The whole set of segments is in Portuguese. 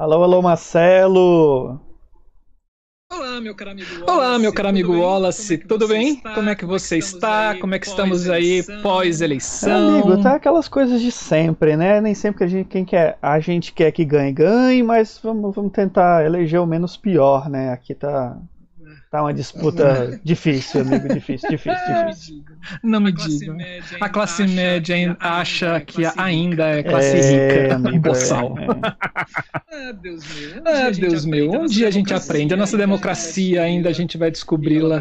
Alô, alô, Marcelo! Olá, meu caro amigo Wallace. Olá, meu caro amigo Wallace, é tudo bem? Como é que você está? Como é que estamos aí pós-eleição? É, amigo, tá aquelas coisas de sempre, né? Nem sempre que a gente, quem quer, a gente quer que ganhe, ganhe, mas vamos, vamos tentar eleger o menos pior, né? Aqui tá Tá uma disputa difícil, amigo. Difícil, difícil, difícil. Não me diga. A classe média acha que ainda é classe rica. Amigo, boçal. É, é. Ah, Deus meu. Ah, Deus meu. Um dia a gente aprende. A nossa democracia ainda a gente vai descobri-la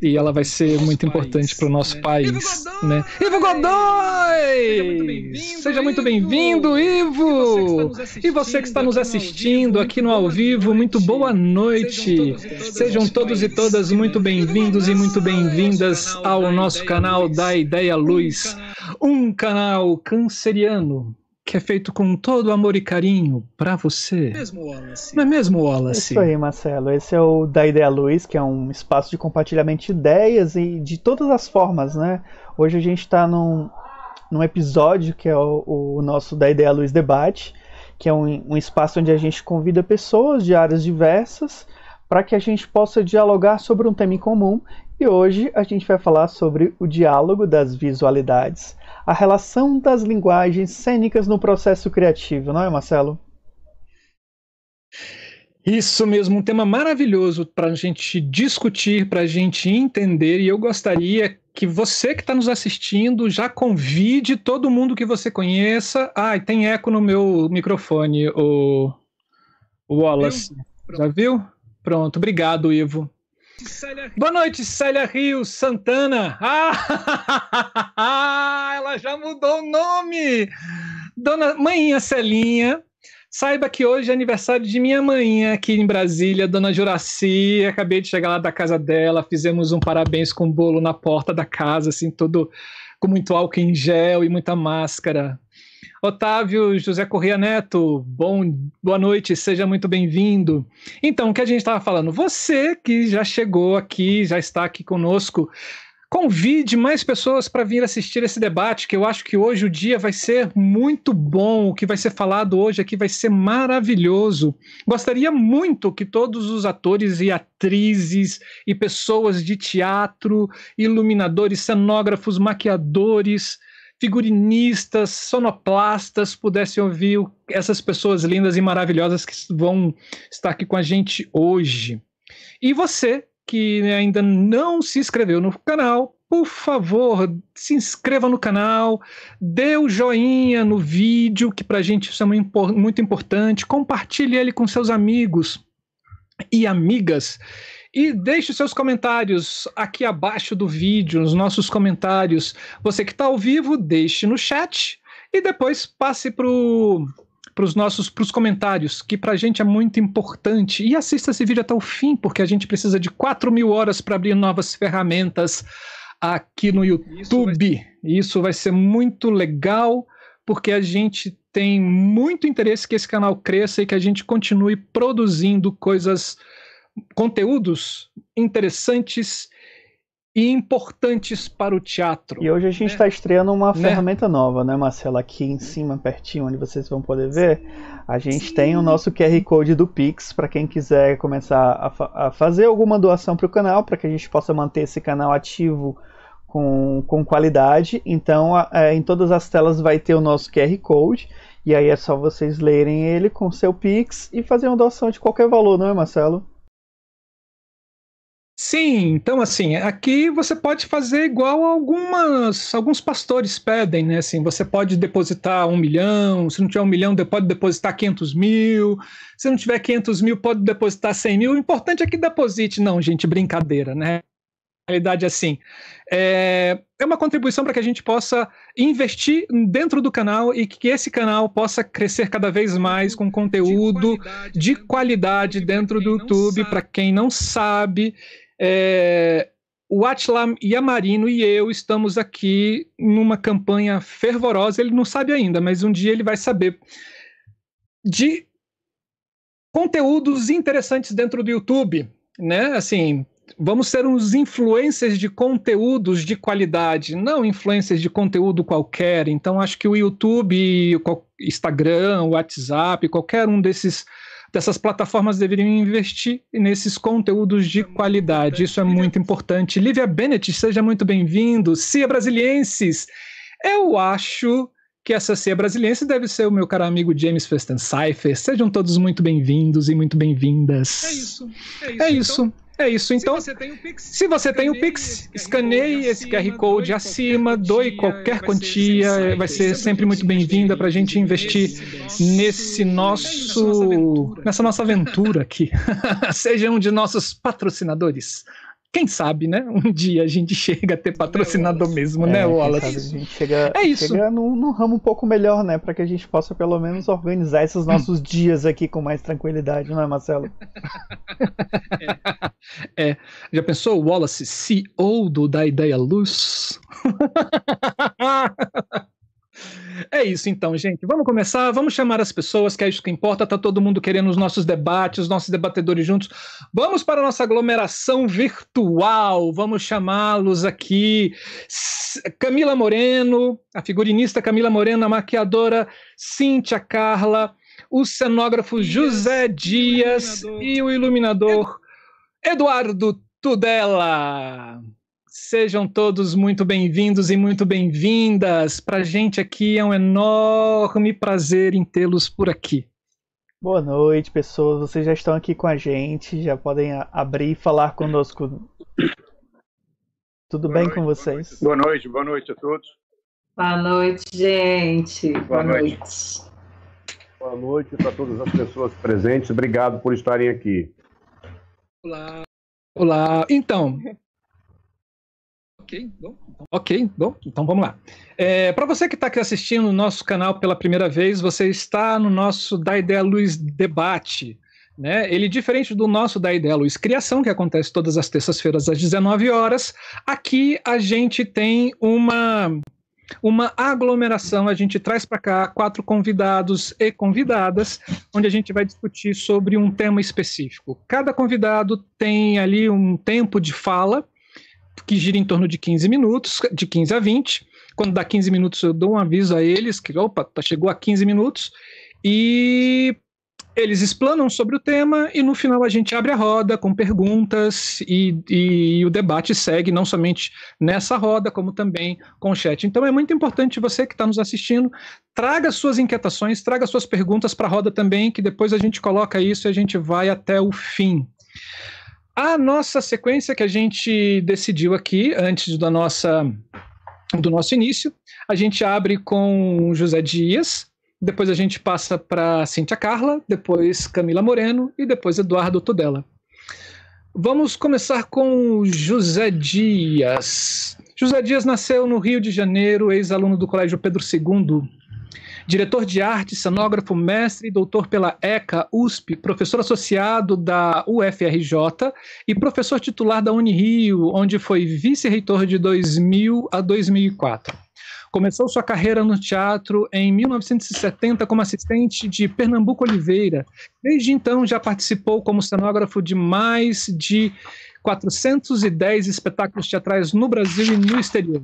e ela vai ser muito importante para o nosso país. Né? Ivo Godoy! Seja muito bem-vindo, Ivo! E você que está nos assistindo aqui no ao vivo, muito boa noite. Sejam todos e todas muito bem-vindos e muito bem-vindas ao nosso canal da Ideia Luz, um canal canceriano que é feito com todo amor e carinho para você. Mesmo Wallace. Não é mesmo, Wallace? Isso aí, Marcelo. Esse é o da Ideia Luz, que é um espaço de compartilhamento de ideias e de todas as formas, né? Hoje a gente está num, num episódio que é o, o nosso da Ideia Luz Debate, que é um, um espaço onde a gente convida pessoas de áreas diversas para que a gente possa dialogar sobre um tema em comum. E hoje a gente vai falar sobre o diálogo das visualidades, a relação das linguagens cênicas no processo criativo, não é, Marcelo? Isso mesmo, um tema maravilhoso para a gente discutir, para a gente entender, e eu gostaria que você que está nos assistindo já convide todo mundo que você conheça. Ah, tem eco no meu microfone, o, o Wallace. Já viu? Pronto, obrigado, Ivo. Boa noite, Célia Rios Santana. Ah, ela já mudou o nome. Dona Mãinha Celinha, saiba que hoje é aniversário de minha mãe aqui em Brasília, Dona Juraci. Acabei de chegar lá da casa dela, fizemos um parabéns com bolo na porta da casa, assim, todo com muito álcool em gel e muita máscara. Otávio José Corrêa Neto, bom, boa noite, seja muito bem-vindo. Então, o que a gente estava falando? Você que já chegou aqui, já está aqui conosco, convide mais pessoas para vir assistir esse debate, que eu acho que hoje o dia vai ser muito bom, o que vai ser falado hoje aqui vai ser maravilhoso. Gostaria muito que todos os atores e atrizes e pessoas de teatro, iluminadores, cenógrafos, maquiadores, figurinistas, sonoplastas pudessem ouvir essas pessoas lindas e maravilhosas que vão estar aqui com a gente hoje. E você que ainda não se inscreveu no canal, por favor, se inscreva no canal, dê o joinha no vídeo, que para a gente isso é muito importante, compartilhe ele com seus amigos e amigas. E deixe seus comentários aqui abaixo do vídeo, nos nossos comentários. Você que está ao vivo, deixe no chat e depois passe para os nossos pros comentários, que para a gente é muito importante. E assista esse vídeo até o fim, porque a gente precisa de 4 mil horas para abrir novas ferramentas aqui no YouTube. Isso vai... Isso vai ser muito legal, porque a gente tem muito interesse que esse canal cresça e que a gente continue produzindo coisas conteúdos interessantes e importantes para o teatro. E hoje a gente está né? estreando uma né? ferramenta nova, né, Marcelo? Aqui em cima, pertinho, onde vocês vão poder ver, a gente Sim. tem o nosso QR Code do Pix para quem quiser começar a, fa a fazer alguma doação para o canal, para que a gente possa manter esse canal ativo com, com qualidade. Então, é, em todas as telas vai ter o nosso QR Code. E aí é só vocês lerem ele com seu Pix e fazer uma doação de qualquer valor, não é, Marcelo? Sim, então assim, aqui você pode fazer igual algumas, alguns pastores pedem, né? Assim, você pode depositar um milhão, se não tiver um milhão, pode depositar 500 mil, se não tiver 500 mil, pode depositar 100 mil. O importante é que deposite. Não, gente, brincadeira, né? A realidade assim, é, é uma contribuição para que a gente possa investir dentro do canal e que esse canal possa crescer cada vez mais com conteúdo de qualidade, de qualidade dentro do YouTube, para quem não sabe é, o Atila Yamarino e eu estamos aqui numa campanha fervorosa. Ele não sabe ainda, mas um dia ele vai saber de conteúdos interessantes dentro do YouTube, né? Assim, vamos ser uns influencers de conteúdos de qualidade, não influencers de conteúdo qualquer. Então, acho que o YouTube, o Instagram, o WhatsApp, qualquer um desses dessas plataformas deveriam investir nesses conteúdos de qualidade. Isso é muito importante. Lívia Bennett, seja muito bem-vindo. Cia Brasilienses, eu acho que essa Cia Brasiliense deve ser o meu caro amigo James Festen Cypher. Sejam todos muito bem-vindos e muito bem-vindas. É isso. É isso. É isso. Então, é isso. Então, se você tem o Pix, se você tem o Pix, escaneie esse QR Code acima, doe qualquer quantia, vai ser sempre muito bem-vinda para a gente investir nesse nosso, nessa nossa aventura aqui. Seja um de nossos patrocinadores. Quem sabe, né? Um dia a gente chega a ter patrocinador mesmo, né, É, Wallace? sabe a gente chega, É isso. chega num, num ramo um pouco melhor, né? Pra que a gente possa pelo menos organizar esses nossos dias aqui com mais tranquilidade, não é, Marcelo? Já pensou o Wallace, CEO do Da Ideia Luz? É isso então, gente. Vamos começar, vamos chamar as pessoas, que é isso que importa. Tá todo mundo querendo os nossos debates, os nossos debatedores juntos. Vamos para a nossa aglomeração virtual. Vamos chamá-los aqui. Camila Moreno, a figurinista Camila Moreno, a maquiadora Cíntia Carla, o cenógrafo José Dias iluminador. e o iluminador Eduardo Tudela. Sejam todos muito bem-vindos e muito bem-vindas. Para a gente aqui é um enorme prazer em tê-los por aqui. Boa noite, pessoas. Vocês já estão aqui com a gente, já podem abrir e falar conosco. Tudo Boa bem noite, com boa vocês? Boa noite, boa noite a todos. Boa noite, gente. Boa noite. Boa noite para todas as pessoas presentes. Obrigado por estarem aqui. Olá. Olá. Então, Ok, bom. Então, Ok, bom, então vamos lá. Para você que está aqui assistindo o nosso canal pela primeira vez, você está no nosso Da Ideia Luz Debate. Né? Ele, diferente do nosso Da Ideia Luz Criação, que acontece todas as terças-feiras às 19 horas, aqui a gente tem uma, uma aglomeração, a gente traz para cá quatro convidados e convidadas, onde a gente vai discutir sobre um tema específico. Cada convidado tem ali um tempo de fala, que gira em torno de 15 minutos, de 15 a 20. Quando dá 15 minutos, eu dou um aviso a eles que, opa, tá, chegou a 15 minutos. E eles explanam sobre o tema e no final a gente abre a roda com perguntas e, e o debate segue não somente nessa roda, como também com o chat. Então é muito importante você que está nos assistindo, traga suas inquietações, traga suas perguntas para a roda também, que depois a gente coloca isso e a gente vai até o fim. A nossa sequência que a gente decidiu aqui, antes da nossa, do nosso início, a gente abre com José Dias, depois a gente passa para Cíntia Carla, depois Camila Moreno e depois Eduardo Tudela. Vamos começar com José Dias. José Dias nasceu no Rio de Janeiro, ex-aluno do Colégio Pedro II, diretor de arte, cenógrafo, mestre e doutor pela ECA USP, professor associado da UFRJ e professor titular da Unirio, onde foi vice-reitor de 2000 a 2004. Começou sua carreira no teatro em 1970 como assistente de Pernambuco Oliveira. Desde então já participou como cenógrafo de mais de 410 espetáculos teatrais no Brasil e no exterior.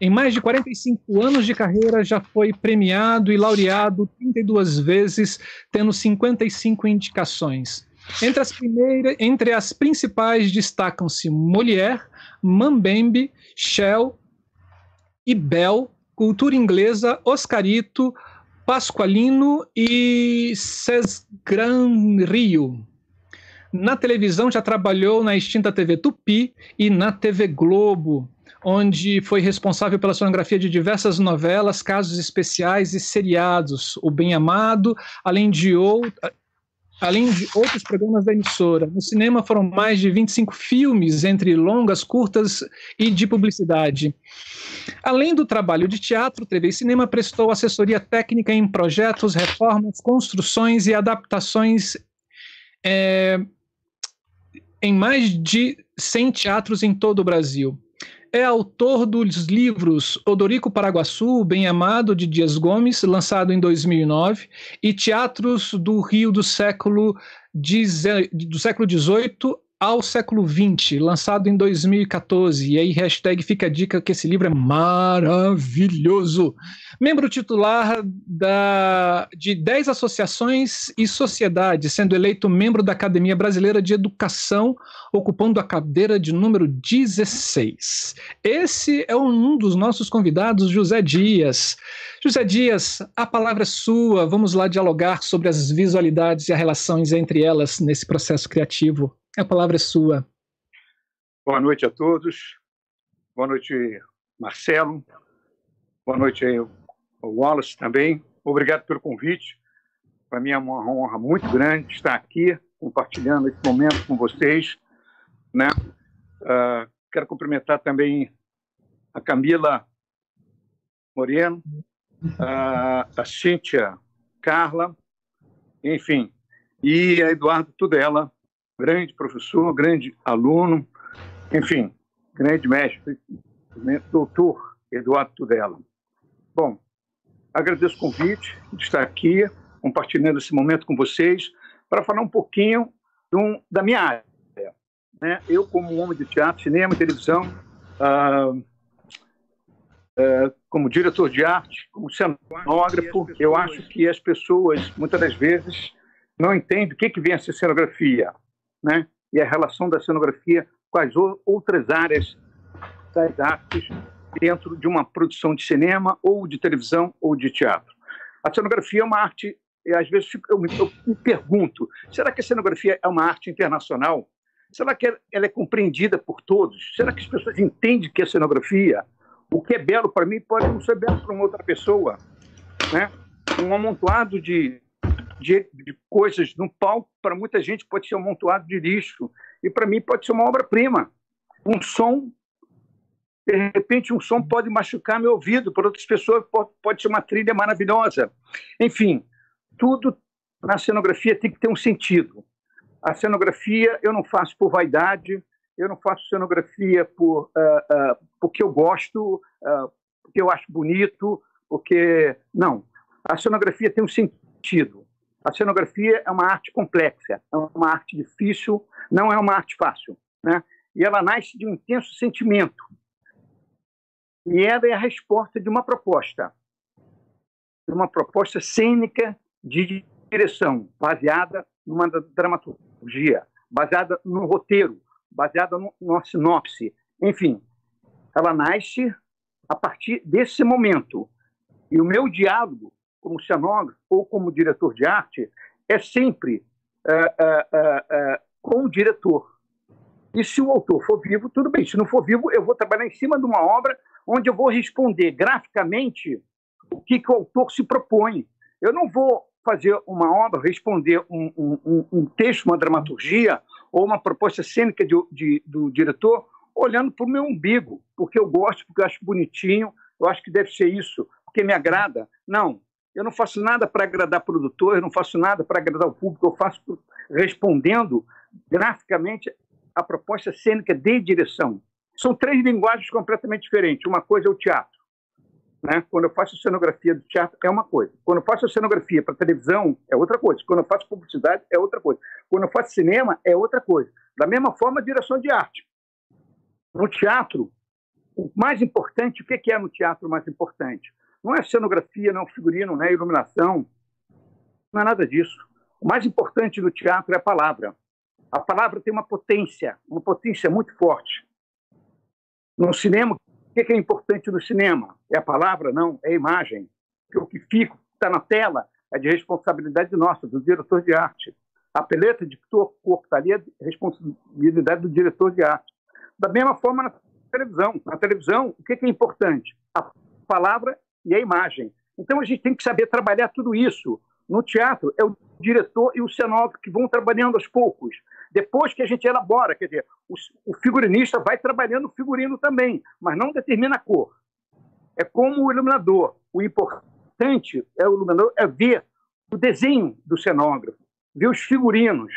Em mais de 45 anos de carreira, já foi premiado e laureado 32 vezes, tendo 55 indicações. Entre as, primeiras, entre as principais destacam-se Molière, Mambembe, Shell e Bell, Cultura Inglesa, Oscarito, Pasqualino e Sesgran Rio. Na televisão já trabalhou na extinta TV Tupi e na TV Globo, onde foi responsável pela sonografia de diversas novelas, casos especiais e seriados, O Bem Amado, além de, out além de outros programas da emissora. No cinema foram mais de 25 filmes, entre longas, curtas e de publicidade. Além do trabalho de teatro, TV e cinema, prestou assessoria técnica em projetos, reformas, construções e adaptações é, em mais de 100 teatros em todo o Brasil. É autor dos livros Odorico Paraguaçu, Bem Amado, de Dias Gomes, lançado em 2009, e Teatros do Rio do século, XVIII ao século XX, lançado em 2014. E aí, hashtag fica a dica que esse livro é maravilhoso. Membro titular da, de 10 associações e sociedades, sendo eleito membro da Academia Brasileira de Educação, ocupando a cadeira de número 16. Esse é um dos nossos convidados, José Dias. José Dias, a palavra é sua. Vamos lá dialogar sobre as visualidades e as relações entre elas nesse processo criativo. A palavra é sua. Boa noite a todos. Boa noite, Marcelo. Boa noite aí, Wallace também. Obrigado pelo convite. Para mim é uma honra muito grande estar aqui compartilhando esse momento com vocês. Né? Uh, quero cumprimentar também a Camila Moreno, uh, a Cíntia Carla, enfim, e a Eduardo Tudela, grande professor, grande aluno, enfim, grande mestre, né, doutor Eduardo Tudela. Bom, agradeço o convite de estar aqui, compartilhando esse momento com vocês, para falar um pouquinho um, da minha área. Né? Eu, como homem de teatro, cinema, televisão, ah, ah, como diretor de arte, como cenógrafo, eu acho que as pessoas, muitas das vezes, não entendem o que, que vem a ser cenografia né? e a relação da cenografia com as outras áreas das artes dentro de uma produção de cinema ou de televisão ou de teatro. A cenografia é uma arte, e às vezes eu me, eu me pergunto, será que a cenografia é uma arte internacional? Será que ela é compreendida por todos? Será que as pessoas entendem que a cenografia, o que é belo para mim, pode não ser belo para uma outra pessoa? Né? Um amontoado de de, de coisas no palco, para muita gente pode ser um amontoado de lixo, e para mim pode ser uma obra-prima. Um som, de repente, um som pode machucar meu ouvido, para outras pessoas pode, pode ser uma trilha maravilhosa. Enfim, tudo na cenografia tem que ter um sentido. A cenografia eu não faço por vaidade, eu não faço cenografia por, uh, uh, porque eu gosto, uh, porque eu acho bonito, porque. Não. A cenografia tem um sentido. A cenografia é uma arte complexa, é uma arte difícil, não é uma arte fácil. Né? E ela nasce de um intenso sentimento. E ela é a resposta de uma proposta, de uma proposta cênica de direção, baseada numa dramaturgia, baseada no roteiro, baseada numa sinopse. Enfim, ela nasce a partir desse momento. E o meu diálogo como cenógrafo ou como diretor de arte, é sempre é, é, é, com o diretor. E se o autor for vivo, tudo bem. Se não for vivo, eu vou trabalhar em cima de uma obra onde eu vou responder graficamente o que, que o autor se propõe. Eu não vou fazer uma obra, responder um, um, um texto, uma dramaturgia ou uma proposta cênica de, de, do diretor olhando para o meu umbigo, porque eu gosto, porque eu acho bonitinho, eu acho que deve ser isso, porque me agrada. Não. Eu não faço nada para agradar produtor, eu não faço nada para agradar o público, eu faço respondendo graficamente a proposta cênica de direção. São três linguagens completamente diferentes. Uma coisa é o teatro. Né? Quando eu faço cenografia do teatro, é uma coisa. Quando eu faço cenografia para televisão, é outra coisa. Quando eu faço publicidade, é outra coisa. Quando eu faço cinema, é outra coisa. Da mesma forma, a direção de arte. No teatro, o mais importante, o que é no teatro mais importante? Não é cenografia, não é figurino, não é iluminação. Não é nada disso. O mais importante no teatro é a palavra. A palavra tem uma potência, uma potência muito forte. No cinema, o que é importante no cinema? É a palavra? Não, é a imagem. O que fica, está na tela, é de responsabilidade nossa, do diretor de arte. A peleta de corpo está ali é responsabilidade do diretor de arte. Da mesma forma na televisão. Na televisão, o que é importante? A palavra e a imagem. Então a gente tem que saber trabalhar tudo isso. No teatro, é o diretor e o cenógrafo que vão trabalhando aos poucos. Depois que a gente elabora, quer dizer, o, o figurinista vai trabalhando o figurino também, mas não determina a cor. É como o iluminador. O importante é o iluminador é ver o desenho do cenógrafo, ver os figurinos.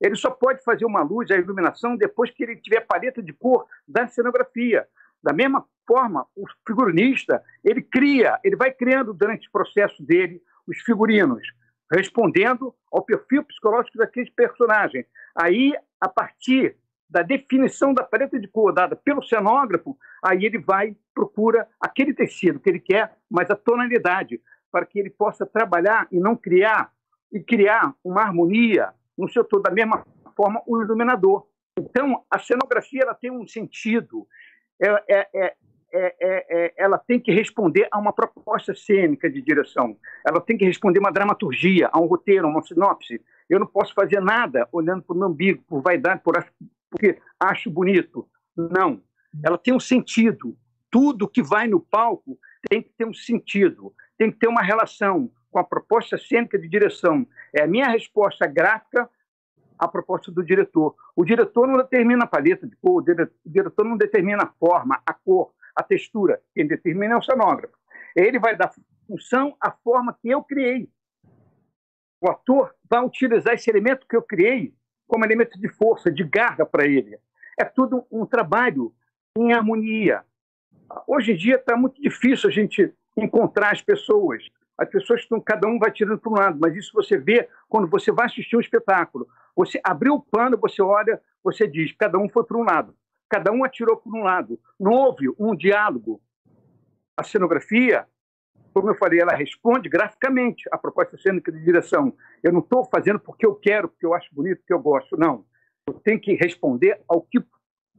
Ele só pode fazer uma luz, a iluminação, depois que ele tiver a paleta de cor da cenografia. Da mesma forma, o figurinista, ele cria, ele vai criando durante o processo dele os figurinos, respondendo ao perfil psicológico daquele personagem. Aí, a partir da definição da paleta de cor dada pelo cenógrafo, aí ele vai, procura aquele tecido que ele quer, mas a tonalidade, para que ele possa trabalhar e não criar, e criar uma harmonia no seu todo, da mesma forma o iluminador. Então, a cenografia ela tem um sentido, é, é, é, é, ela tem que responder a uma proposta cênica de direção, ela tem que responder a uma dramaturgia, a um roteiro, a uma sinopse. Eu não posso fazer nada olhando para o meu umbigo, por vaidade, por, porque acho bonito. Não. Ela tem um sentido. Tudo que vai no palco tem que ter um sentido, tem que ter uma relação com a proposta cênica de direção. É a minha resposta gráfica à proposta do diretor. O diretor não determina a paleta de cor, o diretor não determina a forma, a cor, a textura. Quem determina é o cenógrafo. Ele vai dar função à forma que eu criei. O ator vai utilizar esse elemento que eu criei como elemento de força, de garra para ele. É tudo um trabalho em harmonia. Hoje em dia está muito difícil a gente encontrar as pessoas. As pessoas estão, cada um vai tirando para um lado, mas isso você vê quando você vai assistir um espetáculo. Você abriu o pano, você olha, você diz, cada um foi para um lado, cada um atirou para um lado. Não houve um diálogo. A cenografia, como eu falei, ela responde graficamente à proposta cênica de direção. Eu não estou fazendo porque eu quero, porque eu acho bonito, porque eu gosto. Não. Eu tenho que responder ao que,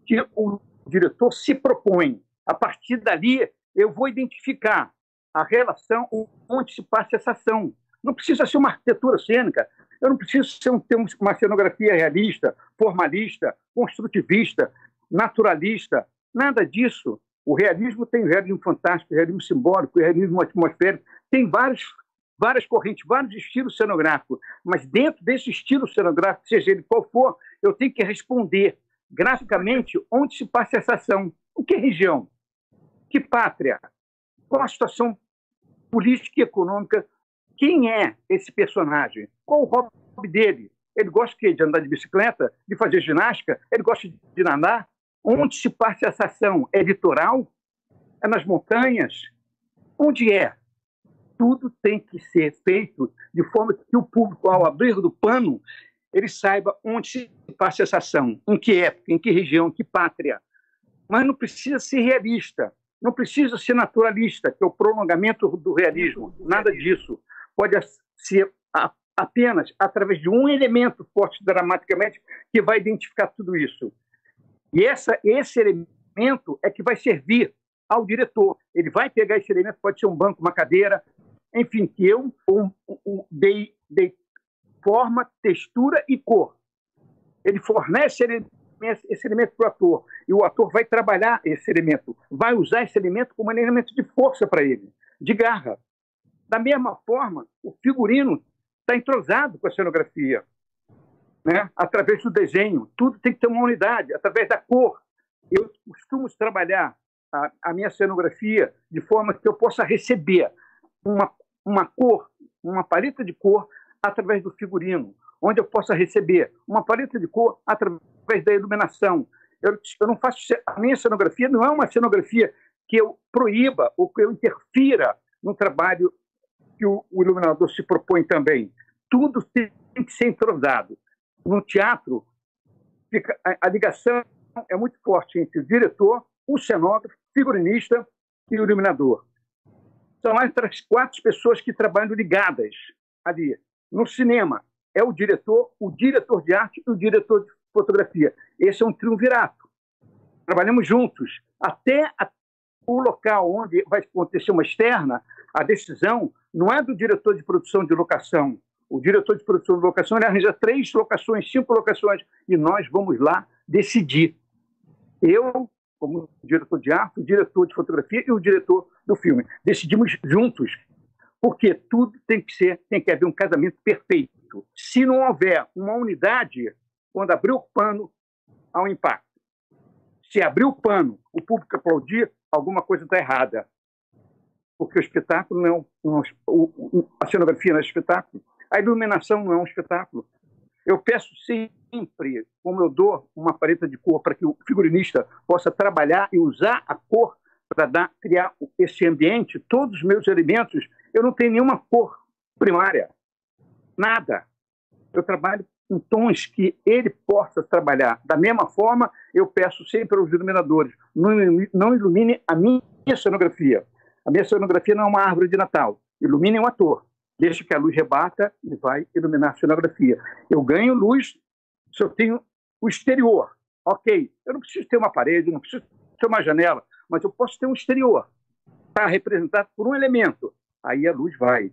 que o diretor se propõe. A partir dali, eu vou identificar a relação onde se passa essa ação. Não precisa ser uma arquitetura cênica, eu não preciso ser um, ter uma cenografia realista, formalista, construtivista, naturalista, nada disso. O realismo tem o realismo fantástico, o realismo simbólico, o realismo atmosférico, tem vários, várias correntes, vários estilos cenográficos, mas dentro desse estilo cenográfico, seja ele qual for, eu tenho que responder graficamente onde se passa essa ação, em que região, que pátria, qual a situação política e econômica, quem é esse personagem, qual o hobby dele, ele gosta de andar de bicicleta, de fazer ginástica, ele gosta de nadar, onde se passa essa ação, é litoral, é nas montanhas, onde é? Tudo tem que ser feito de forma que o público, ao abrir do pano, ele saiba onde se passa essa ação, em que época, em que região, em que pátria. Mas não precisa ser realista. Não precisa ser naturalista, que é o prolongamento do realismo, nada disso. Pode ser apenas através de um elemento forte dramaticamente que vai identificar tudo isso. E essa, esse elemento é que vai servir ao diretor. Ele vai pegar esse elemento, pode ser um banco, uma cadeira, enfim, que eu um, um, dei, dei forma, textura e cor. Ele fornece esse elemento para o ator. E o ator vai trabalhar esse elemento, vai usar esse elemento como um elemento de força para ele, de garra. Da mesma forma, o figurino está entrosado com a cenografia, né? através do desenho. Tudo tem que ter uma unidade, através da cor. Eu costumo trabalhar a, a minha cenografia de forma que eu possa receber uma, uma cor, uma paleta de cor através do figurino, onde eu possa receber uma paleta de cor através da iluminação. Eu, eu não faço a minha cenografia não é uma cenografia que eu proíba ou que eu interfira no trabalho que o, o iluminador se propõe também. Tudo tem que ser entrosado. No teatro, fica, a, a ligação é muito forte entre o diretor, o cenógrafo, figurinista e o iluminador. São as quatro pessoas que trabalham ligadas ali. No cinema, é o diretor, o diretor de arte e o diretor de fotografia. Esse é um triunvirato. Trabalhamos juntos. Até o local onde vai acontecer uma externa, a decisão não é do diretor de produção de locação. O diretor de produção de locação ele arranja três locações, cinco locações, e nós vamos lá decidir. Eu, como diretor de arte, o diretor de fotografia e o diretor do filme. Decidimos juntos, porque tudo tem que ser, tem que haver um casamento perfeito. Se não houver uma unidade, quando abrir o pano, há um impacto. Se abrir o pano, o público aplaudir, alguma coisa está errada. Porque o espetáculo não é um, um, a cenografia não é espetáculo, a iluminação não é um espetáculo. Eu peço sempre, como eu dou uma paleta de cor para que o figurinista possa trabalhar e usar a cor para criar esse ambiente, todos os meus elementos, eu não tenho nenhuma cor primária. Nada. Eu trabalho em tons que ele possa trabalhar. Da mesma forma, eu peço sempre aos iluminadores, não ilumine a minha cenografia. A minha cenografia não é uma árvore de Natal. Ilumine um ator. Deixe que a luz rebata e vai iluminar a cenografia. Eu ganho luz se eu tenho o exterior. Ok, eu não preciso ter uma parede, não preciso ter uma janela, mas eu posso ter um exterior. Está representado por um elemento. Aí a luz vai.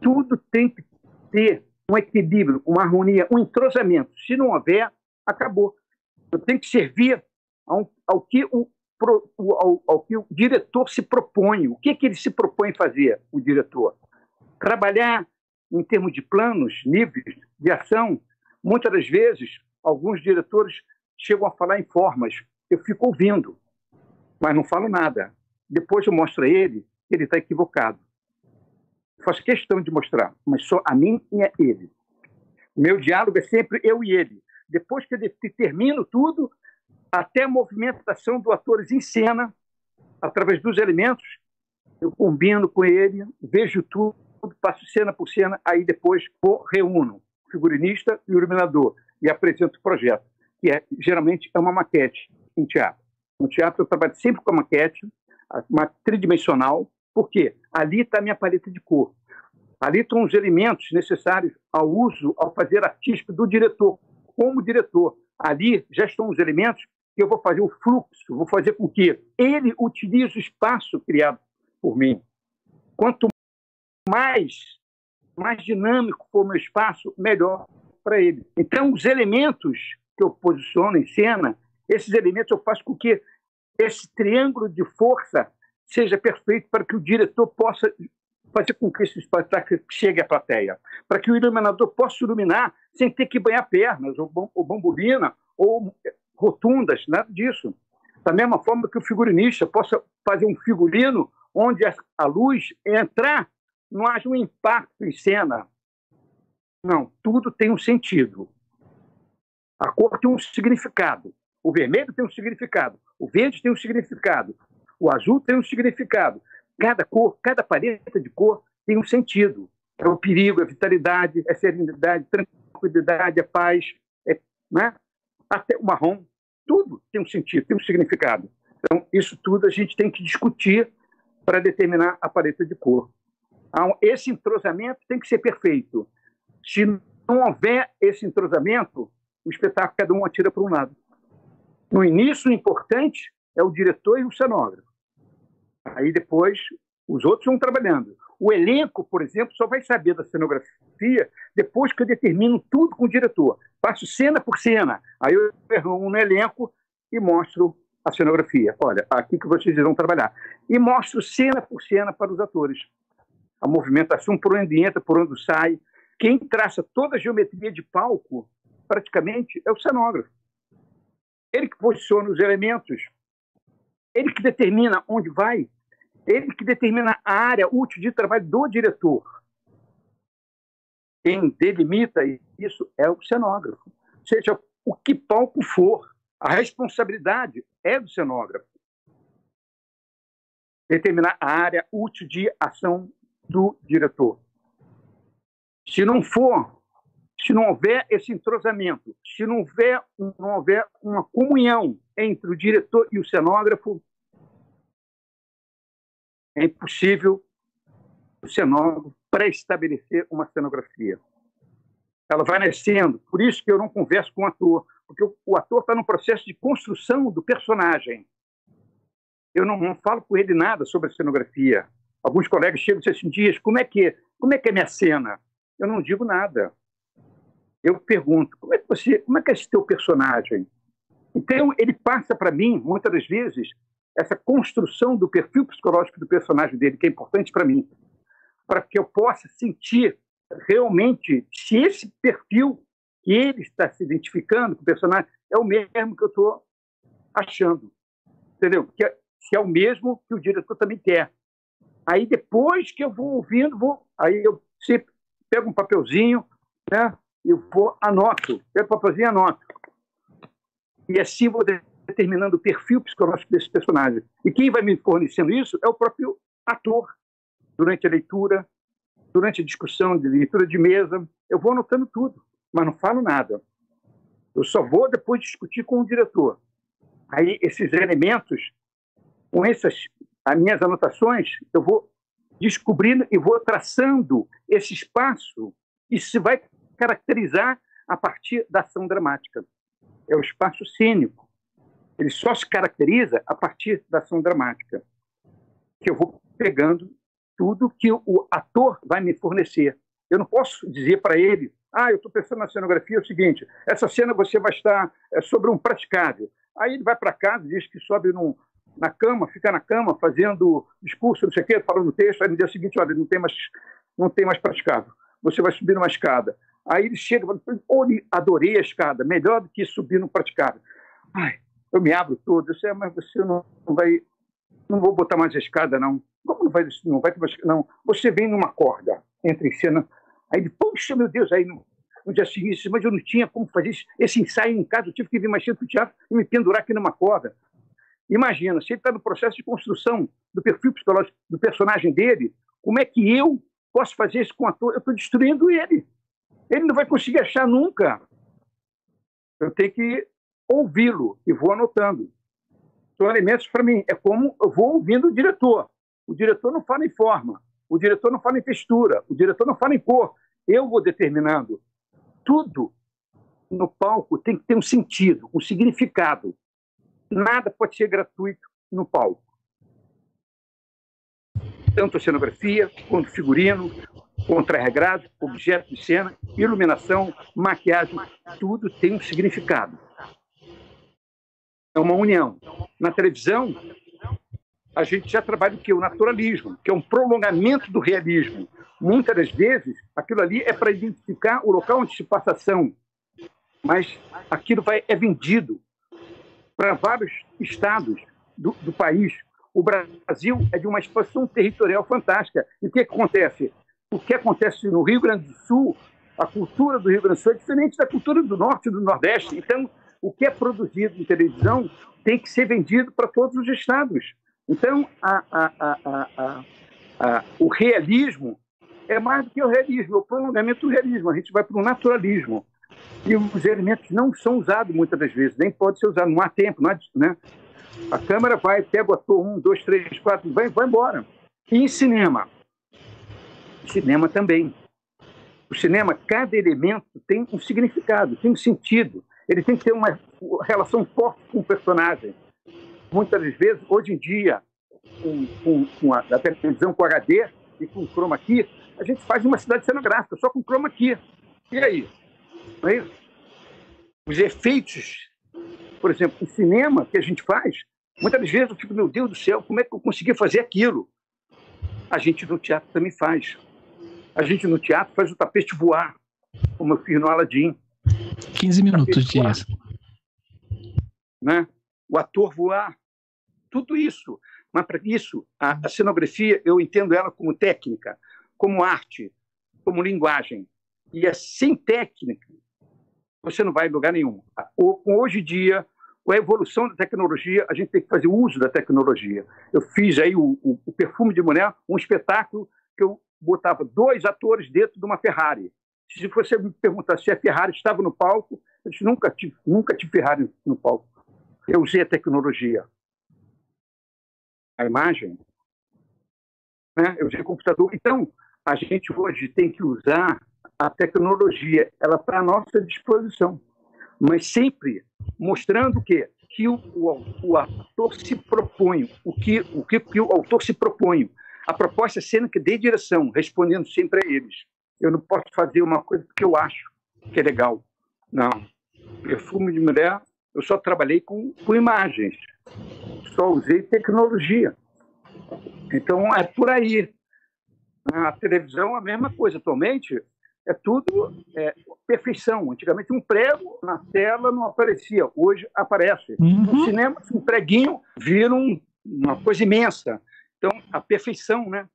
Tudo tem que ter um equilíbrio, uma harmonia, um entrosamento. Se não houver, acabou. Eu tenho que servir ao, ao que o ao, ao, que o diretor se propõe. O que, que ele se propõe fazer, o diretor? Trabalhar em termos de planos, níveis de ação. Muitas das vezes, alguns diretores chegam a falar em formas. Eu fico ouvindo, mas não falo nada. Depois eu mostro a ele que ele está equivocado faço questão de mostrar, mas só a mim e a ele. Meu diálogo é sempre eu e ele. Depois que eu termino tudo, até a movimentação do atores em cena, através dos elementos, eu combino com ele, vejo tudo, passo cena por cena, aí depois vou, reúno o figurinista e o iluminador e apresento o projeto, que é geralmente é uma maquete em teatro. No teatro eu trabalho sempre com a maquete, uma tridimensional, porque ali está a minha paleta de cor. Ali estão os elementos necessários ao uso, ao fazer artístico do diretor, como diretor. Ali já estão os elementos que eu vou fazer o fluxo, vou fazer com que ele utilize o espaço criado por mim. Quanto mais, mais dinâmico for o meu espaço, melhor para ele. Então, os elementos que eu posiciono em cena, esses elementos eu faço com que esse triângulo de força seja perfeito para que o diretor possa fazer com que esse espetáculo chegue à plateia, para que o iluminador possa iluminar sem ter que banhar pernas, ou, ou bambolina, ou rotundas, nada disso. Da mesma forma que o figurinista possa fazer um figurino onde a luz entrar, não haja um impacto em cena. Não, tudo tem um sentido. A cor tem um significado. O vermelho tem um significado. O verde tem um significado. O azul tem um significado. Cada cor, cada paleta de cor tem um sentido. É o perigo, é a vitalidade, é a serenidade, tranquilidade, é paz, é, né? Até o marrom. Tudo tem um sentido, tem um significado. Então, isso tudo a gente tem que discutir para determinar a paleta de cor. Então, esse entrosamento tem que ser perfeito. Se não houver esse entrosamento, o espetáculo cada um atira para um lado. No início, o importante é o diretor e o cenógrafo. Aí depois os outros vão trabalhando. O elenco, por exemplo, só vai saber da cenografia depois que eu determino tudo com o diretor. Faço cena por cena. Aí eu reúno no elenco e mostro a cenografia. Olha, aqui que vocês irão trabalhar. E mostro cena por cena para os atores. A movimentação por onde entra, por onde sai. Quem traça toda a geometria de palco, praticamente, é o cenógrafo. Ele que posiciona os elementos, ele que determina onde vai, ele que determina a área útil de trabalho do diretor. Quem delimita isso é o cenógrafo. Seja o que palco for, a responsabilidade é do cenógrafo. Determinar a área útil de ação do diretor. Se não for, se não houver esse entrosamento, se não houver, não houver uma comunhão entre o diretor e o cenógrafo, é impossível o cenógrafo pré-estabelecer uma cenografia. Ela vai nascendo. Por isso que eu não converso com o ator, porque o, ator está no processo de construção do personagem. Eu não, não, falo com ele nada sobre a cenografia. Alguns colegas chegam e dizem assim, Dias, como é que como é que é minha cena? Eu não digo nada. Eu pergunto, como é que você, como é que é esse teu personagem? Então ele passa para mim muitas das vezes essa construção do perfil psicológico do personagem dele, que é importante para mim, para que eu possa sentir realmente se esse perfil que ele está se identificando com o personagem é o mesmo que eu estou achando. Entendeu? Que é, se é o mesmo que o diretor também quer. Aí depois que eu vou ouvindo, vou, aí eu sempre pego um papelzinho, né? Eu vou anoto, pego o papelzinho e anoto. E assim vou determinando o perfil psicológico desse personagem. E quem vai me fornecendo isso é o próprio ator. Durante a leitura, durante a discussão de leitura de mesa, eu vou anotando tudo. mas não falo nada. Eu só vou depois discutir com o diretor. Aí, esses elementos, com essas as minhas anotações, eu vou descobrindo e vou traçando esse espaço que se vai caracterizar a partir da ação dramática. É o espaço cênico. Ele só se caracteriza a partir da ação dramática. Que eu vou pegando tudo que o ator vai me fornecer. Eu não posso dizer para ele, ah, eu estou pensando na cenografia, é o seguinte, essa cena você vai estar é, sobre um praticável. Aí ele vai para casa, diz que sobe num, na cama, fica na cama fazendo discurso, não sei o quê, falando texto, aí no dia seguinte, olha, não tem mais, não tem mais praticável. Você vai subir numa escada. Aí ele chega e fala, adorei a escada, melhor do que subir no praticável. Ai, eu me abro todo, eu sei, ah, mas você não, não vai, não vou botar mais a escada, não. Como não vai, não vai ter não. Você vem numa corda, entra em cena, aí ele, poxa, meu Deus, aí no, no dia seguinte, mas eu não tinha como fazer esse ensaio em casa, eu tive que vir mais cedo para o teatro e me pendurar aqui numa corda. Imagina, se ele está no processo de construção do perfil psicológico do personagem dele, como é que eu posso fazer isso com o ator? Eu estou destruindo ele. Ele não vai conseguir achar nunca. Eu tenho que ouvi-lo e vou anotando. São elementos para mim. É como eu vou ouvindo o diretor. O diretor não fala em forma, o diretor não fala em textura, o diretor não fala em cor. Eu vou determinando. Tudo no palco tem que ter um sentido, um significado. Nada pode ser gratuito no palco. Tanto a cenografia, quanto figurino, contra-regrado, objeto de cena, iluminação, maquiagem, tudo tem um significado. É uma união. Na televisão, a gente já trabalha o que? O naturalismo, que é um prolongamento do realismo. Muitas das vezes, aquilo ali é para identificar o local onde se passa ação, mas aquilo vai, é vendido para vários estados do, do país. O Brasil é de uma expansão territorial fantástica. E o que acontece? O que acontece no Rio Grande do Sul, a cultura do Rio Grande do Sul é diferente da cultura do Norte e do Nordeste. Então, o que é produzido em televisão tem que ser vendido para todos os estados. Então, a, a, a, o realismo é mais do que o realismo, é o prolongamento do realismo. A gente vai para o naturalismo. E os elementos não são usados muitas das vezes, nem pode ser usado, não há tempo, não há, né? A câmera vai, pega o ator, um, dois, três, quatro, vai, vai embora. E em cinema? Cinema também. O cinema, cada elemento tem um significado, tem um sentido. Ele tem que ter uma relação forte com o personagem. Muitas vezes, hoje em dia, com, com, com a, a, televisão com HD e com chroma key, a gente faz uma cidade cenográfica só com chroma key. E aí? Não é isso? Os efeitos, por exemplo, em cinema que a gente faz, muitas vezes eu fico, meu Deus do céu, como é que eu consegui fazer aquilo? A gente no teatro também faz. A gente no teatro faz o tapete voar, como eu fiz no Aladim. 15 minutos de né? O ator voar. Tudo isso. Mas para isso, a, a cenografia, eu entendo ela como técnica, como arte, como linguagem. E é sem técnica, você não vai em lugar nenhum. Hoje em dia, com a evolução da tecnologia, a gente tem que fazer uso da tecnologia. Eu fiz aí o, o, o Perfume de Mulher, um espetáculo que eu botava dois atores dentro de uma Ferrari. Se você me perguntar se a Ferrari estava no palco, eu disse, nunca tive, nunca tive Ferrari no palco. Eu usei a tecnologia. A imagem, né? eu usei o computador. Então, a gente hoje tem que usar a tecnologia, ela está à nossa disposição, mas sempre mostrando o? Que o, o, o ator se propõe, o que, o que, que o autor se propõe. A proposta é sendo que dê direção, respondendo sempre a eles. Eu não posso fazer uma coisa porque eu acho que é legal. Não. Perfume de mulher, eu só trabalhei com, com imagens, só usei tecnologia. Então é por aí. A televisão é a mesma coisa. Atualmente, é tudo é, perfeição. Antigamente, um prego na tela não aparecia, hoje aparece. Uhum. No cinema, um preguinho vira um, uma coisa imensa. Então, a perfeição, né?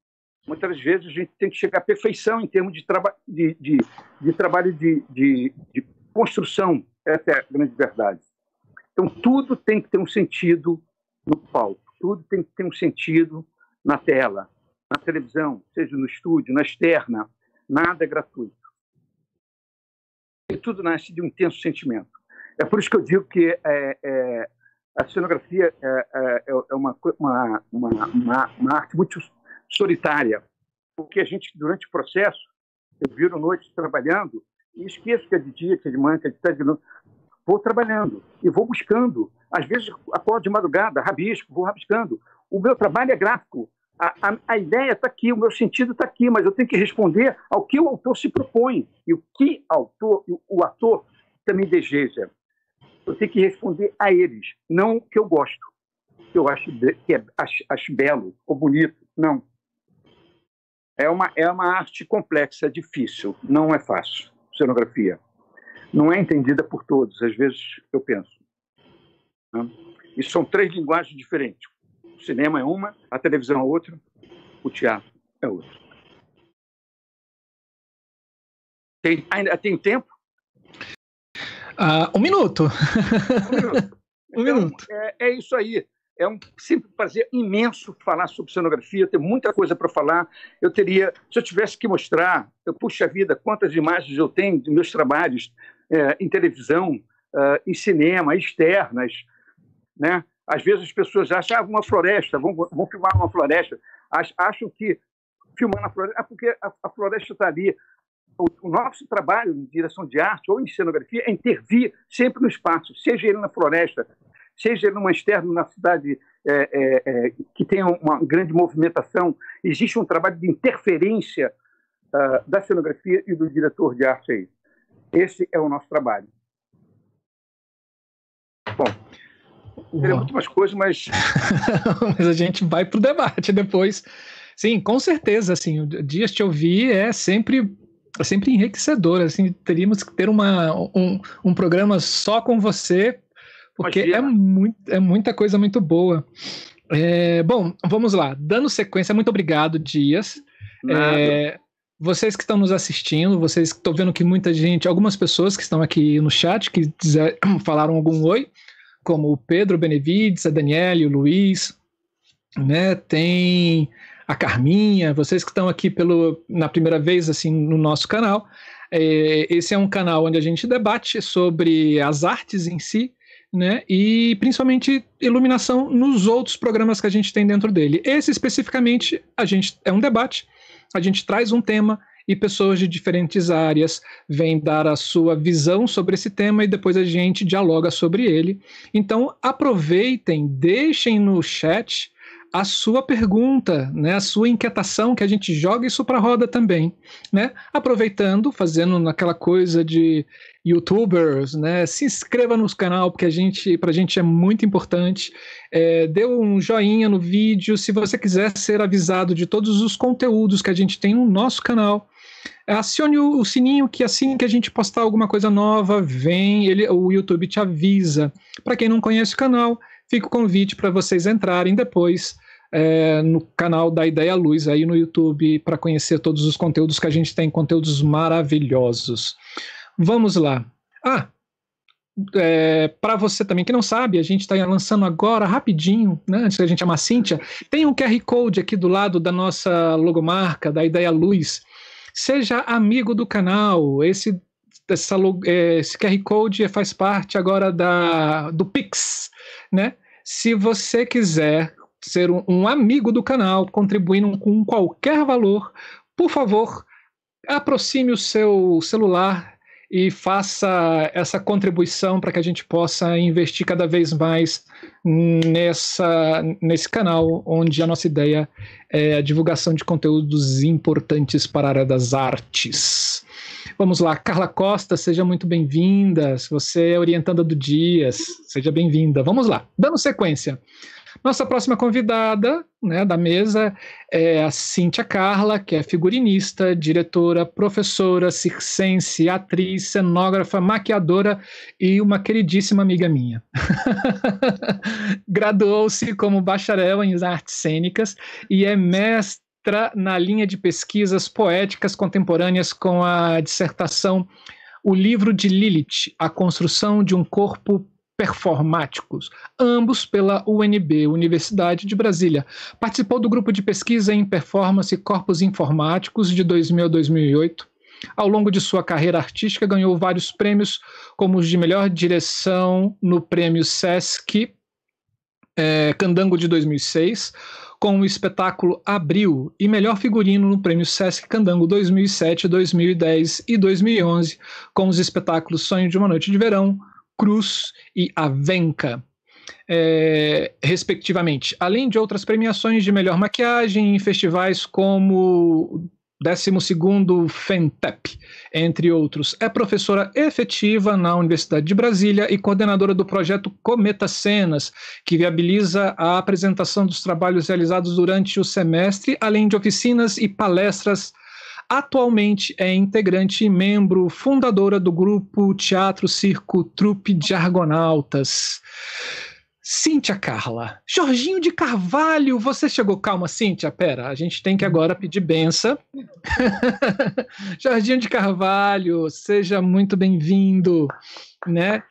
Muitas vezes a gente tem que chegar à perfeição em termos de, traba de, de, de trabalho de, de, de construção. Essa é a grande verdade. Então, tudo tem que ter um sentido no palco, tudo tem que ter um sentido na tela, na televisão, seja no estúdio, na externa, Nada é gratuito. tudo nasce de um intenso sentimento. É por isso que eu digo que é, é, a cenografia é, é, é uma, uma, uma, uma, arte muito solitária, porque a gente, durante o processo, eu viro noite trabalhando e esqueço que é de dia, que é de manhã, que é de tarde, vou trabalhando e vou buscando. Às vezes acordo de madrugada, rabisco, vou rabiscando. O meu trabalho é gráfico. A, a, a ideia está aqui, o meu sentido está aqui, mas eu tenho que responder ao que o autor se propõe e o que autor, o, o ator também deseja eu tenho que responder a eles, não o que eu gosto, que eu acho, que é, acho, acho belo ou bonito. Não. É uma, é uma arte complexa, difícil, não é fácil, cenografia. Não é entendida por todos, às vezes eu penso. Né? E são três linguagens diferentes. O cinema é uma, a televisão é outra, o teatro é outra. Tem, ainda tem tempo? Uh, um minuto. Um minuto. um então, minuto. É, é, isso aí. É um sempre prazer imenso falar sobre cenografia. Tem muita coisa para falar. Eu teria, se eu tivesse que mostrar, eu, puxa vida, quantas imagens eu tenho de meus trabalhos é, em televisão, uh, em cinema, externas, né? Às vezes as pessoas acham ah, uma floresta, vão, vão filmar uma floresta, acham que filmar na floresta, é porque a, a floresta está ali o, nosso trabalho em direção de arte ou em cenografia é intervir sempre no espaço, seja ele na floresta, seja numa externa, na cidade é, é, é, que tem uma grande movimentação. Existe um trabalho de interferência uh, da cenografia e do diretor de arte aí. Esse é o nosso trabalho. Bom, teria muito mais coisas, mas... mas a gente vai para o debate depois. Sim, com certeza, assim, o Dias te ouvir é sempre é sempre enriquecedor, assim, teríamos que ter uma, um, um programa só com você, porque é, muito, é muita coisa muito boa. É, bom, vamos lá. Dando sequência, muito obrigado, Dias. É, vocês que estão nos assistindo, vocês que estão vendo que muita gente, algumas pessoas que estão aqui no chat, que dizer, falaram algum oi, como o Pedro Benevides, a Daniele, o Luiz, né? Tem a Carminha, vocês que estão aqui pelo, na primeira vez assim no nosso canal. É, esse é um canal onde a gente debate sobre as artes em si, né? E principalmente iluminação nos outros programas que a gente tem dentro dele. Esse especificamente a gente é um debate. A gente traz um tema e pessoas de diferentes áreas vêm dar a sua visão sobre esse tema e depois a gente dialoga sobre ele. Então aproveitem, deixem no chat a sua pergunta, né, a sua inquietação, que a gente joga isso para a roda também, né? Aproveitando, fazendo naquela coisa de youtubers, né? Se inscreva no canal, porque a gente, pra gente é muito importante. É, dê um joinha no vídeo, se você quiser ser avisado de todos os conteúdos que a gente tem no nosso canal. Acione o, o sininho que assim que a gente postar alguma coisa nova, vem, ele, o YouTube te avisa. Para quem não conhece o canal, fica o convite para vocês entrarem depois é, no canal da Ideia Luz aí no YouTube para conhecer todos os conteúdos que a gente tem, conteúdos maravilhosos. Vamos lá. Ah, é, para você também que não sabe, a gente está lançando agora rapidinho, né, antes que a gente chamar Cíntia, tem um QR Code aqui do lado da nossa logomarca, da Ideia Luz. Seja amigo do canal. Esse, essa, é, esse QR Code faz parte agora da, do Pix né? Se você quiser ser um, um amigo do canal, contribuindo com qualquer valor, por favor, aproxime o seu celular e faça essa contribuição para que a gente possa investir cada vez mais nessa, nesse canal, onde a nossa ideia é a divulgação de conteúdos importantes para a área das artes. Vamos lá, Carla Costa, seja muito bem-vinda. Você é orientanda do Dias, seja bem-vinda. Vamos lá, dando sequência. Nossa próxima convidada né, da mesa é a Cíntia Carla, que é figurinista, diretora, professora, circense, atriz, cenógrafa, maquiadora e uma queridíssima amiga minha. Graduou-se como bacharel em artes cênicas e é mestre na linha de pesquisas poéticas contemporâneas com a dissertação O Livro de Lilith, A Construção de um Corpo Performáticos, ambos pela UNB, Universidade de Brasília. Participou do grupo de pesquisa em performance e corpos informáticos de 2000 a 2008 Ao longo de sua carreira artística, ganhou vários prêmios, como os de melhor direção no prêmio Sesc é, Candango de 2006, com o espetáculo Abril, e melhor figurino no prêmio Sesc Candango 2007, 2010 e 2011, com os espetáculos Sonho de uma Noite de Verão, Cruz e Avenca. É, respectivamente, além de outras premiações de melhor maquiagem em festivais como 12º FENTEP, entre outros. É professora efetiva na Universidade de Brasília e coordenadora do projeto Cometa Cenas, que viabiliza a apresentação dos trabalhos realizados durante o semestre, além de oficinas e palestras. Atualmente é integrante e membro fundadora do grupo Teatro Circo Trupe de Argonautas. Cíntia Carla. Jorginho de Carvalho, você chegou. Calma, Cíntia, pera, a gente tem que agora pedir benção. Jorginho de Carvalho, seja muito bem-vindo, né?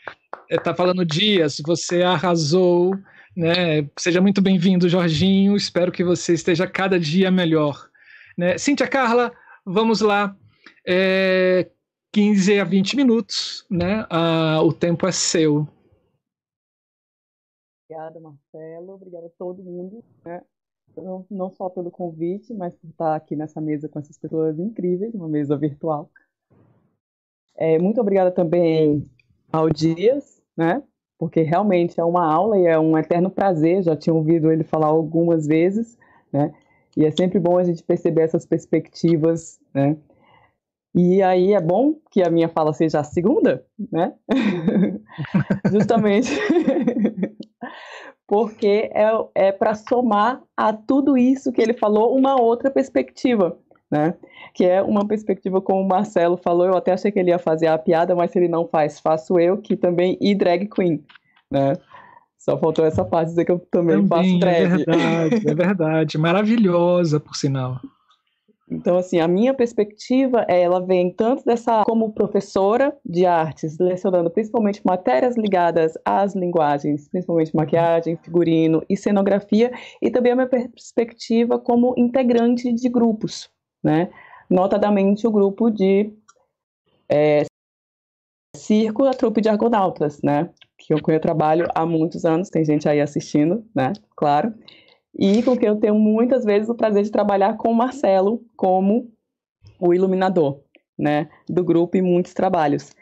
É, tá falando Dias, você arrasou, né? Seja muito bem-vindo, Jorginho. Espero que você esteja cada dia melhor. Né? Cíntia Carla, vamos lá. É, 15 a 20 minutos, né? Ah, o tempo é seu. Obrigada, Marcelo. Obrigada a todo mundo, né? não, não só pelo convite, mas por estar aqui nessa mesa com essas pessoas incríveis, uma mesa virtual. É, muito obrigada também ao Dias, né? Porque realmente é uma aula e é um eterno prazer. Já tinha ouvido ele falar algumas vezes, né? E é sempre bom a gente perceber essas perspectivas, né? E aí é bom que a minha fala seja a segunda, né? Justamente porque é, é para somar a tudo isso que ele falou uma outra perspectiva, né? Que é uma perspectiva como o Marcelo falou, eu até achei que ele ia fazer a piada, mas se ele não faz, faço eu, que também e drag queen, né? Só faltou essa parte dizer que eu também, também faço drag. É verdade, é verdade. Maravilhosa, por sinal. Então, assim, a minha perspectiva, é, ela vem tanto dessa, como professora de artes, lecionando principalmente matérias ligadas às linguagens, principalmente maquiagem, figurino e cenografia, e também a minha perspectiva como integrante de grupos, né? Notadamente o grupo de é, Circo, a trupe de argonautas, né? Que eu, eu trabalho há muitos anos, tem gente aí assistindo, né? Claro e com quem eu tenho muitas vezes o prazer de trabalhar com o Marcelo como o iluminador, né, do grupo e muitos trabalhos.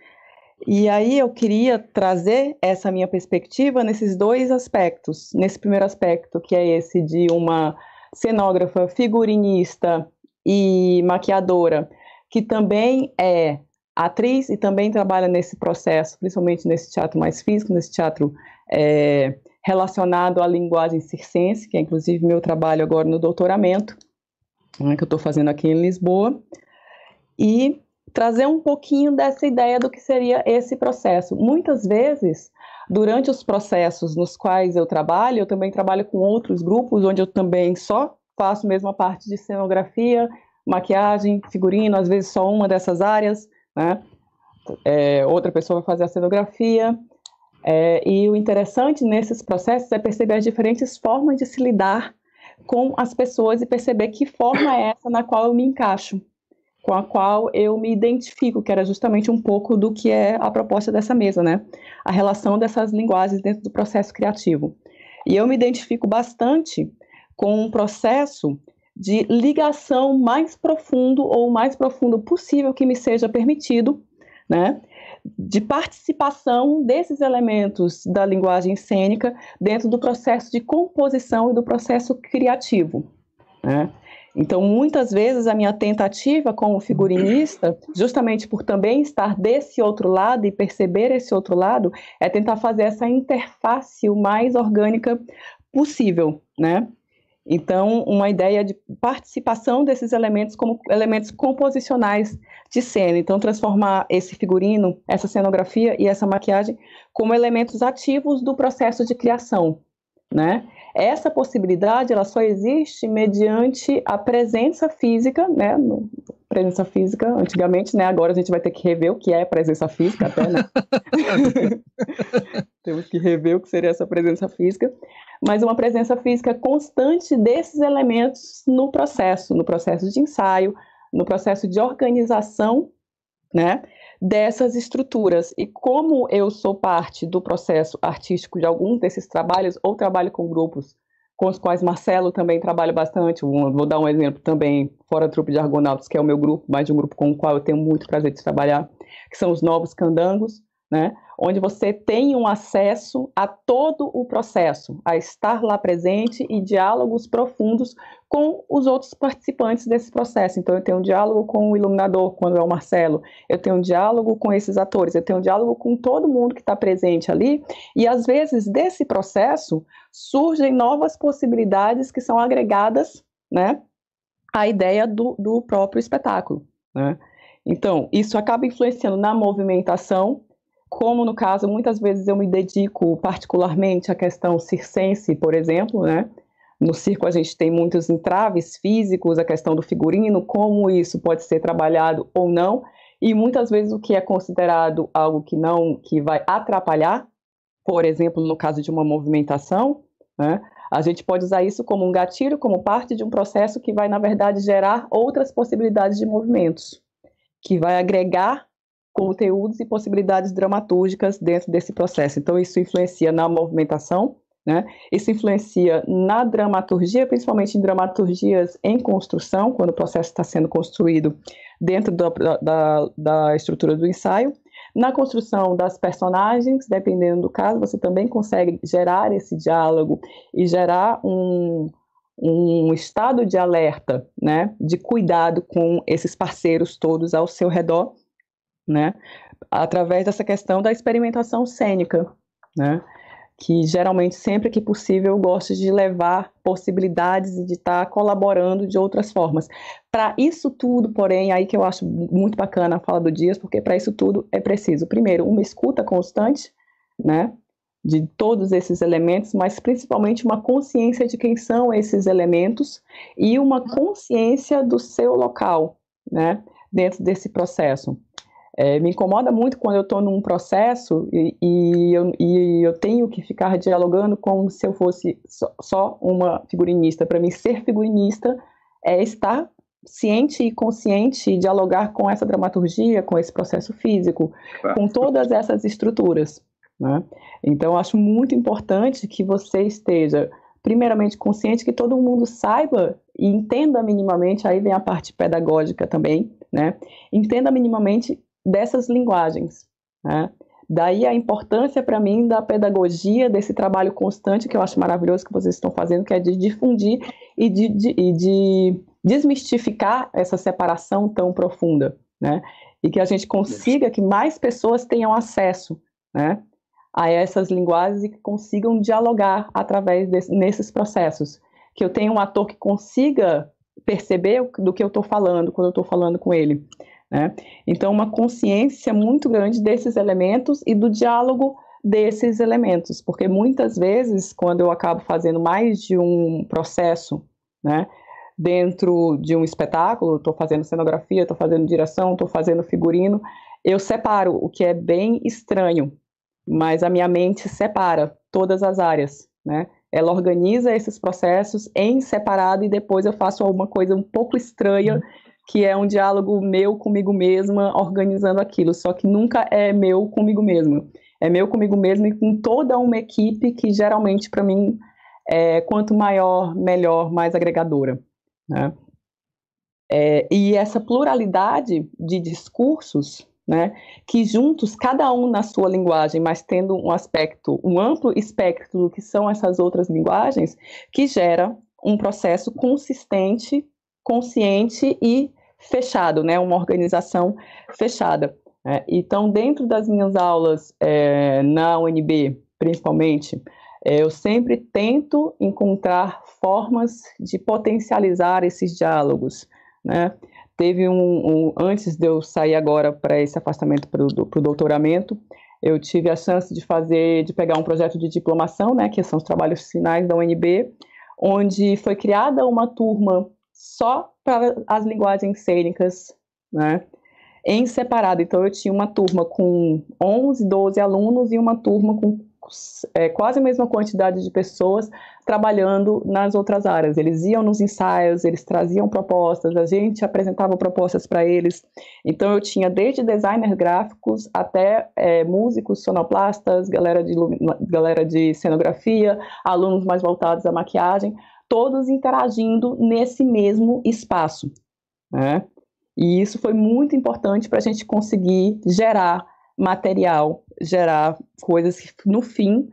E aí eu queria trazer essa minha perspectiva nesses dois aspectos. Nesse primeiro aspecto, que é esse de uma cenógrafa, figurinista e maquiadora, que também é atriz e também trabalha nesse processo, principalmente nesse teatro mais físico, nesse teatro é, relacionado à linguagem circense, que é inclusive meu trabalho agora no doutoramento, né, que eu estou fazendo aqui em Lisboa, e trazer um pouquinho dessa ideia do que seria esse processo. Muitas vezes, durante os processos nos quais eu trabalho, eu também trabalho com outros grupos, onde eu também só faço mesmo a parte de cenografia, maquiagem, figurino, às vezes só uma dessas áreas, né? É, outra pessoa vai fazer a cenografia, é, e o interessante nesses processos é perceber as diferentes formas de se lidar com as pessoas e perceber que forma é essa na qual eu me encaixo, com a qual eu me identifico, que era justamente um pouco do que é a proposta dessa mesa, né? A relação dessas linguagens dentro do processo criativo. E eu me identifico bastante com um processo de ligação mais profundo ou mais profundo possível que me seja permitido, né? de participação desses elementos da linguagem cênica dentro do processo de composição e do processo criativo. Né? Então, muitas vezes, a minha tentativa como figurinista, justamente por também estar desse outro lado e perceber esse outro lado, é tentar fazer essa interface o mais orgânica possível, né? Então, uma ideia de participação desses elementos como elementos composicionais de cena. Então, transformar esse figurino, essa cenografia e essa maquiagem como elementos ativos do processo de criação, né? Essa possibilidade, ela só existe mediante a presença física, né? Presença física, antigamente, né? Agora a gente vai ter que rever o que é presença física até, né? Temos que rever o que seria essa presença física mas uma presença física constante desses elementos no processo, no processo de ensaio, no processo de organização né, dessas estruturas. E como eu sou parte do processo artístico de alguns desses trabalhos, ou trabalho com grupos com os quais Marcelo também trabalha bastante, vou dar um exemplo também, fora a trupe de Argonautas, que é o meu grupo, mais de um grupo com o qual eu tenho muito prazer de trabalhar, que são os Novos Candangos, né? onde você tem um acesso a todo o processo, a estar lá presente e diálogos profundos com os outros participantes desse processo. Então, eu tenho um diálogo com o iluminador, quando é o Marcelo, eu tenho um diálogo com esses atores, eu tenho um diálogo com todo mundo que está presente ali, e às vezes desse processo surgem novas possibilidades que são agregadas né, à ideia do, do próprio espetáculo. Né? Então, isso acaba influenciando na movimentação como no caso, muitas vezes eu me dedico particularmente à questão circense, por exemplo, né? No circo a gente tem muitos entraves físicos, a questão do figurino, como isso pode ser trabalhado ou não, e muitas vezes o que é considerado algo que não, que vai atrapalhar, por exemplo, no caso de uma movimentação, né? A gente pode usar isso como um gatilho, como parte de um processo que vai, na verdade, gerar outras possibilidades de movimentos, que vai agregar conteúdos e possibilidades dramatúrgicas dentro desse processo. Então, isso influencia na movimentação, né? Isso influencia na dramaturgia, principalmente em dramaturgias em construção, quando o processo está sendo construído dentro da, da, da estrutura do ensaio. Na construção das personagens, dependendo do caso, você também consegue gerar esse diálogo e gerar um, um estado de alerta, né, de cuidado com esses parceiros todos ao seu redor, né? Através dessa questão da experimentação cênica, né? Que geralmente, sempre que possível, eu gosto de levar possibilidades e de estar colaborando de outras formas. Para isso tudo, porém, aí que eu acho muito bacana a fala do Dias, porque para isso tudo é preciso, primeiro, uma escuta constante, né? de todos esses elementos, mas principalmente uma consciência de quem são esses elementos e uma consciência do seu local, né, dentro desse processo. É, me incomoda muito quando eu estou num processo e, e, eu, e, eu, tenho que ficar dialogando como se eu fosse só, só uma figurinista. Para mim, ser figurinista é estar ciente e consciente e dialogar com essa dramaturgia, com esse processo físico, com todas essas estruturas. Né? Então, acho muito importante que você esteja, primeiramente, consciente que todo mundo saiba e entenda minimamente, aí vem a parte pedagógica também, né? Entenda minimamente dessas linguagens. Né? Daí a importância para mim da pedagogia, desse trabalho constante que eu acho maravilhoso que vocês estão fazendo, que é de difundir e de, de, e de desmistificar essa separação tão profunda, né? E que a gente consiga que mais pessoas tenham acesso, né? A essas linguagens e que consigam dialogar através desses processos. Que eu tenha um ator que consiga perceber do que eu estou falando quando eu estou falando com ele. Né? Então, uma consciência muito grande desses elementos e do diálogo desses elementos, porque muitas vezes, quando eu acabo fazendo mais de um processo, né, dentro de um espetáculo, estou fazendo cenografia, estou fazendo direção, estou fazendo figurino, eu separo, o que é bem estranho, mas a minha mente separa todas as áreas, né? Ela organiza esses processos em separado e depois eu faço alguma coisa um pouco estranha que é um diálogo meu comigo mesma organizando aquilo, só que nunca é meu comigo mesma. É meu comigo mesma e com toda uma equipe que geralmente para mim é quanto maior, melhor, mais agregadora. Né? É, e essa pluralidade de discursos, né, que juntos, cada um na sua linguagem, mas tendo um aspecto, um amplo espectro do que são essas outras linguagens, que gera um processo consistente consciente e fechado, né? Uma organização fechada. É, então, dentro das minhas aulas é, na UNB, principalmente, é, eu sempre tento encontrar formas de potencializar esses diálogos, né? Teve um, um antes de eu sair agora para esse afastamento para o doutoramento, eu tive a chance de fazer, de pegar um projeto de diplomação, né, que são os trabalhos finais da UNB, onde foi criada uma turma só para as linguagens cênicas, né? Em separado. Então, eu tinha uma turma com 11, 12 alunos e uma turma com é, quase a mesma quantidade de pessoas trabalhando nas outras áreas. Eles iam nos ensaios, eles traziam propostas, a gente apresentava propostas para eles. Então eu tinha desde designers gráficos até é, músicos, sonoplastas, galera de, galera de cenografia, alunos mais voltados à maquiagem, todos interagindo nesse mesmo espaço. Né? E isso foi muito importante para a gente conseguir gerar material, gerar coisas que, no fim,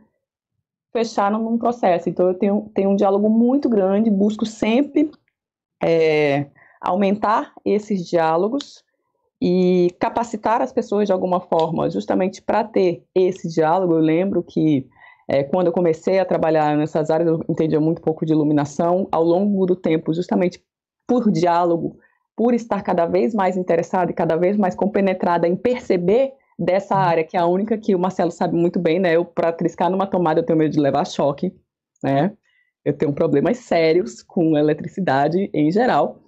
fecharam num processo. Então, eu tenho, tenho um diálogo muito grande, busco sempre é, aumentar esses diálogos e capacitar as pessoas de alguma forma, justamente para ter esse diálogo. Eu lembro que é, quando eu comecei a trabalhar nessas áreas, eu entendia muito pouco de iluminação. Ao longo do tempo, justamente por diálogo, por estar cada vez mais interessada e cada vez mais compenetrada em perceber dessa área, que é a única que o Marcelo sabe muito bem, né? Eu, para triscar numa tomada, eu tenho medo de levar choque, né? Eu tenho problemas sérios com eletricidade em geral.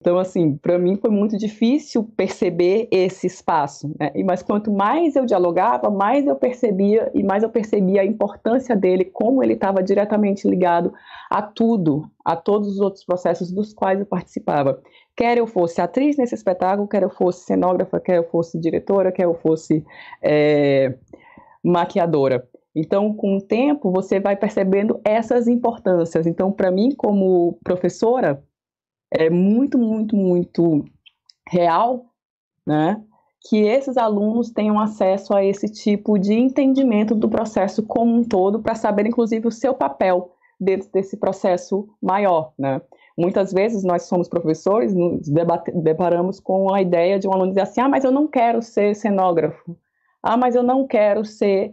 Então, assim, para mim foi muito difícil perceber esse espaço, né? Mas quanto mais eu dialogava, mais eu percebia e mais eu percebia a importância dele, como ele estava diretamente ligado a tudo, a todos os outros processos dos quais eu participava. Quer eu fosse atriz nesse espetáculo, quer eu fosse cenógrafa, quer eu fosse diretora, quer eu fosse é, maquiadora. Então, com o tempo, você vai percebendo essas importâncias. Então, para mim, como professora, é muito, muito, muito real, né? Que esses alunos tenham acesso a esse tipo de entendimento do processo como um todo, para saber, inclusive, o seu papel dentro desse processo maior, né? Muitas vezes nós somos professores, nos deparamos com a ideia de um aluno dizer assim: ah, mas eu não quero ser cenógrafo, ah, mas eu não quero ser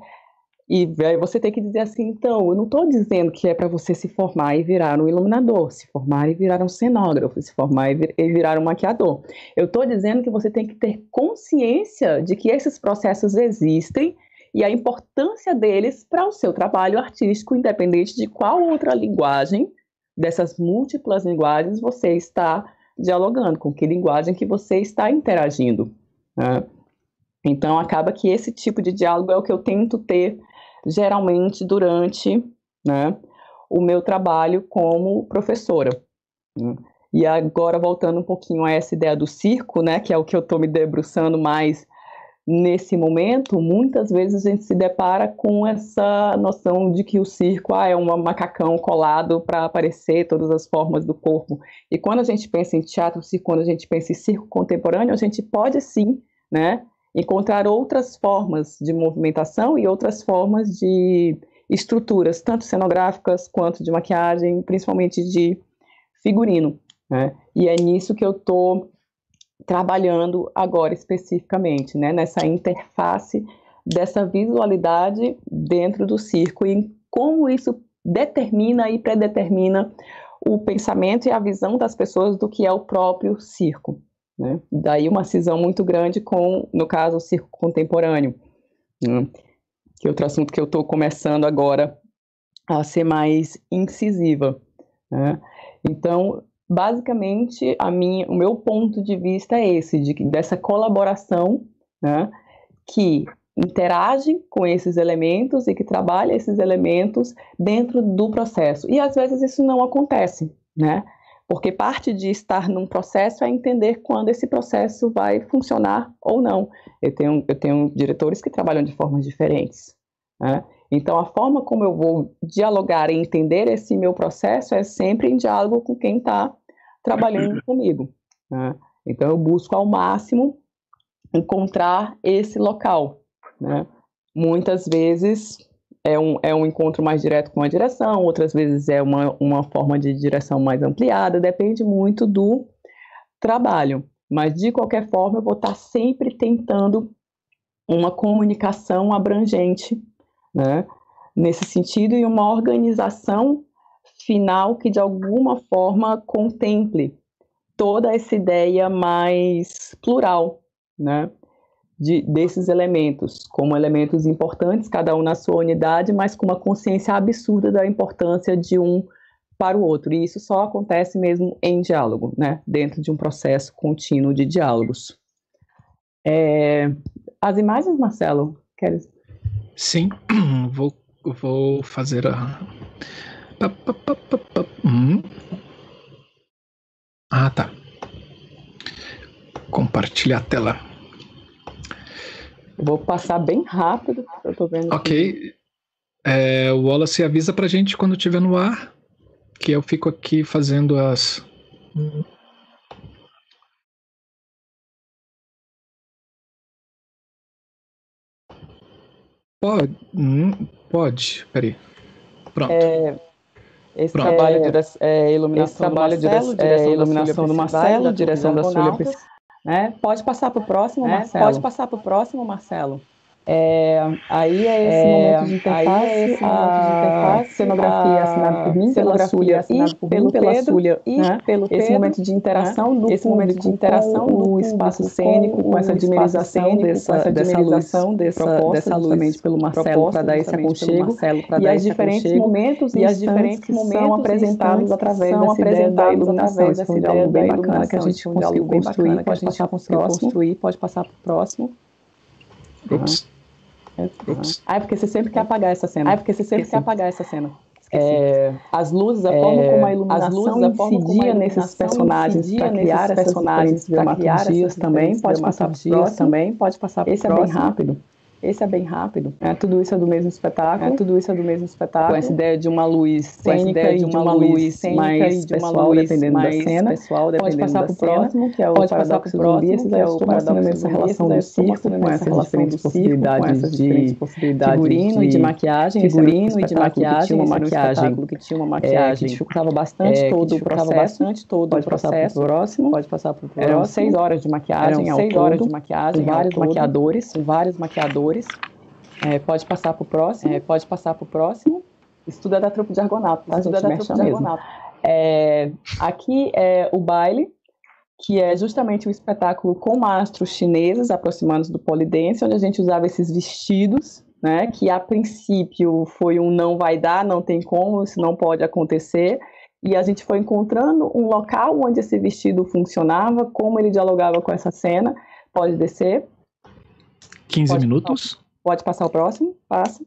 e aí você tem que dizer assim, então, eu não estou dizendo que é para você se formar e virar um iluminador, se formar e virar um cenógrafo, se formar e virar um maquiador. Eu estou dizendo que você tem que ter consciência de que esses processos existem e a importância deles para o seu trabalho artístico, independente de qual outra linguagem dessas múltiplas linguagens você está dialogando, com que linguagem que você está interagindo. Né? Então, acaba que esse tipo de diálogo é o que eu tento ter geralmente durante né, o meu trabalho como professora. Né? E agora, voltando um pouquinho a essa ideia do circo, né, que é o que eu estou me debruçando mais nesse momento, muitas vezes a gente se depara com essa noção de que o circo ah, é um macacão colado para aparecer todas as formas do corpo. E quando a gente pensa em teatro, quando a gente pensa em circo contemporâneo, a gente pode sim, né, encontrar outras formas de movimentação e outras formas de estruturas, tanto cenográficas quanto de maquiagem, principalmente de figurino. Né? E é nisso que eu estou trabalhando agora especificamente, né? nessa interface dessa visualidade dentro do circo e como isso determina e predetermina o pensamento e a visão das pessoas do que é o próprio circo. Né? Daí uma cisão muito grande com, no caso, o circo contemporâneo, né? que é outro assunto que eu estou começando agora a ser mais incisiva. Né? Então, basicamente, a minha, o meu ponto de vista é esse, de, dessa colaboração né, que interage com esses elementos e que trabalha esses elementos dentro do processo. E às vezes isso não acontece, né? Porque parte de estar num processo é entender quando esse processo vai funcionar ou não. Eu tenho, eu tenho diretores que trabalham de formas diferentes. Né? Então, a forma como eu vou dialogar e entender esse meu processo é sempre em diálogo com quem está trabalhando comigo. Né? Então, eu busco ao máximo encontrar esse local. Né? Muitas vezes é um, é um encontro mais direto com a direção, outras vezes é uma, uma forma de direção mais ampliada, depende muito do trabalho. Mas, de qualquer forma, eu vou estar sempre tentando uma comunicação abrangente, né? Nesse sentido, e uma organização final que, de alguma forma, contemple toda essa ideia mais plural, né? De, desses elementos, como elementos importantes, cada um na sua unidade, mas com uma consciência absurda da importância de um para o outro. E isso só acontece mesmo em diálogo, né? dentro de um processo contínuo de diálogos. É... As imagens, Marcelo, queres? Sim, vou, vou fazer a. Hum. Ah, tá. Compartilhar a tela. Vou passar bem rápido, eu tô vendo. Ok. É, o Wallace avisa pra gente quando estiver no ar, que eu fico aqui fazendo as. Pode. Hum, pode. Peraí. Pronto. É, esse Pronto. trabalho de é, iluminação, esse trabalho do de Marcelo, direção é, iluminação do Marcelo, direção da Súlia Argonautas. Né? Pode passar para o próximo, né? Marcelo. Pode passar para o próximo, Marcelo. É, aí é esse É, momento de interface, aí é esse momento de a interface, cenografia a assinada por mim, pela Súlia assinada por pelo mim, pela Súlia e né? pelo esse Pedro, momento de interação do esse momento de interação com o espaço cênico, com essa dimerização dessa, essa dessa luz dessa- proposta dessa luz justamente pelo Marcelo para dar esse aconchego Marcelo e as diferentes momentos e as diferentes que são momentos apresentados através dessa ideia da iluminação. Esse foi um diálogo bem bacana que a gente conseguiu construir, bacana que a pode gente passar para o conseguiu próximo. construir, pode passar para o próximo. Ups. Ups. É porque você sempre quer apagar essa cena. É porque você sempre Esqueci. quer apagar essa cena. É, as luzes, a forma como a iluminação as luzes, a forma como a incidia nesses personagens para criar essas personagens, pra criar essas também, pode passar para próximo. também, pode passar Esse é bem rápido. Esse é bem rápido. É, tudo isso é do mesmo espetáculo. É, tudo isso é do mesmo espetáculo. com essa ideia de uma luz Com cênica ideia e de uma luz cênica mais de uma pessoal, luz dependendo da cena. pessoal, Pode dependendo passar da para o próximo, que é o Pode passar paradoxo próximo, Esses que é o paradoxo nessa relação do estou circo, com essas relação diferentes do com possibilidades de figurino e de maquiagem. Figurino e de maquiagem, tinha uma um maquiagem que tinha uma é, que maquiagem dificultava bastante é, que todo o processo. bastante Pode passar para o próximo. Pode passar para o próximo. Eram seis horas de maquiagem seis horas de maquiagem com vários maquiadores. com vários maquiadores. É, pode passar para o próximo. É, pode passar para o próximo. É da trupe de Argonato, tá? É gente? da Merchan trupe de. Argonato. É, aqui é o baile, que é justamente o espetáculo com mastros chineses aproximando-se do polidense, onde a gente usava esses vestidos, né, que a princípio foi um não vai dar, não tem como, isso não pode acontecer, e a gente foi encontrando um local onde esse vestido funcionava, como ele dialogava com essa cena. Pode descer, 15 Pode- minutos. Pode passar o próximo? Passa.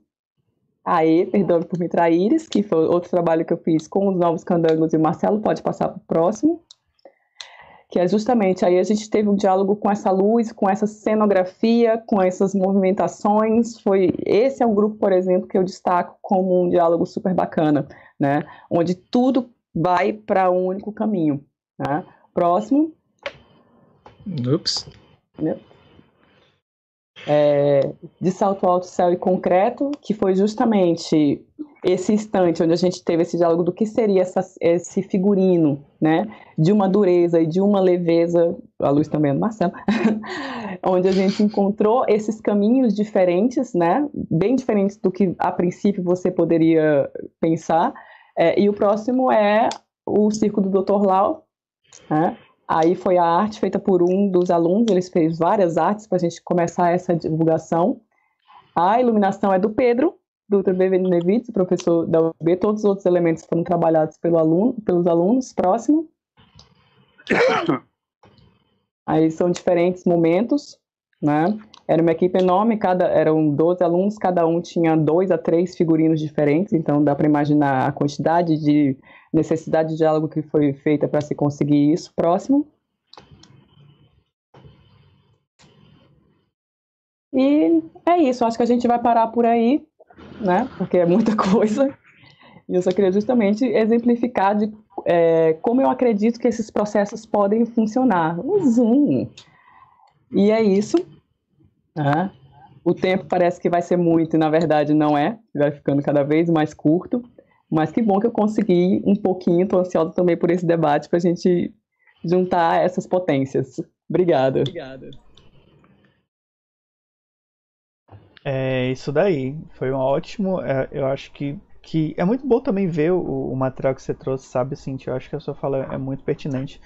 Aê, perdão por me traíres, que foi outro trabalho que eu fiz com os novos candangos e o Marcelo, pode passar para o próximo. Que é justamente, aí a gente teve um diálogo com essa luz, com essa cenografia, com essas movimentações. Foi Esse é um grupo, por exemplo, que eu destaco como um diálogo super bacana, né? Onde tudo vai para um único caminho. Né? Próximo. Ups. É, de salto alto, céu e concreto, que foi justamente esse instante onde a gente teve esse diálogo do que seria essa, esse figurino, né, de uma dureza e de uma leveza, a luz também é do Marcelo, onde a gente encontrou esses caminhos diferentes, né, bem diferentes do que a princípio você poderia pensar, É, e o próximo é o circo do Dr. Lau, né, Aí foi a arte feita por um dos alunos, eles fez várias artes para a gente começar essa divulgação. A iluminação é do Pedro, do Nevitz, professor da UB. Todos os outros elementos foram trabalhados pelo aluno, pelos alunos. Próximo. Aí são diferentes momentos, né? Era uma equipe enorme, cada, eram 12 alunos, cada um tinha dois a três figurinos diferentes, então dá para imaginar a quantidade de necessidade de diálogo que foi feita para se conseguir isso. Próximo. E é isso, acho que a gente vai parar por aí, né? Porque é muita coisa. E eu só queria justamente exemplificar de é, como eu acredito que esses processos podem funcionar. O Zoom. E é isso. O tempo parece que vai ser muito, e na verdade não é. Vai ficando cada vez mais curto. Mas que bom que eu consegui um pouquinho, estou ansiosa também por esse debate para a gente juntar essas potências. Obrigada. Obrigada. É isso daí. Foi um ótimo. é, eu acho que, que é muito bom também ver o, o material que você trouxe, sabe, Cintia? Eu acho que a sua fala é muito pertinente.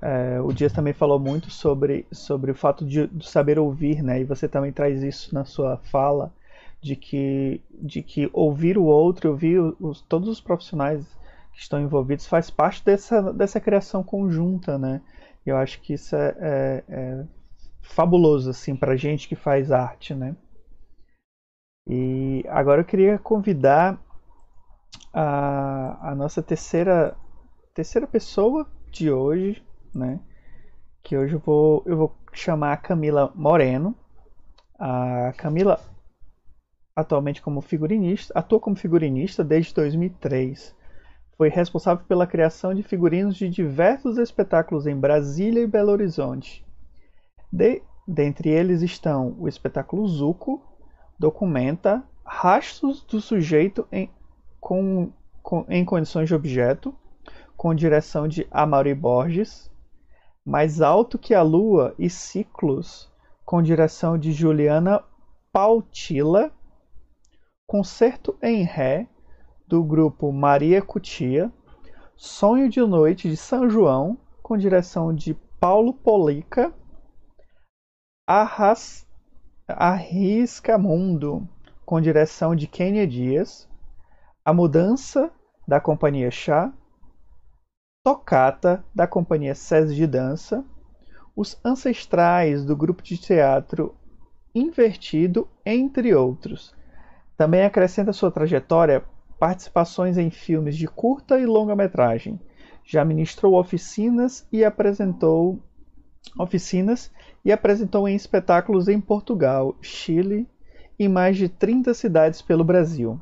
É, o Dias também falou muito sobre, sobre o fato de, de saber ouvir, né? E você também traz isso na sua fala, de que, de que ouvir o outro, ouvir os, todos os profissionais que estão envolvidos faz parte dessa, dessa criação conjunta, né? Eu acho que isso é, é, é fabuloso, assim, pra gente que faz arte, né? E agora eu queria convidar a, a nossa terceira, terceira pessoa de hoje, né? Que hoje eu vou, eu vou chamar a Camila Moreno. A Camila, atualmente como figurinista, atua como figurinista desde 2003. Foi responsável pela criação de figurinos de diversos espetáculos em Brasília e Belo Horizonte. De, dentre eles estão o espetáculo Zuco, documenta rastros do sujeito em, com, com, em condições de objeto, com direção de Amaury Borges, Mais Alto que a Lua e Ciclos, com direção de Juliana Pautila, Concerto em Ré, do grupo Maria Cutia, Sonho de Noite de São João, com direção de Paulo Polica, Arras, Arrisca Mundo, com direção de Kenia Dias, A Mudança, da Companhia Chá, Tocata, da Companhia SES de Dança, Os Ancestrais, do grupo de teatro Invertido, entre outros. Também acrescenta sua trajetória participações em filmes de curta e longa-metragem. Já ministrou oficinas e apresentou oficinas e apresentou em espetáculos em Portugal, Chile e mais de 30 cidades pelo Brasil.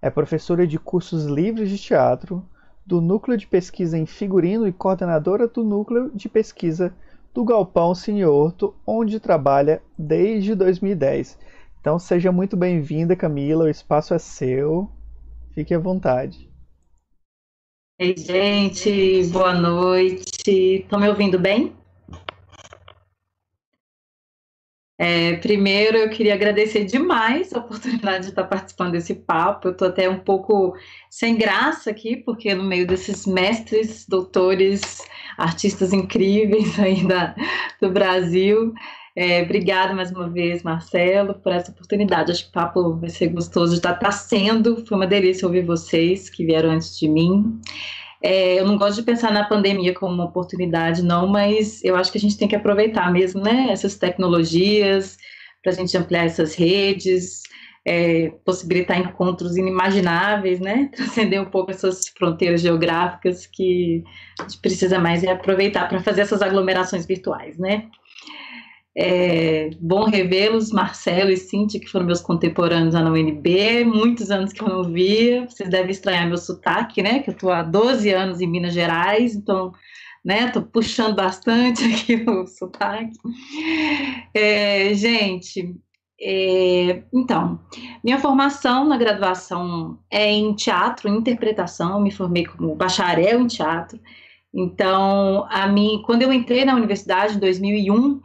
É professora de cursos livres de teatro, do Núcleo de Pesquisa em Figurino e coordenadora do Núcleo de Pesquisa do Galpão Cinhorto, onde trabalha desde 2010. Então seja muito bem-vinda, Camila, o espaço é seu. Fique à vontade. Ei, gente, boa noite. Estão me ouvindo bem? É, primeiro, eu queria agradecer demais a oportunidade de estar participando desse papo. Eu estou até um pouco sem graça aqui, porque no meio desses mestres, doutores, artistas incríveis aí do Brasil. É, obrigada mais uma vez, Marcelo, por essa oportunidade. Acho que o papo vai ser gostoso. Está tá sendo, foi uma delícia ouvir vocês que vieram antes de mim. É, eu não gosto de pensar na pandemia como uma oportunidade, não, mas eu acho que a gente tem que aproveitar mesmo, né, essas tecnologias para a gente ampliar essas redes, é, possibilitar encontros inimagináveis, né, transcender um pouco essas fronteiras geográficas que a gente precisa mais é aproveitar para fazer essas aglomerações virtuais, né. É, bom revê-los, Marcelo e Cintia, que foram meus contemporâneos lá na UNB, muitos anos que eu não via, vocês devem estranhar meu sotaque, né, que eu estou há 12 anos em Minas Gerais, então, né, tô puxando bastante aqui o sotaque. É, gente, é, então, minha formação na graduação é em teatro, interpretação, me formei como bacharel em teatro, então, a mim, quando eu entrei na universidade em 2001,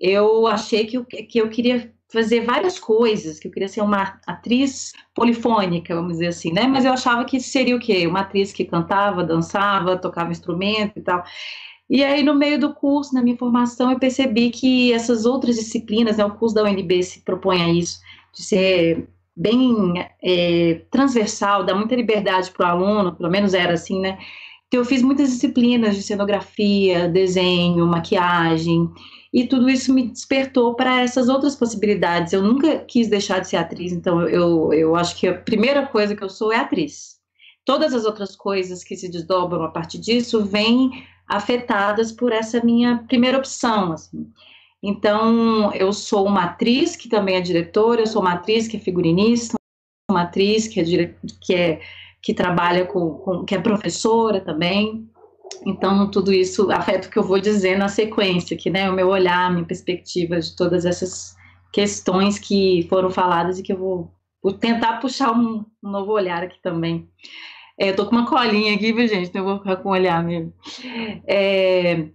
eu achei que eu, que eu queria fazer várias coisas, que eu queria ser uma atriz polifônica, vamos dizer assim, né? Mas eu achava que seria o quê? Uma atriz que cantava, dançava, tocava instrumento e tal. E aí, no meio do curso, na minha formação, eu percebi que essas outras disciplinas, né, o curso da UNB se propõe a isso, de ser bem é, transversal, dá muita liberdade para o aluno, pelo menos era assim, né? Então, eu fiz muitas disciplinas de cenografia, desenho, maquiagem, e tudo isso me despertou para essas outras possibilidades. Eu nunca quis deixar de ser atriz, então eu, eu acho que a primeira coisa que eu sou é atriz. Todas as outras coisas que se desdobram a partir disso vêm afetadas por essa minha primeira opção. Assim. Então, eu sou uma atriz que também é diretora, eu sou uma atriz que é figurinista, uma atriz que é, que, é que trabalha com, com, que é professora também. Então, tudo isso afeta o que eu vou dizer na sequência, que né, o meu olhar, minha perspectiva de todas essas questões que foram faladas e que eu vou, vou tentar puxar um, um, novo olhar aqui também. É, eu tô com uma colinha aqui, viu, gente? Então eu vou ficar com um olhar mesmo. É,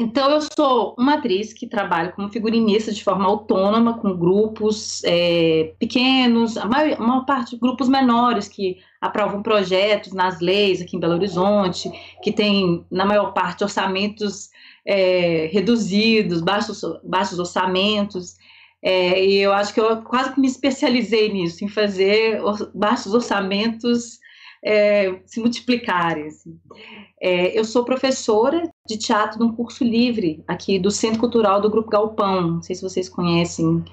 então, eu sou uma atriz que trabalha como figurinista de forma autônoma, com grupos é, pequenos, a maior, a maior parte grupos menores que aprovam projetos nas leis aqui em Belo Horizonte, que tem, na maior parte, orçamentos é, reduzidos, baixos, baixos orçamentos. É, e eu acho que eu quase que me especializei nisso, em fazer or, baixos orçamentos é, se multiplicarem. Assim. É, eu sou professora de teatro num curso livre aqui do Centro Cultural do Grupo Galpão. Não sei se vocês conhecem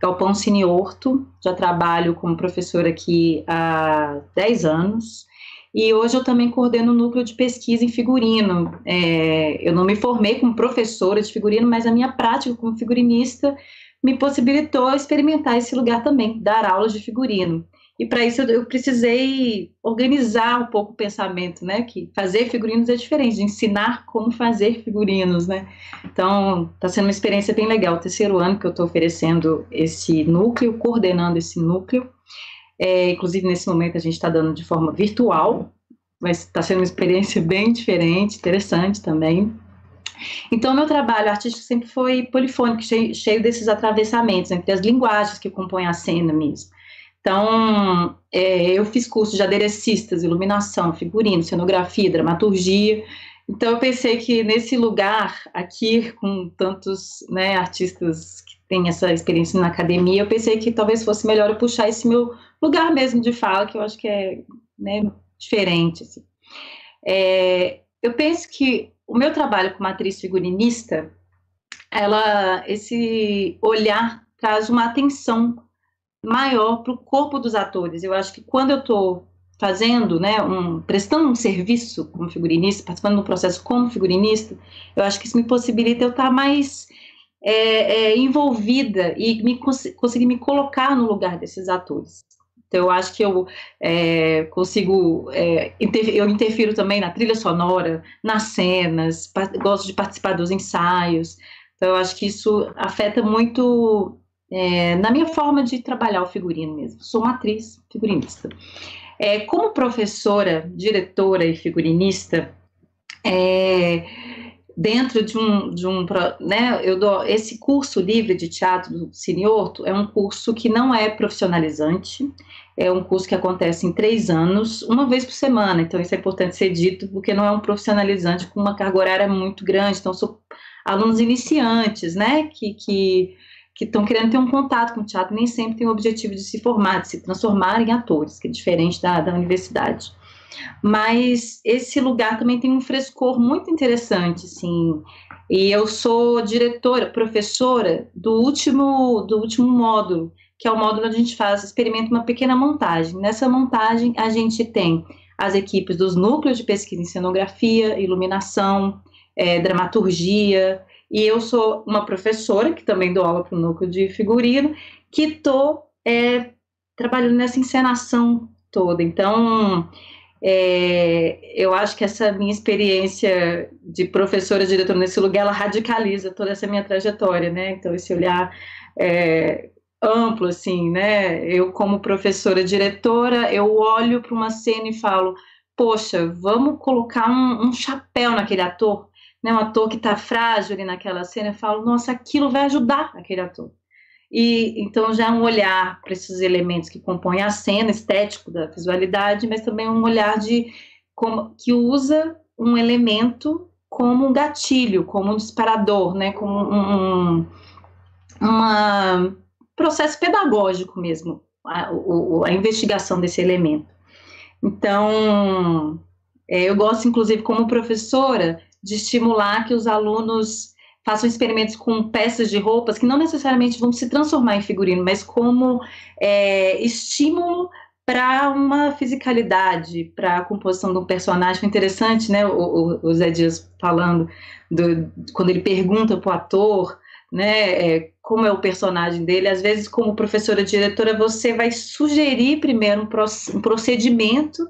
Galpão Cine Horto, já trabalho como professora aqui há 10 anos. E hoje eu também coordeno o núcleo de pesquisa em figurino. É, eu não me formei como professora de figurino, mas a minha prática como figurinista me possibilitou experimentar esse lugar também, dar aulas de figurino. E para isso eu precisei organizar um pouco o pensamento, né? Que fazer figurinos é diferente ensinar como fazer figurinos, né? Então, está sendo uma experiência bem legal. O terceiro ano que eu estou oferecendo esse núcleo, coordenando esse núcleo. É, inclusive, nesse momento, a gente está dando de forma virtual, mas está sendo uma experiência bem diferente, interessante também. Então, meu trabalho artístico sempre foi polifônico, cheio, cheio desses atravessamentos entre as linguagens que compõem a cena mesmo. Então, é, eu fiz curso de aderecistas, iluminação, figurino, cenografia, dramaturgia. Então, eu pensei que nesse lugar, aqui, com tantos né, artistas que têm essa experiência na academia, eu pensei que talvez fosse melhor eu puxar esse meu lugar mesmo de fala, que eu acho que é né, diferente. Assim. É, eu penso que o meu trabalho como atriz figurinista, ela, esse olhar traz uma atenção maior para o corpo dos atores. Eu acho que quando eu estou fazendo, né, um, prestando um serviço como figurinista, participando do processo como figurinista, eu acho que isso me possibilita eu estar mais é, é, envolvida e me, conseguir me colocar no lugar desses atores. Então, eu acho que eu é, consigo, é, inter, eu interfiro também na trilha sonora, nas cenas, gosto de participar dos ensaios. Então, eu acho que isso afeta muito é, na minha forma de trabalhar o figurino mesmo. Sou uma atriz figurinista. É, como professora, diretora e figurinista, é, dentro de um, de um né, eu dou esse curso livre de teatro do Cine Horto é um curso que não é profissionalizante, é um curso que acontece em três anos, uma vez por semana, então isso é importante ser dito, porque não é um profissionalizante com uma carga horária muito grande, então sou alunos iniciantes, né, que, que que estão querendo ter um contato com o teatro, nem sempre tem o objetivo de se formar, de se transformar em atores, que é diferente da, da universidade. Mas esse lugar também tem um frescor muito interessante, assim. E eu sou diretora, professora do último, do último módulo, que é o módulo onde a gente faz, experimenta uma pequena montagem. Nessa montagem, a gente tem as equipes dos núcleos de pesquisa em cenografia, iluminação, é, dramaturgia, e eu sou uma professora, que também dou aula para o núcleo de figurino, que estou é, trabalhando nessa encenação toda. Então, é, eu acho que essa minha experiência de professora, diretora nesse lugar, ela radicaliza toda essa minha trajetória, né? Então, esse olhar é, amplo, assim, né? Eu, como professora, diretora, eu olho para uma cena e falo, poxa, vamos colocar um, um chapéu naquele ator, né, um ator que está frágil ali naquela cena, eu falo, nossa, aquilo vai ajudar aquele ator. E então já é um olhar para esses elementos que compõem a cena, estético da visualidade, mas também um olhar de como que usa um elemento como um gatilho, como um disparador, né, como um, um uma processo pedagógico mesmo, a, a, a investigação desse elemento. Então, é, eu gosto, inclusive, como professora, de estimular que os alunos façam experimentos com peças de roupas que não necessariamente vão se transformar em figurino, mas como é, estímulo para uma fisicalidade, para a composição de um personagem. Foi interessante, né, o, o, Zé Dias falando, do, quando ele pergunta para o ator, né, é, como é o personagem dele, às vezes como professora diretora você vai sugerir primeiro um, procedimento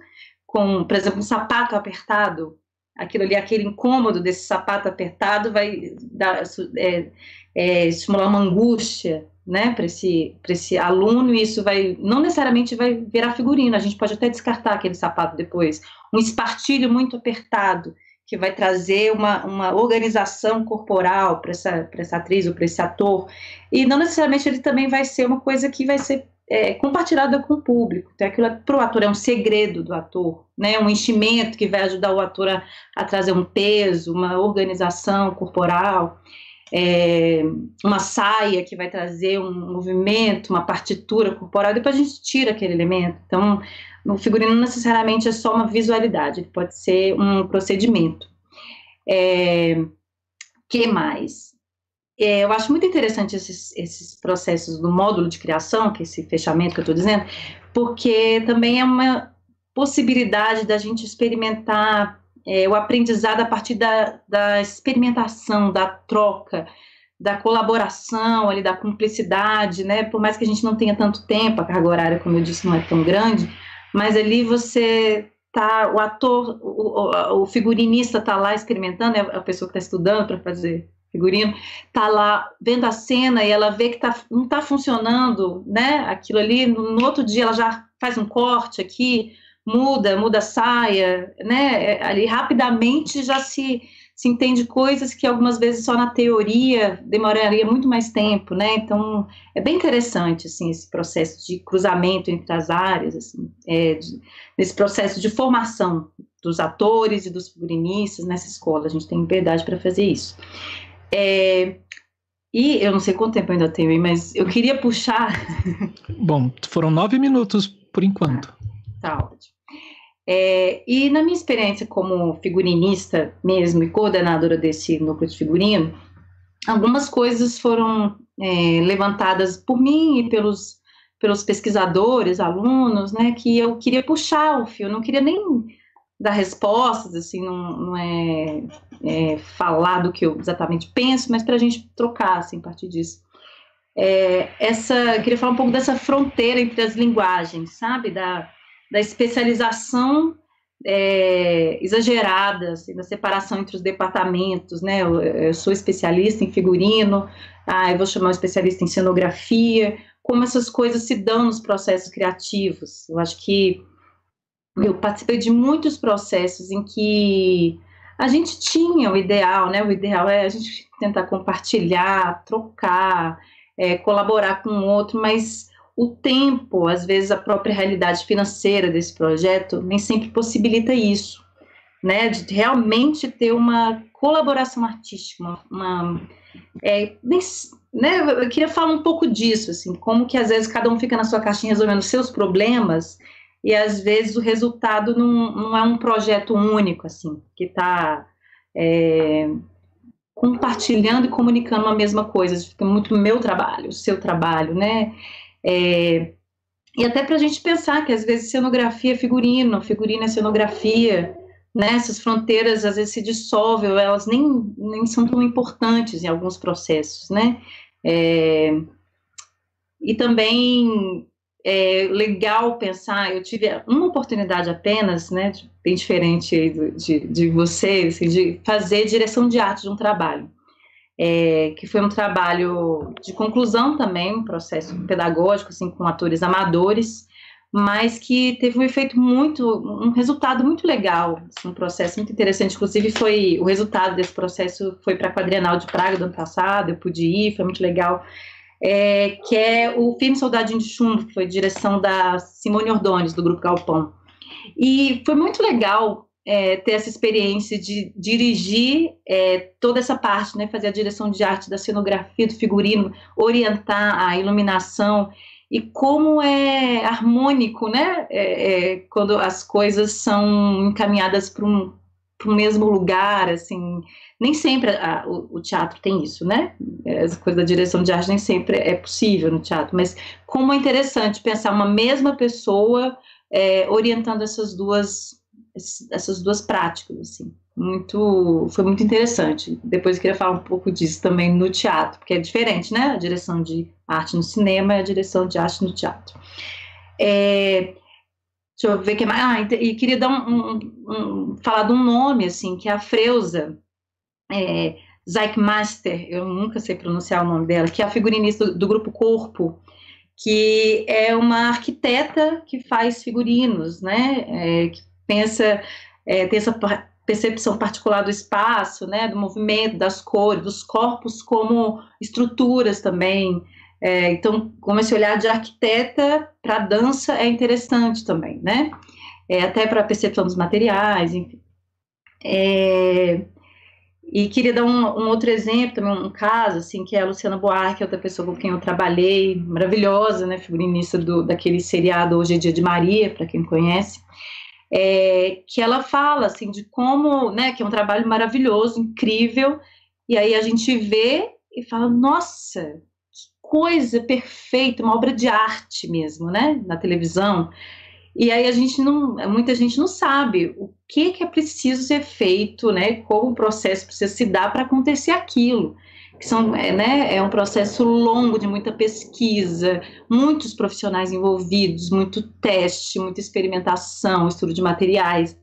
com, por exemplo, um sapato apertado, aquilo ali, aquele incômodo desse sapato apertado vai dar, é, é, estimular uma angústia, né, para esse, esse aluno, e isso vai, não necessariamente vai virar figurino, a gente pode até descartar aquele sapato depois. Um espartilho muito apertado, que vai trazer uma, uma organização corporal para essa, essa atriz ou para esse ator, e não necessariamente ele também vai ser uma coisa que vai ser é, compartilhada com o público. Então, aquilo é, para o ator é um segredo do ator, né? um enchimento que vai ajudar o ator a, a trazer um peso, uma organização corporal, é, uma saia que vai trazer um movimento, uma partitura corporal, depois a gente tira aquele elemento. Então, o figurino não necessariamente é só uma visualidade, ele pode ser um procedimento. É, que mais? É, eu acho muito interessante esses, esses processos do módulo de criação, que é esse fechamento que eu estou dizendo, porque também é uma possibilidade da gente experimentar é, o aprendizado a partir da, da experimentação, da troca, da colaboração, ali, da cumplicidade, né? Por mais que a gente não tenha tanto tempo, a carga horária, como eu disse, não é tão grande, mas ali você tá, o ator, o, o figurinista está lá experimentando, é a pessoa que está estudando para fazer figurino, tá lá vendo a cena e ela vê que tá, não está funcionando, né? Aquilo ali, no, outro dia ela já faz um corte aqui, muda, muda a saia, né? É, ali rapidamente já se, se entende coisas que algumas vezes só na teoria demoraria muito mais tempo, né? Então é bem interessante assim esse processo de cruzamento entre as áreas, assim, é, de, processo de formação dos atores e dos figurinistas nessa escola. A gente tem liberdade para fazer isso. É, e eu não sei quanto tempo ainda tenho mas eu queria puxar. Bom, foram nove minutos por enquanto. Tá ótimo. É, e na minha experiência como figurinista mesmo e coordenadora desse núcleo de figurino, algumas coisas foram é, levantadas por mim e pelos, pelos pesquisadores, alunos, né, que eu queria puxar o fio, eu não queria nem dar respostas, assim, não, não é, é, falar do que eu exatamente penso, mas para a gente trocar, assim, a partir disso. É, essa, queria falar um pouco dessa fronteira entre as linguagens, sabe, da, da especialização é, exagerada, assim, da separação entre os departamentos, né, eu, eu, sou especialista em figurino, ah, eu vou chamar um especialista em cenografia, como essas coisas se dão nos processos criativos, eu acho que eu participei de muitos processos em que a gente tinha o ideal, né? O ideal é a gente tentar compartilhar, trocar, é, colaborar com o outro, mas o tempo, às vezes a própria realidade financeira desse projeto nem sempre possibilita isso, né? De realmente ter uma colaboração artística, uma, uma é, né? Eu queria falar um pouco disso, assim, como que às vezes cada um fica na sua caixinha resolvendo seus problemas e às vezes o resultado não, não é um projeto único, assim, que está é, compartilhando e comunicando a mesma coisa. Fica muito meu trabalho, seu trabalho, né? É, e até para a gente pensar que às vezes cenografia é figurino, figurino é cenografia, né? Essas fronteiras às vezes se dissolvem, elas nem, nem são tão importantes em alguns processos, né? É, e também é legal pensar, eu tive uma oportunidade apenas, né, bem diferente de, de vocês, assim, de fazer direção de arte de um trabalho, é, que foi um trabalho de conclusão também, um processo pedagógico, assim, com atores amadores, mas que teve um efeito muito, um resultado muito legal, assim, um processo muito interessante, inclusive foi, o resultado desse processo foi para a Quadrienal de Praga do ano passado, eu pude ir, foi muito legal, é, que é o filme Soldadinho de Chumbo, que foi direção da Simone Ordones, do Grupo Galpão. E foi muito legal é, ter essa experiência de dirigir é, toda essa parte, né, fazer a direção de arte da cenografia, do figurino, orientar a iluminação e como é harmônico, né, é, é quando as coisas são encaminhadas para um, um mesmo lugar, assim, nem sempre a, o, o, teatro tem isso, né? Essa coisa da direção de arte nem sempre é possível no teatro, mas como é interessante pensar uma mesma pessoa é, orientando essas duas essas duas práticas, assim. Muito, foi muito interessante. Depois eu queria falar um pouco disso também no teatro, porque é diferente, né? A direção de arte no cinema e a direção de arte no teatro. É, deixa eu ver o que mais. Ah, e queria dar um, um, um, falar de um nome, assim, que é a Freuza, é, Zeitmaster, eu nunca sei pronunciar o nome dela, que é a figurinista do, do grupo Corpo, que é uma arquiteta que faz figurinos, né? É, que pensa, é, tem essa percepção particular do espaço, né? Do movimento, das cores, dos corpos como estruturas também. É, então, como esse olhar de arquiteta para a dança é interessante também, né? É, até para a percepção dos materiais, enfim. É, e queria dar um, um, outro exemplo, também um caso, assim, que é a Luciana Buarque, outra pessoa com quem eu trabalhei, maravilhosa, né, figurinista do, daquele seriado Hoje é Dia de Maria, para quem conhece, é, que ela fala, assim, de como, né, que é um trabalho maravilhoso, incrível, e aí a gente vê e fala, nossa, que coisa perfeita, uma obra de arte mesmo, né, na televisão. E aí a gente não, muita gente não sabe o que, que é preciso ser feito, né, como o processo precisa se dar para acontecer aquilo. Que são, é, né, é um processo longo de muita pesquisa, muitos profissionais envolvidos, muito teste, muita experimentação, estudo de materiais.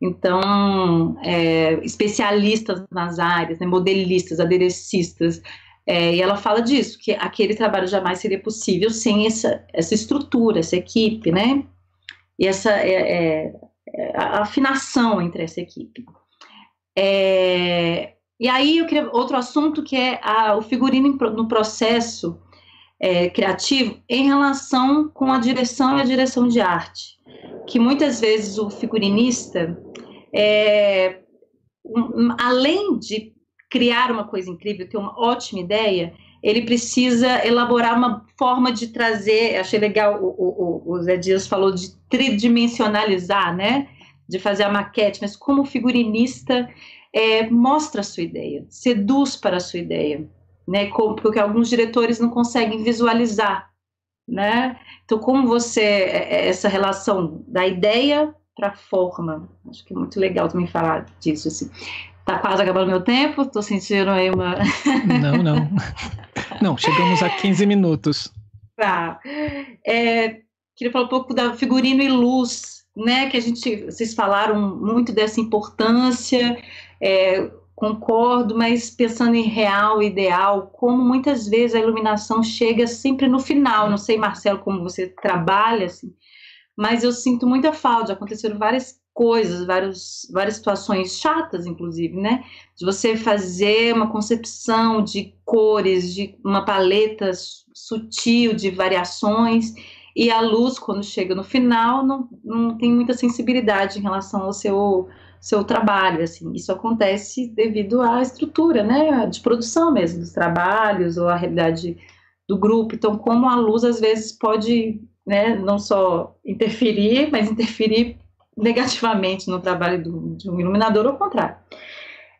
Então, é, especialistas nas áreas, né, modelistas, aderecistas, é, e ela fala disso, que aquele trabalho jamais seria possível sem essa, essa estrutura, essa equipe, né? E essa é, é, é a afinação entre essa equipe. É, e aí eu queria outro assunto que é a, o figurino no processo é, criativo em relação com a direção e a direção de arte, que muitas vezes o figurinista, é, um, além de criar uma coisa incrível, ter uma ótima ideia, ele precisa elaborar uma forma de trazer. Achei legal, o, o, o Zé Dias falou de tridimensionalizar, né? De fazer a maquete, mas como figurinista, é, mostra a sua ideia, seduz para a sua ideia, né? Como, porque alguns diretores não conseguem visualizar, né? Então, como você é, é, essa relação da ideia para a forma, acho que é muito legal também falar disso assim. Tá quase acabando meu tempo, tô sentindo aí uma. Não, não. Não, chegamos a 15 minutos. Tá. É, queria falar um pouco da figurino e luz, né? Que a gente, vocês falaram muito dessa importância, é, concordo, mas pensando em real, ideal, como muitas vezes a iluminação chega sempre no final. Não sei, Marcelo, como você trabalha, assim, mas eu sinto muita falta. Aconteceram várias coisas, vários, várias situações chatas, inclusive, né? De você fazer uma concepção de cores, de uma paleta sutil de variações, e a luz, quando chega no final, não, não tem muita sensibilidade em relação ao seu, seu trabalho, assim. Isso acontece devido à estrutura, né? De produção mesmo, dos trabalhos, ou à realidade do grupo. Então, como a luz, às vezes, pode né, não só interferir, mas interferir negativamente no trabalho do, de um iluminador, ou ao contrário.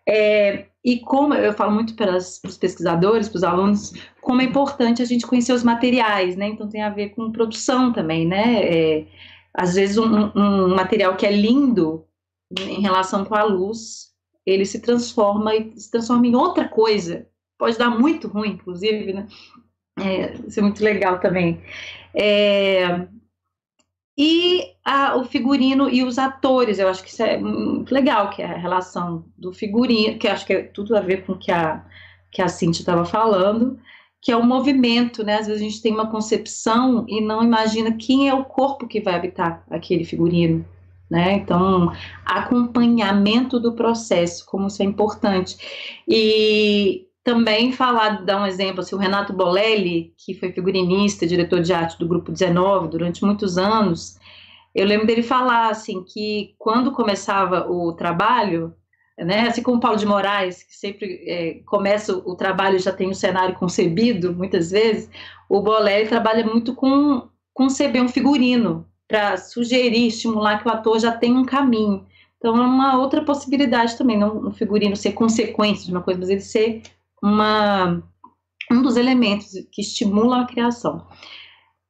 É, e como eu falo muito para, os pesquisadores, para os alunos, como é importante a gente conhecer os materiais, né? Então tem a ver com produção também, né? É, às vezes um, um, material que é lindo em relação com a luz, ele se transforma e se transforma em outra coisa. Pode dar muito ruim, inclusive, né? É, isso é muito legal também. É, e a, o figurino e os atores, eu acho que isso é muito legal, que é a relação do figurino, que acho que é tudo a ver com o que a, que a Cintia estava falando, que é o movimento, né? Às vezes a gente tem uma concepção e não imagina quem é o corpo que vai habitar aquele figurino, né? Então, acompanhamento do processo, como isso é importante. E também falar, dar um exemplo, assim, o Renato Bolelli, que foi figurinista, diretor de arte do Grupo 19 durante muitos anos, eu lembro dele falar, assim, que quando começava o trabalho, né, assim como o Paulo de Moraes, que sempre é, começa o, trabalho e já tem o cenário concebido, muitas vezes, o Bolelli trabalha muito com conceber um figurino, para sugerir, estimular que o ator já tem um caminho. Então, é uma outra possibilidade também, não um figurino ser consequência de uma coisa, mas ele ser uma, um dos elementos que estimulam a criação.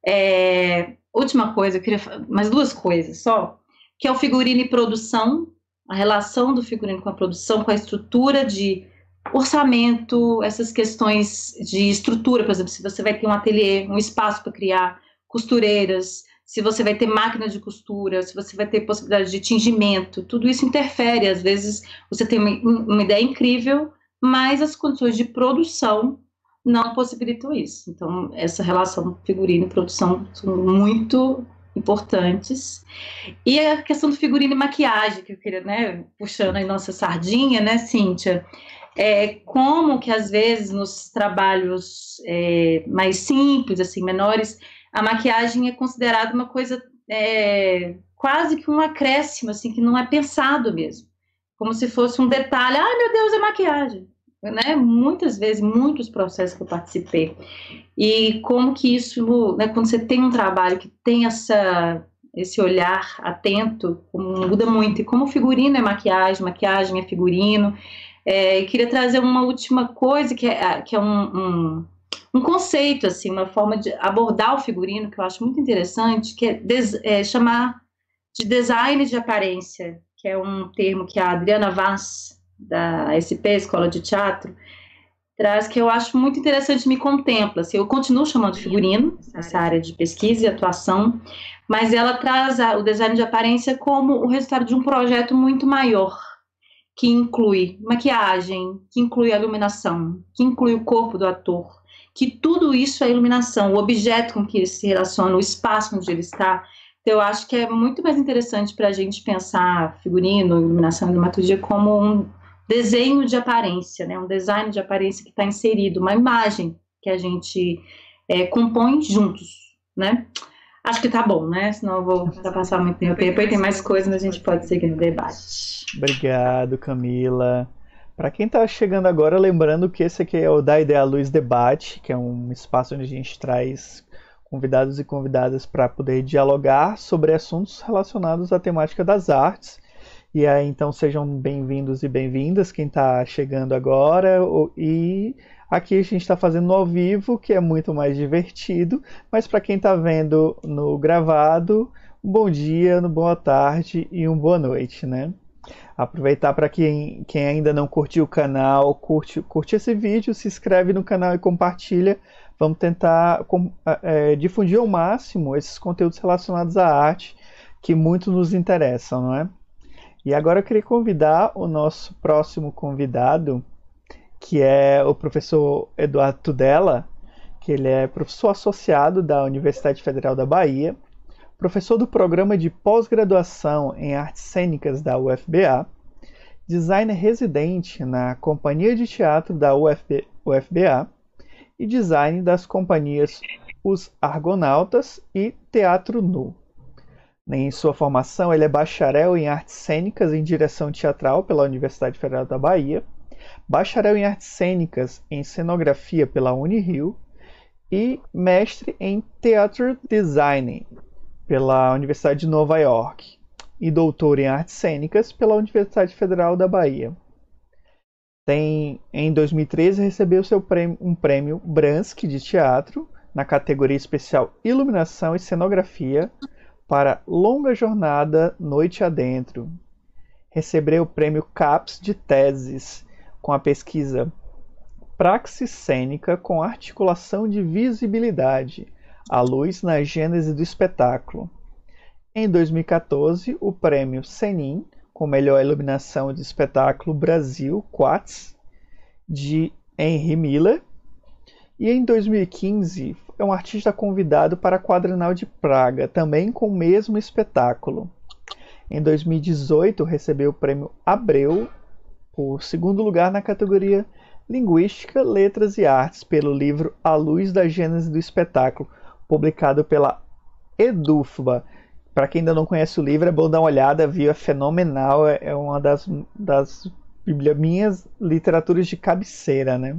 É, última coisa, eu queria mais duas coisas só, que é o figurino e produção, a relação do figurino com a produção, com a estrutura de orçamento, essas questões de estrutura, por exemplo, se você vai ter um ateliê, um espaço para criar costureiras, se você vai ter máquina de costura, se você vai ter possibilidade de tingimento, tudo isso interfere. Às vezes você tem uma, uma ideia incrível, mas as condições de produção não possibilitam isso. Então, essa relação figurino e produção são muito importantes. E a questão do figurino e maquiagem, que eu queria, né, puxando aí nossa sardinha, né, Cíntia? É, como que às vezes nos trabalhos é, mais simples, assim, menores, a maquiagem é considerada uma coisa é, quase que um acréscimo, assim, que não é pensado mesmo como se fosse um detalhe. Ah, meu Deus, é maquiagem. Né? Muitas vezes, muitos processos que eu participei. E como que isso, né, quando você tem um trabalho que tem essa, esse olhar atento, muda muito. E como figurino é maquiagem, maquiagem é figurino, É, queria trazer uma última coisa, que é, que é um, um, um, conceito, assim, uma forma de abordar o figurino, que eu acho muito interessante, que é, des, é chamar de design de aparência, que é um termo que a Adriana Vaz, da SP, Escola de Teatro, traz que eu acho muito interessante, me contempla. Assim, eu continuo chamando figurino, essa área de pesquisa e atuação, mas ela traz a, o design de aparência como o resultado de um projeto muito maior, que inclui maquiagem, que inclui a iluminação, que inclui o corpo do ator, que tudo isso é iluminação, o objeto com que ele se relaciona, o espaço onde ele está. Então, eu acho que é muito mais interessante para a gente pensar figurino, iluminação e dramaturgia como um desenho de aparência, né? um design de aparência que está inserido, uma imagem que a gente é, compõe juntos, né? Acho que tá bom, né? Senão eu vou passar muito tempo. Depois tem mais coisas, mas a gente pode seguir no debate. Obrigado, Camila. Para quem está chegando agora, lembrando que esse aqui é o Da Ideia Luz Debate, que é um espaço onde a gente traz convidados e convidadas para poder dialogar sobre assuntos relacionados à temática das artes. E aí, então, sejam bem-vindos e bem-vindas quem está chegando agora. E aqui a gente está fazendo ao vivo, que é muito mais divertido. Mas para quem está vendo no gravado, um bom dia, uma boa tarde e uma boa noite, né? Aproveitar para quem, quem ainda não curtiu o canal, curte, curte esse vídeo, se inscreve no canal e compartilha. Vamos tentar é, difundir ao máximo esses conteúdos relacionados à arte que muito nos interessam, não é? E agora eu queria convidar o nosso próximo convidado, que é o professor Eduardo Tudela, que ele é professor associado da Universidade Federal da Bahia, professor do programa de pós-graduação em artes cênicas da UFBA, designer residente na Companhia de Teatro da UFB, UFBA e design das companhias Os Argonautas e Teatro Nu. Em sua formação, ele é bacharel em artes cênicas em direção teatral pela Universidade Federal da Bahia, bacharel em artes cênicas em cenografia pela Unirio e mestre em Theater Design pela Universidade de Nova York e doutor em artes cênicas pela Universidade Federal da Bahia. Tem, em 2013 recebeu seu prêmio, um prêmio Bransky de teatro na categoria especial Iluminação e Cenografia para Longa Jornada Noite Adentro. Recebeu o prêmio CAPS de Teses com a pesquisa Praxis Cênica com Articulação de Visibilidade, a luz na gênese do espetáculo. Em 2014, o prêmio Senin, com melhor iluminação de espetáculo Brasil, Quats, de Henry Miller. E em 2015, é um artista convidado para a Quadrenal de Praga, também com o mesmo espetáculo. Em 2018, recebeu o prêmio Abreu por segundo lugar na categoria Linguística, Letras e Artes pelo livro A Luz da Gênese do Espetáculo, publicado pela Edufba. Para quem ainda não conhece o livro, é bom dar uma olhada, viu? É fenomenal, é, uma das, das minhas literaturas de cabeceira, né?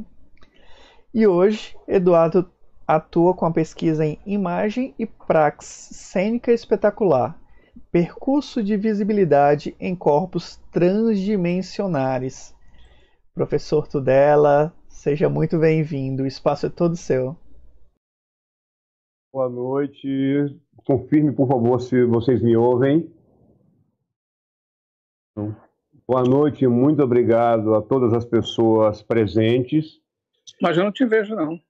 E hoje, Eduardo atua com a pesquisa em imagem e praxis cênica espetacular, percurso de visibilidade em corpos transdimensionares. Professor Tudela, seja muito bem-vindo, o espaço é todo seu. Boa noite. Confirme, por favor, se vocês me ouvem. Boa noite, muito obrigado a todas as pessoas presentes. Mas eu não te vejo, não.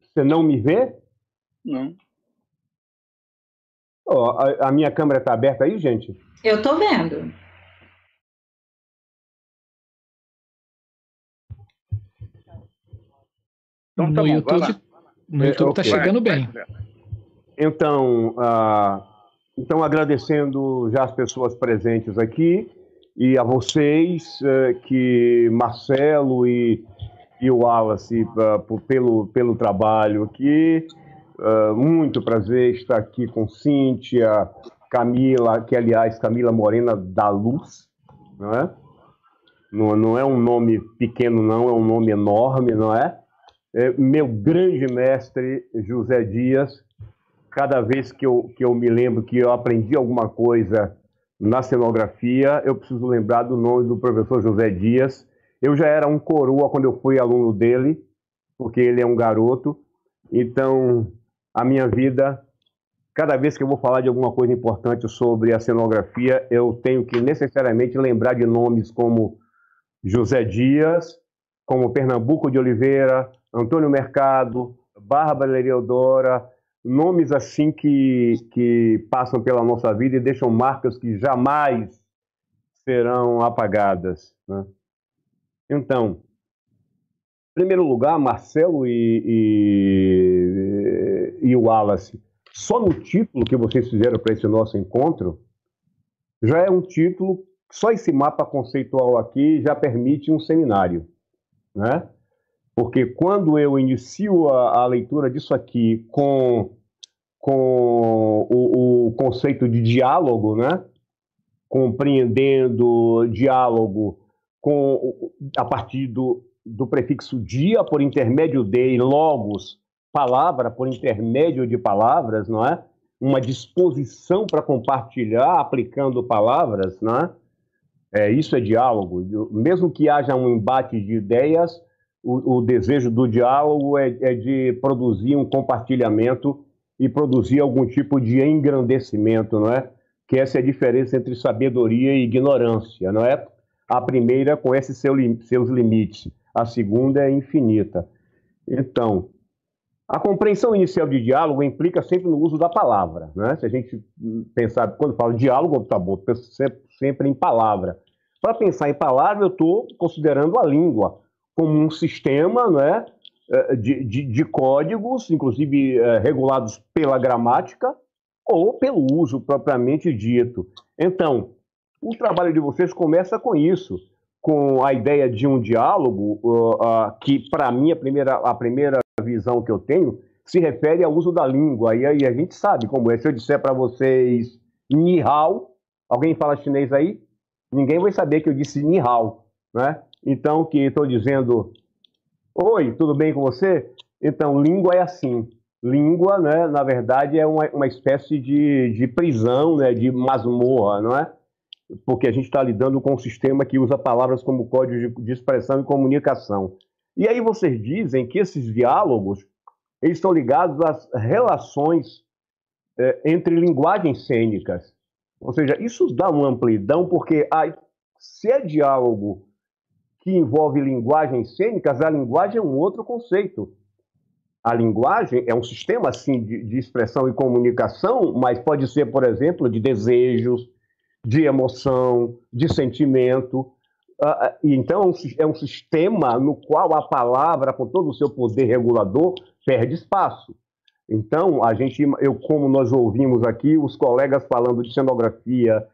Você não me vê? Não. Oh, a, a, minha câmera está aberta aí, gente? Eu estou vendo. Então, tá no bom, YouTube, no YouTube está é, chegando bem. Então, uh, então, agradecendo já as pessoas presentes aqui e a vocês, uh, que Marcelo e e o Wallace uh, pelo, pelo trabalho aqui. Uh, muito prazer estar aqui com Cíntia, Camila, que aliás, Camila Morena da Luz, não é? Não, não é um nome pequeno, não, é um nome enorme, não é? é meu grande mestre, José Dias, cada vez que eu, que eu me lembro que eu aprendi alguma coisa na cenografia, eu preciso lembrar do nome do professor José Dias, Eu já era um coroa quando eu fui aluno dele, porque ele é um garoto. Então, a minha vida, cada vez que eu vou falar de alguma coisa importante sobre a cenografia, eu tenho que necessariamente lembrar de nomes como José Dias, como Pernambuco de Oliveira, Antônio Mercado, Bárbara Eleodora, nomes assim que, que passam pela nossa vida e deixam marcas que jamais serão apagadas. Né? Então, em primeiro lugar, Marcelo e, e, e Wallace, só no título que vocês fizeram para esse nosso encontro, já é um título, só esse mapa conceitual aqui já permite um seminário, né? Porque quando eu inicio a, a leitura disso aqui com, com o, o, conceito de diálogo, né? compreendendo diálogo com, a partir do, do prefixo dia por intermédio de e logos, palavra por intermédio de palavras, não é? Uma disposição para compartilhar aplicando palavras, não é? é? Isso é diálogo. Mesmo que haja um embate de ideias, o, o desejo do diálogo é, é, de produzir um compartilhamento e produzir algum tipo de engrandecimento, não é? Que essa é a diferença entre sabedoria e ignorância, não é? A primeira esses seu, seus limites, a segunda é infinita. Então, a compreensão inicial de diálogo implica sempre no uso da palavra, né? Se a gente pensar, quando fala diálogo, tá bom, penso sempre, sempre em palavra. Para pensar em palavra, eu estou considerando a língua, como um sistema né, de, de, de códigos, inclusive é, regulados pela gramática ou pelo uso propriamente dito. Então, o trabalho de vocês começa com isso, com a ideia de um diálogo, uh, uh, que, para mim, a primeira, a primeira visão que eu tenho se refere ao uso da língua. E aí a gente sabe como é. Se eu disser para vocês Ni hao, alguém fala chinês aí? Ninguém vai saber que eu disse Ni hao, né? Então, que estou dizendo, oi, tudo bem com você? Então, língua é assim. Língua, né, na verdade, é uma, uma espécie de, de prisão, né, de masmorra, não é? Porque a gente está lidando com um sistema que usa palavras como código de, de expressão e comunicação. E aí vocês dizem que esses diálogos eles estão ligados às relações é, entre linguagens cênicas. Ou seja, isso dá uma amplidão, porque ah, se é diálogo que envolve linguagens cênicas, a linguagem é um outro conceito. A linguagem é um sistema assim de, de expressão e comunicação, mas pode ser, por exemplo, de desejos, de emoção, de sentimento. Uh, então, é um sistema no qual a palavra, com todo o seu poder regulador, perde espaço. Então, a gente, eu, como nós ouvimos aqui, os colegas falando de cenografia,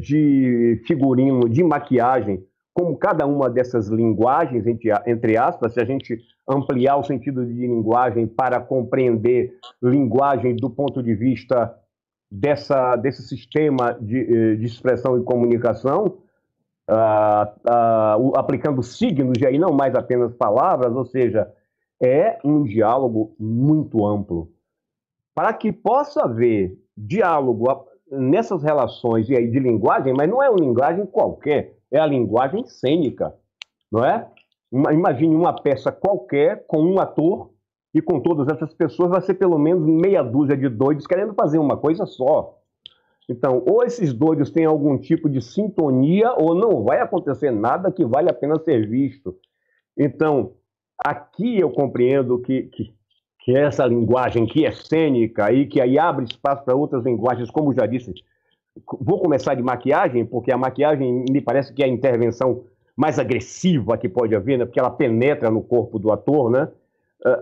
de figurino, de maquiagem, como cada uma dessas linguagens, entre, aspas, se a gente ampliar o sentido de linguagem para compreender linguagem do ponto de vista dessa, desse sistema de, eh, de expressão e comunicação, uh, uh, aplicando signos e aí não mais apenas palavras, ou seja, é um diálogo muito amplo. Para que possa haver diálogo nessas relações e aí de linguagem, mas não é uma linguagem qualquer, é a linguagem cênica, não é? Imagine uma peça qualquer com um ator e com todas essas pessoas vai ser pelo menos meia dúzia de doidos querendo fazer uma coisa só. Então, ou esses doidos têm algum tipo de sintonia, ou não vai acontecer nada que vale a pena ser visto. Então, aqui eu compreendo que, que, que essa linguagem que é cênica e que aí abre espaço para outras linguagens, como já disse, Vou começar de maquiagem, porque a maquiagem me parece que é a intervenção mais agressiva que pode haver, né? porque ela penetra no corpo do ator, né?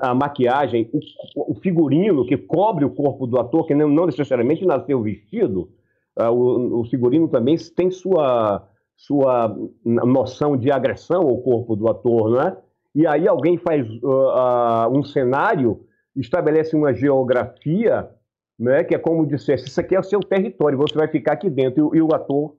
A maquiagem, o, figurino que cobre o corpo do ator, que não, necessariamente nasceu vestido, o, figurino também tem sua, sua noção de agressão ao corpo do ator, não é? E aí alguém faz uh, uh, um cenário, estabelece uma geografia né, que é como dissesse, isso aqui é o seu território, você vai ficar aqui dentro. E, e o ator,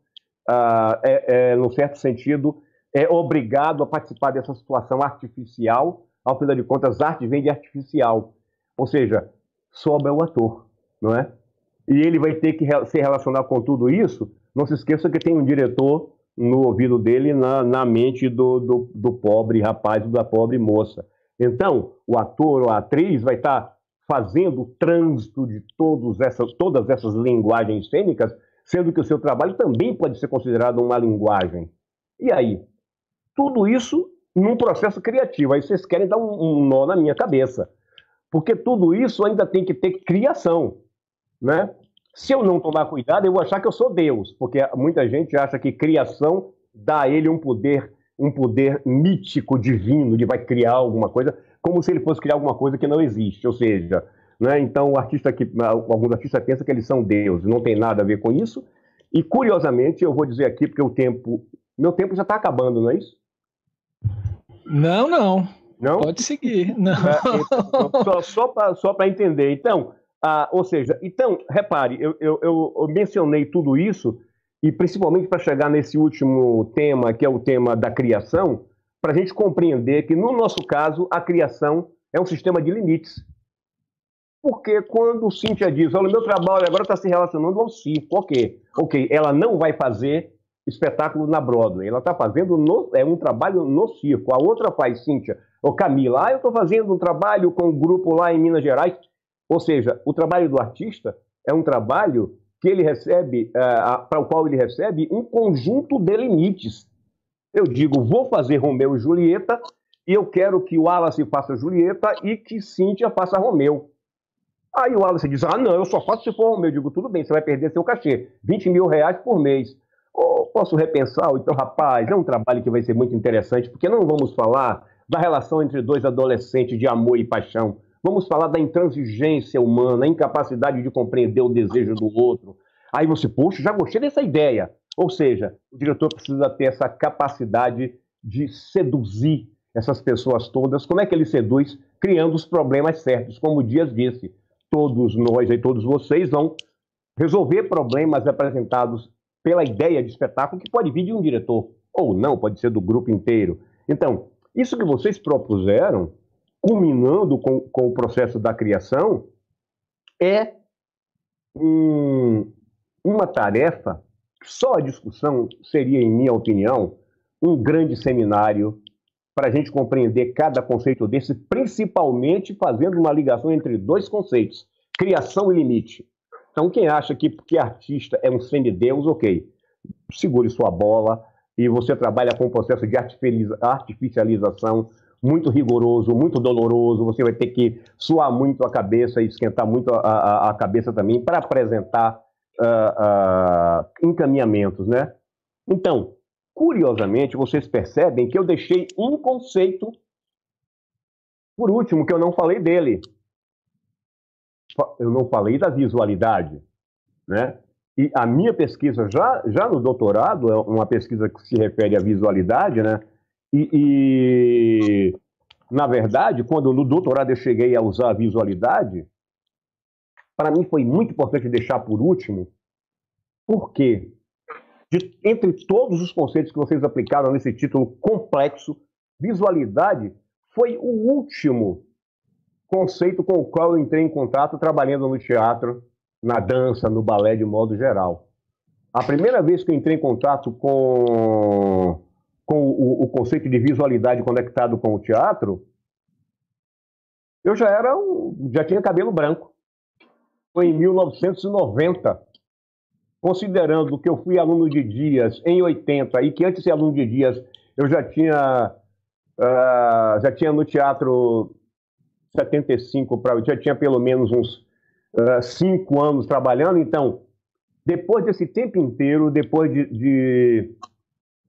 ah, é, é, num certo sentido, é obrigado a participar dessa situação artificial. Ao final de contas, arte vem de artificial. Ou seja, sobra o ator, não é? E ele vai ter que se relacionar com tudo isso. Não se esqueça que tem um diretor, no ouvido dele, na, na mente do, do, do pobre rapaz da pobre moça. Então, o ator ou a atriz vai estar fazendo o trânsito de essas, todas essas linguagens cênicas, sendo que o seu trabalho também pode ser considerado uma linguagem. E aí? Tudo isso num processo criativo. Aí vocês querem dar um, um nó na minha cabeça. Porque tudo isso ainda tem que ter criação. Né? Se eu não tomar cuidado, eu vou achar que eu sou Deus, porque muita gente acha que criação dá a ele um poder, um poder mítico, divino, de vai criar alguma coisa, como se ele fosse criar alguma coisa que não existe. Ou seja, né, então o artista que alguns artistas pensam que eles são Deus, não tem nada a ver com isso. E curiosamente, eu vou dizer aqui porque o tempo, meu tempo já está acabando, não é isso? Não, não. Não? Pode seguir. Não. É, então, só para entender. Então, ah, ou seja, então, repare, eu, eu, eu mencionei tudo isso, e principalmente para chegar nesse último tema, que é o tema da criação, para a gente compreender que, no nosso caso, a criação é um sistema de limites. Porque quando Cíntia diz, olha, meu trabalho agora está se relacionando ao circo, ok, ok, ela não vai fazer espetáculo na Broadway, ela está fazendo no, é um trabalho no circo. A outra faz, Cíntia, ou Camila, ah, eu estou fazendo um trabalho com um grupo lá em Minas Gerais, ou seja, o trabalho do artista é um trabalho que ele recebe, uh, para o qual ele recebe um conjunto de limites. Eu digo, vou fazer Romeu e Julieta e eu quero que o Wallace faça Julieta e que Cíntia faça Romeu. Aí o Wallace diz, ah, não, eu só faço se for Romeu. Eu digo, tudo bem, você vai perder seu cachê, 20 mil reais por mês. Ou posso repensar, então, rapaz, é um trabalho que vai ser muito interessante, porque não vamos falar da relação entre dois adolescentes de amor e paixão. Vamos falar da intransigência humana, a incapacidade de compreender o desejo do outro. Aí você, puxa, já gostei dessa ideia. Ou seja, o diretor precisa ter essa capacidade de seduzir essas pessoas todas. Como é que ele seduz? Criando os problemas certos. Como o Dias disse, todos nós e todos vocês vão resolver problemas apresentados pela ideia de espetáculo que pode vir de um diretor, ou não, pode ser do grupo inteiro. Então, isso que vocês propuseram culminando com, com o processo da criação, é um, uma tarefa, só a discussão seria, em minha opinião, um grande seminário para a gente compreender cada conceito desse, principalmente fazendo uma ligação entre dois conceitos, criação e limite. Então, quem acha que porque artista é um semideus, ok, segure sua bola e você trabalha com o processo de artificialização muito rigoroso, muito doloroso, você vai ter que suar muito a cabeça e esquentar muito a, a, a cabeça também para apresentar uh, uh, encaminhamentos, né? Então, curiosamente, vocês percebem que eu deixei um conceito por último, que eu não falei dele. Eu não falei da visualidade, né? E a minha pesquisa já, já no doutorado, é uma pesquisa que se refere à visualidade, né? E, e, na verdade, quando no doutorado eu cheguei a usar a visualidade, para mim foi muito importante deixar por último, porque de, entre todos os conceitos que vocês aplicaram nesse título complexo, visualidade foi o último conceito com o qual eu entrei em contato trabalhando no teatro, na dança, no balé de modo geral. A primeira vez que eu entrei em contato com com o, o, conceito de visualidade conectado com o teatro, eu já era um, já tinha cabelo branco. Foi em 1990, considerando que eu fui aluno de Dias em 80 e que antes de ser aluno de Dias eu já tinha uh, já tinha no teatro 75 para já tinha pelo menos uns uh, cinco anos trabalhando. Então, depois desse tempo inteiro, depois de, de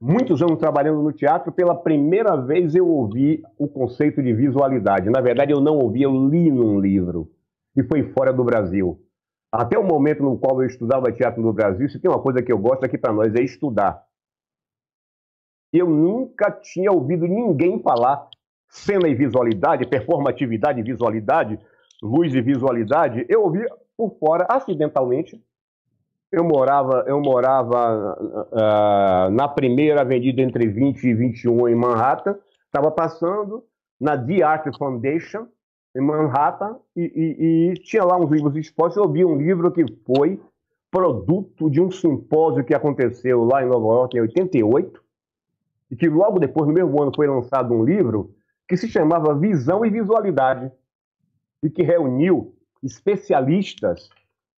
muitos anos trabalhando no teatro, pela primeira vez eu ouvi o conceito de visualidade. Na verdade, eu não ouvi, eu li num livro. E foi fora do Brasil. Até o momento no qual eu estudava teatro no Brasil, se tem uma coisa que eu gosto aqui para nós é estudar. Eu nunca tinha ouvido ninguém falar cena e visualidade, performatividade e visualidade, luz e visualidade. Eu ouvi por fora, acidentalmente, eu morava, eu morava uh, na primeira avenida entre 20 e 21 em Manhattan. Estava passando na The Art Foundation em Manhattan e, e, e, tinha lá uns livros expostos. Eu vi um livro que foi produto de um simpósio que aconteceu lá em Nova York em 88, e que logo depois, no mesmo ano, foi lançado um livro que se chamava Visão e Visualidade, e que reuniu especialistas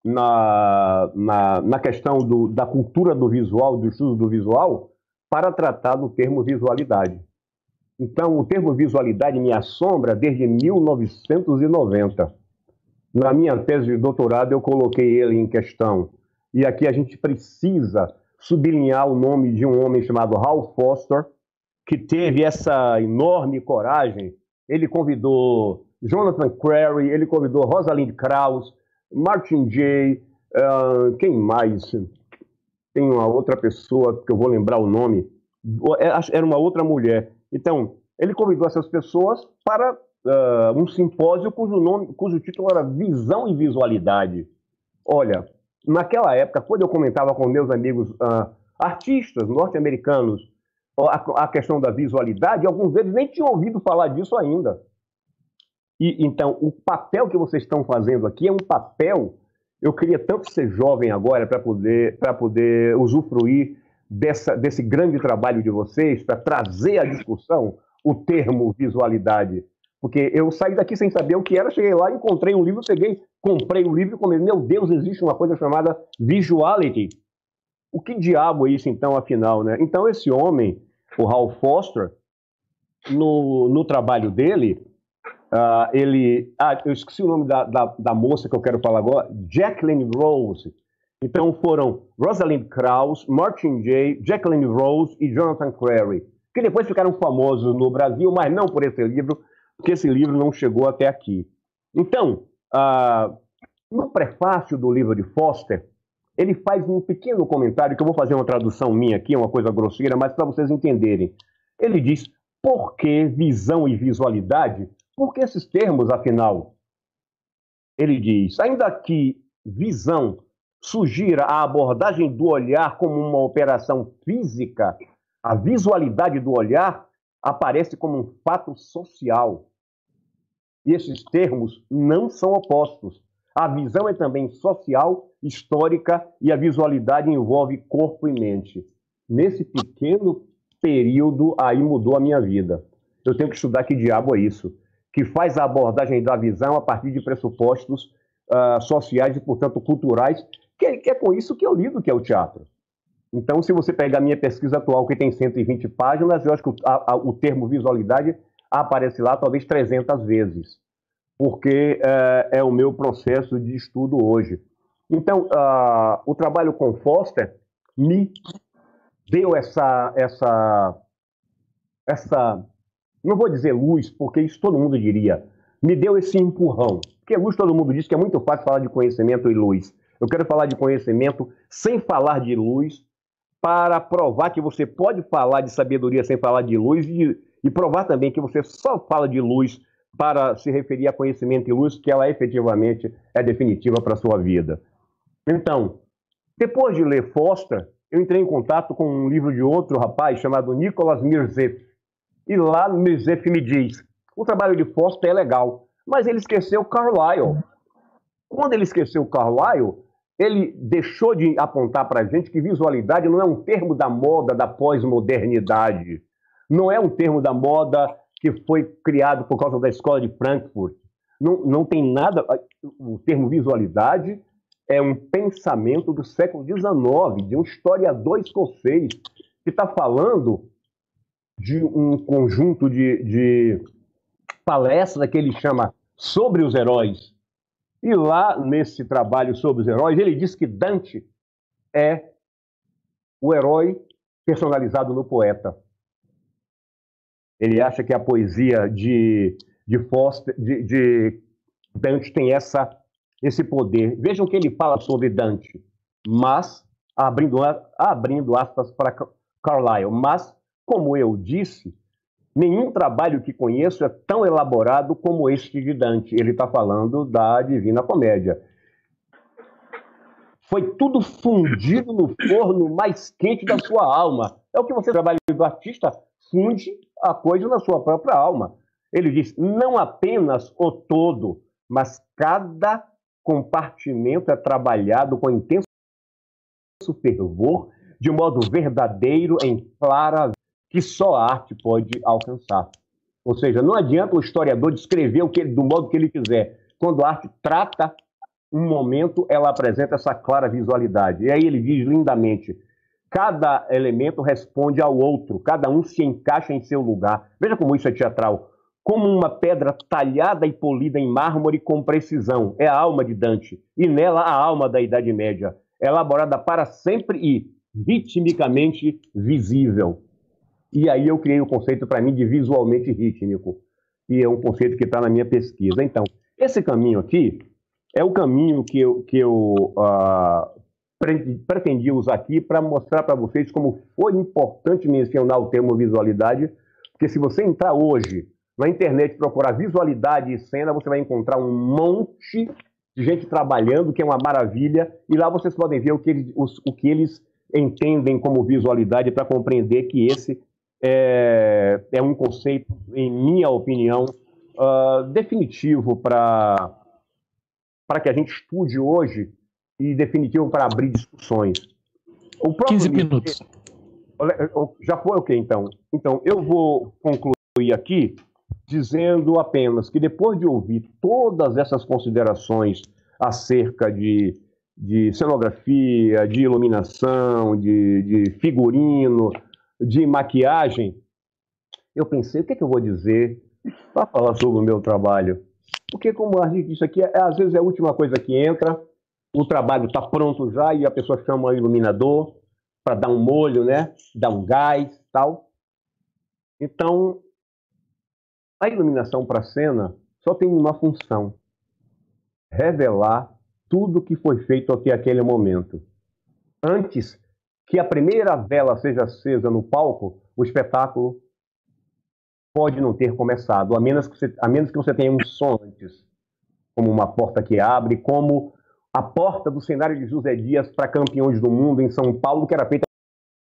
na, na, na questão do, da cultura do visual, do estudo do visual, para tratar do termo visualidade. Então, o termo visualidade me assombra desde 1990. Na minha tese de doutorado, eu coloquei ele em questão. E aqui a gente precisa sublinhar o nome de um homem chamado Hal Foster, que teve essa enorme coragem. Ele convidou Jonathan Crary, ele convidou Rosalind Krauss, Martin Jay, uh, quem mais? Tem uma outra pessoa que eu vou lembrar o nome. É, era uma outra mulher. Então, ele convidou essas pessoas para uh, um simpósio cujo, nome, cujo título era Visão e Visualidade. Olha, naquela época, quando eu comentava com meus amigos uh, artistas norte-americanos a, a, questão da visualidade, alguns deles nem tinham ouvido falar disso ainda. E então, o papel que vocês estão fazendo aqui é um papel. Eu queria tanto ser jovem agora para poder, poder usufruir dessa, desse grande trabalho de vocês, para trazer à discussão o termo visualidade. Porque eu saí daqui sem saber o que era, cheguei lá, encontrei um livro, peguei, comprei o um livro e falei, meu Deus, existe uma coisa chamada visuality. O que diabo é isso, então, afinal? Né? Então, esse homem, o Hal Foster, no, no trabalho dele, uh, ele. Ah, eu esqueci o nome da, da, da, moça que eu quero falar agora, Jacqueline Rose. Então foram Rosalind Krauss, Martin Jay, Jacqueline Rose e Jonathan Crary, que depois ficaram famosos no Brasil, mas não por esse livro, porque esse livro não chegou até aqui. Então, uh, no prefácio do livro de Foster, ele faz um pequeno comentário, que eu vou fazer uma tradução minha aqui, uma coisa grosseira, mas para vocês entenderem. Ele diz: por que visão e visualidade? Por que esses termos, afinal? Ele diz: ainda que visão sugira a abordagem do olhar como uma operação física, a visualidade do olhar aparece como um fato social. E esses termos não são opostos. A visão é também social, histórica e a visualidade envolve corpo e mente. Nesse pequeno período aí mudou a minha vida. Eu tenho que estudar que diabo é isso, que faz a abordagem da visão a partir de pressupostos uh, sociais e, portanto, culturais, que, que, é com isso que eu lido, que é o teatro. Então, se você pegar a minha pesquisa atual, que tem 120 páginas, eu acho que o, a, o termo visualidade aparece lá talvez 300 vezes porque é, é, o meu processo de estudo hoje. Então, uh, o trabalho com Foster me deu essa, essa, essa, não vou dizer luz, porque isso todo mundo diria, me deu esse empurrão. Porque luz todo mundo diz que é muito fácil falar de conhecimento e luz. Eu quero falar de conhecimento sem falar de luz, para provar que você pode falar de sabedoria sem falar de luz e, e provar também que você só fala de luz para se referir a conhecimento e luz, que ela efetivamente é definitiva para a sua vida. Então, depois de ler Foster, eu entrei em contato com um livro de outro rapaz chamado Nicholas Mirzef. E lá Mirzef me diz: o trabalho de Foster é legal, mas ele esqueceu Carlyle. Quando ele esqueceu Carlyle, ele deixou de apontar para a gente que visualidade não é um termo da moda da pós-modernidade. Não é um termo da moda que foi criado por causa da escola de Frankfurt. Não, não tem nada. O termo visualidade é um pensamento do século XIX, de um historiador escocês, que está falando de um conjunto de, de palestras que ele chama Sobre os Heróis. E lá, nesse trabalho sobre os heróis, ele diz que Dante é o herói personalizado no poeta. Ele acha que a poesia de, de, Foster, de, de Dante tem essa, esse poder. Vejam que ele fala sobre Dante, mas, abrindo, abrindo aspas para Carlyle, mas, como eu disse, nenhum trabalho que conheço é tão elaborado como este de Dante. Ele está falando da Divina Comédia. Foi tudo fundido no forno mais quente da sua alma. É o que você trabalha do artista funde a coisa na sua própria alma. Ele diz: não apenas o todo, mas cada compartimento é trabalhado com intenso fervor, de modo verdadeiro, em clara, que só a arte pode alcançar. Ou seja, não adianta o historiador descrever o que ele, do modo que ele quiser. Quando a arte trata um momento, ela apresenta essa clara visualidade. E aí ele diz lindamente: cada elemento responde ao outro, cada um se encaixa em seu lugar. Veja como isso é teatral. Como uma pedra talhada e polida em mármore com precisão. É a alma de Dante. E nela a alma da Idade Média. Elaborada para sempre e ritmicamente visível. E aí eu criei o conceito para mim de visualmente rítmico, que é um conceito que está na minha pesquisa. Então, esse caminho aqui é o caminho que eu, que eu uh, pretendia usar aqui para mostrar para vocês como foi importante mencionar o termo visualidade, porque se você entrar hoje na internet e procurar visualidade e cena, você vai encontrar um monte de gente trabalhando, que é uma maravilha, e lá vocês podem ver o que eles, os, o que eles entendem como visualidade para compreender que esse é, é um conceito, em minha opinião, uh, definitivo para que a gente estude hoje e definitivo para abrir discussões. O 15 minutos. Já foi o okay, que então? Então, eu vou concluir aqui dizendo apenas que depois de ouvir todas essas considerações acerca de, de cenografia, de iluminação, de, de figurino, de maquiagem, eu pensei, o que, é que eu vou dizer para falar sobre o meu trabalho? Porque, como a gente disse aqui, é, às vezes é a última coisa que entra, o trabalho está pronto já e a pessoa chama o iluminador para dar um molho, né? dar um gás tal. Então, a iluminação para cena só tem uma função: revelar tudo que foi feito até aquele momento. Antes que a primeira vela seja acesa no palco, o espetáculo pode não ter começado, a menos que você, a menos que você tenha um som antes, como uma porta que abre, como a porta do cenário de José Dias para campeões do mundo em São Paulo, que era feita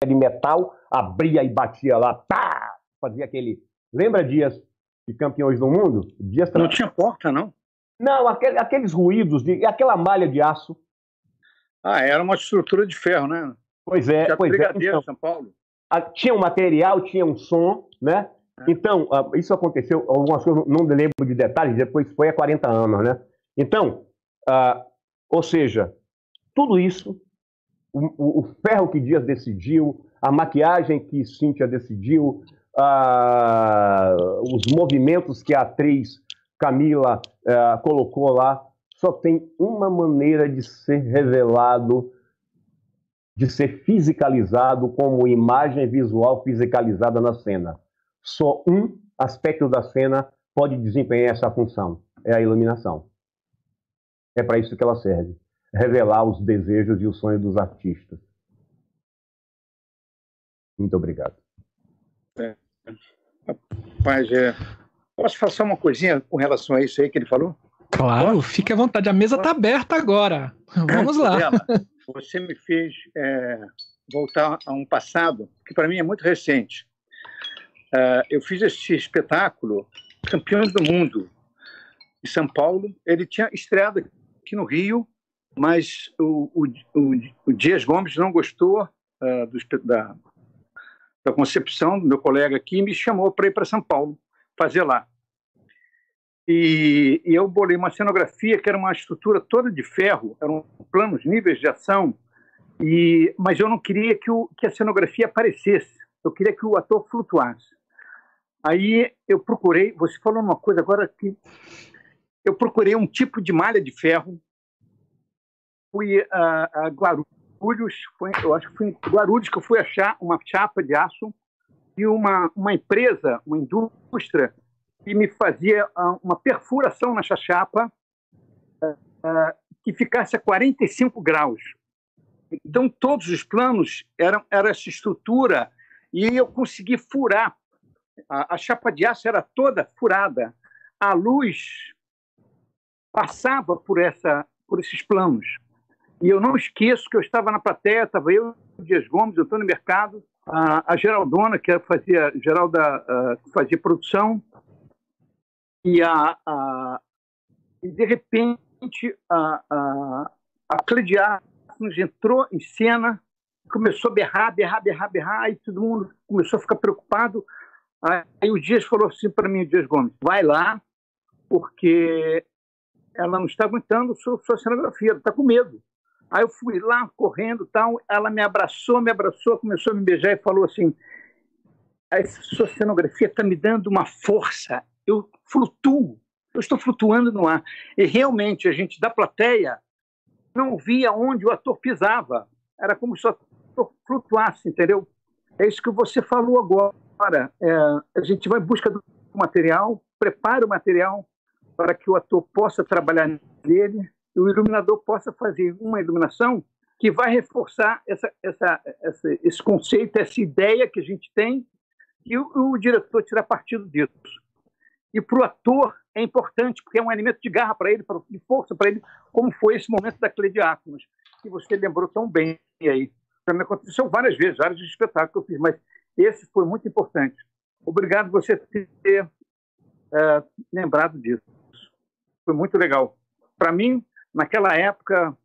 de metal, abria e batia lá, pá, fazia aquele. Lembra Dias de campeões do mundo? Dias Não tinha porta, não? Não, aquele, aqueles ruídos, de, aquela malha de aço. Ah, era uma estrutura de ferro, né? Pois é, Tinha pois é. Então, São Paulo. A, tinha um material, tinha um som, né? É. Então, a, isso aconteceu, algumas coisas, não lembro de detalhes, depois foi há 40 anos, né? Então, a, ou seja, tudo isso, o, o, ferro que Dias decidiu, a maquiagem que Cíntia decidiu, os movimentos que a atriz Camila colocou lá, só tem uma maneira de ser revelado de ser fisicalizado como imagem visual fisicalizada na cena. Só um aspecto da cena pode desempenhar essa função: é a iluminação. É para isso que ela serve revelar os desejos e os sonhos dos artistas. Muito obrigado. É. Rapaz, é... posso falar só uma coisinha com relação a isso aí que ele falou? Claro, fique à vontade. A mesa está aberta agora. Vamos lá você me fez é, voltar a um passado que para mim é muito recente. Uh, eu fiz esse espetáculo Campeões do Mundo em São Paulo. Ele tinha estreado aqui no Rio, mas o, o, o, o Dias Gomes não gostou uh, do, da, da concepção do meu colega aqui e me chamou para ir para São Paulo fazer lá. E, e, eu bolei uma cenografia que era uma estrutura toda de ferro, eram planos, níveis de ação, e, mas eu não queria que, o, que a cenografia aparecesse, eu queria que o ator flutuasse. Aí eu procurei, você falou uma coisa agora que eu procurei um tipo de malha de ferro, fui a, a Guarulhos, foi, eu acho que foi em Guarulhos que eu fui achar uma chapa de aço e uma, uma empresa, uma indústria e me fazia ah, uma perfuração nessa chapa uh, que ficasse a 45 graus. Então, todos os planos eram era essa estrutura e eu consegui furar. A, a chapa de aço era toda furada. A luz passava por, essa, por esses planos. E eu não esqueço que eu estava na plateia, estava eu, Dias Gomes, no mercado, a, a Geraldona, que fazia, Geralda, fazia produção, e, a, a, e de repente a, a, a Clediar entrou em cena, começou a berrar, berrar, berrar, berrar, e todo mundo começou a ficar preocupado. Aí o Dias falou assim para mim, o Dias Gomes, vai lá, porque ela não está aguentando sua, sua cenografia, está com medo. Aí eu fui lá correndo, tal, ela me abraçou, me abraçou, começou a me beijar e falou assim: essa sua cenografia está me dando uma força, eu flutuo, eu estou flutuando no ar. E realmente a gente da plateia não via onde o ator pisava, era como se o ator flutuasse, entendeu? É isso que você falou agora. É, a gente vai em busca do material, prepara o material para que o ator possa trabalhar nele e o iluminador possa fazer uma iluminação que vai reforçar essa, essa, essa, esse conceito, essa ideia que a gente tem e o, o diretor tirar partido disso. E para o ator é importante, porque é um alimento de garra para ele, de força para ele, como foi esse momento da Cleidiáconos, que você lembrou tão bem aí. Também aconteceu várias vezes, vários espetáculos que eu fiz, mas esse foi muito importante. Obrigado você ter é, lembrado disso. Foi muito legal. Para mim, naquela época,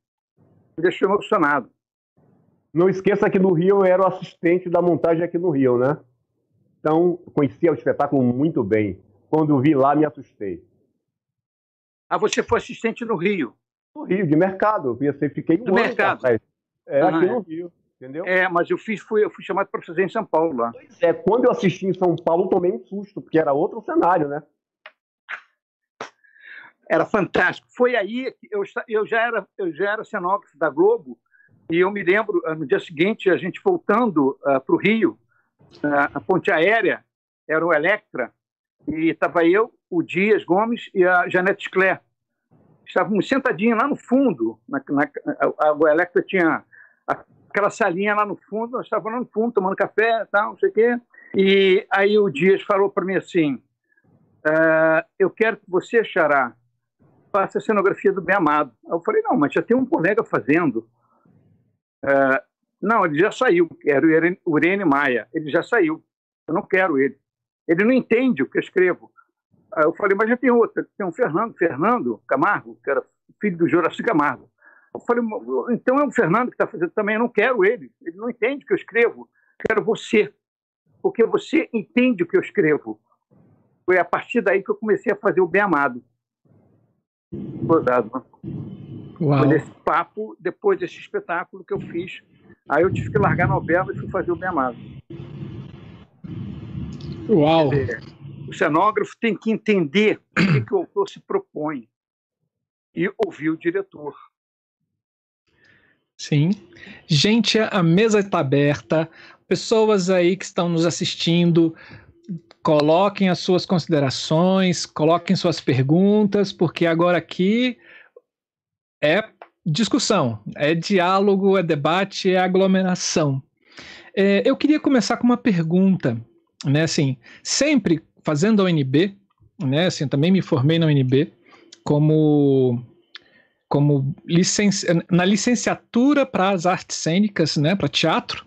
me deixou emocionado. Não esqueça que no Rio eu era o assistente da montagem aqui no Rio, né? Então, conhecia o espetáculo muito bem. Quando vi lá, me assustei. Ah, você foi assistente no Rio? No Rio, de mercado. Eu fiquei um Do mercado? É, ah, aqui é. no Rio. Entendeu? É, mas eu, fiz, fui, eu fui chamado para fazer em São Paulo lá. Pois é, quando eu assisti em São Paulo, tomei um susto, porque era outro cenário, né? era fantástico. Foi aí que eu, eu, já, era, eu já era cenógrafo da Globo e eu me lembro, ah, no dia seguinte, a gente voltando uh, ah, para o Rio, uh, a ponte aérea era o Electra, e estava eu, o Dias Gomes e a Janete Scler. Estávamos sentadinhos lá no fundo, na, na, a, a tinha aquela salinha lá no fundo, nós estávamos lá no fundo tomando café, tal, não sei o quê. E aí o Dias falou para mim assim: uh, Eu quero que você, Xará, faça a cenografia do Bem Amado. Eu falei, não, mas já tem um colega fazendo. É, não, ele já saiu, era o Irene Maia, ele já saiu, eu não quero ele. Ele não entende o que eu escrevo. Aí eu falei, mas já tem outro, tem um Fernando, Fernando Camargo, que era filho do Juraci Camargo. Eu falei, então é o Fernando que está fazendo também, eu não quero ele, ele não entende o que eu escrevo, quero você, porque você entende o que eu escrevo. Foi a partir daí que eu comecei a fazer o Bem Amado rodado. Uau. Foi nesse papo, depois desse espetáculo que eu fiz. Aí eu tive que largar a novela e fui fazer o Bem Amado. Uau! Dizer, o cenógrafo tem que entender o que, que o autor se propõe e ouvir o diretor. Sim. Gente, a mesa está aberta. Pessoas aí que estão nos assistindo, Coloquem as suas considerações, coloquem suas perguntas, porque agora aqui é discussão, é diálogo, é debate, é aglomeração. É, eu queria começar com uma pergunta, né? Assim, sempre fazendo a UNB, né? Assim, também me formei na UNB como como licen na licenciatura para as artes cênicas, né? Para teatro.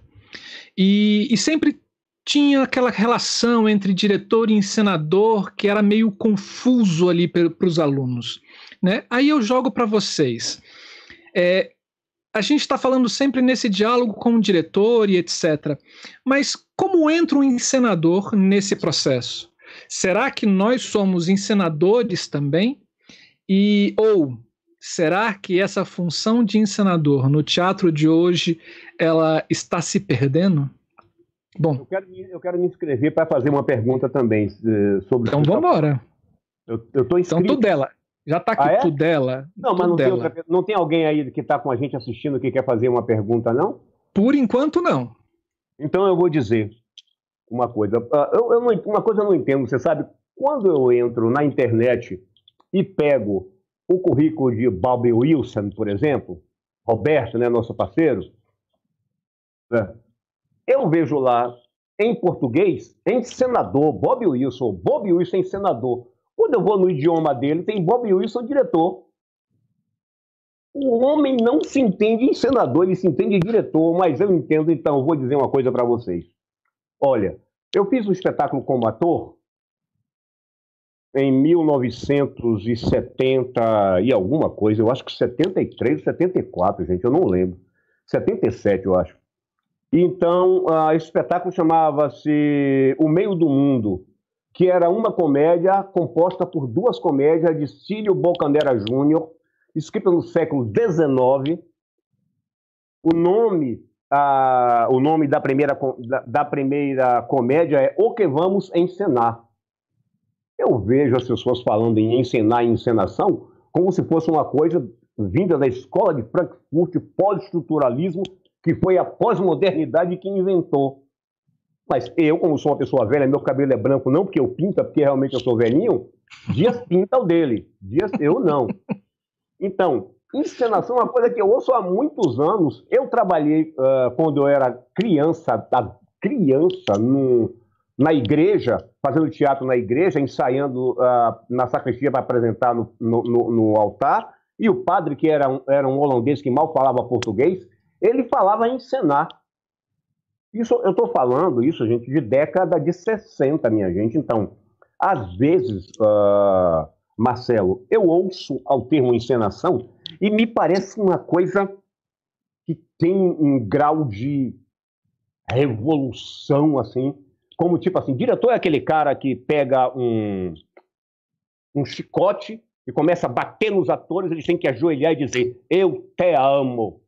E, e sempre tinha aquela relação entre diretor e encenador que era meio confuso ali para os alunos. Né? Aí eu jogo para vocês. É, a gente está falando sempre nesse diálogo com o diretor e etc. Mas como entra um encenador nesse processo? Será que nós somos encenadores também? E ou será que essa função de encenador no teatro de hoje ela está se perdendo? Bom, eu quero, eu quero me inscrever para fazer uma pergunta também uh, sobre. Então vamos embora. Eu, eu tô inscrito. Então tu dela. Já está aqui, ah, é? tu dela. Não, mas não tem, outra, não tem alguém aí que está com a gente assistindo que quer fazer uma pergunta, não? Por enquanto, não. Então eu vou dizer uma coisa. Ah, eu, eu não, uma coisa eu não entendo, você sabe? Quando eu entro na internet e pego o currículo de Bobby Wilson, por exemplo, Roberto, né, nosso parceiro, né, eu vejo lá em português, em senador, Bob Wilson, Bob Wilson senador. Quando eu vou no idioma dele, tem Bob Wilson diretor. O homem não se entende em senador, ele se entende em diretor, mas eu entendo, então, vou dizer uma coisa para vocês. Olha, eu fiz um espetáculo como ator em 1970 e alguma coisa, eu acho que 73, 74, gente, eu não lembro. 77, eu acho. Então, uh, esse espetáculo chamava-se O Meio do Mundo, que era uma comédia composta por duas comédias de Cílio Bocanera Júnior, escrita no século XIX. O nome, uh, o nome da primeira, da, da primeira comédia é O Que Vamos Encenar. Eu vejo as pessoas falando em encenar e encenação como se fosse uma coisa vinda da escola de Frankfurt, pós-estruturalismo, que foi a pós-modernidade que inventou. Mas eu, como sou uma pessoa velha, meu cabelo é branco não porque eu pinta, porque realmente eu sou velhinho, Dias pinta o dele, Dias eu não. Então, encenação é uma coisa que eu ouço há muitos anos. Eu trabalhei uh, quando eu era criança, da criança, no, na igreja, fazendo teatro na igreja, ensaiando uh, na sacristia para apresentar no, no, no, altar. E o padre, que era um, era um holandês que mal falava português, ele falava encenar. Isso, eu estou falando isso, gente, de década de 60, minha gente. Então, às vezes, uh, Marcelo, eu ouço ao termo encenação e me parece uma coisa que tem um grau de revolução, assim, como tipo assim, diretor é aquele cara que pega um, um chicote e começa a bater nos atores, eles têm que ajoelhar e dizer, eu te amo.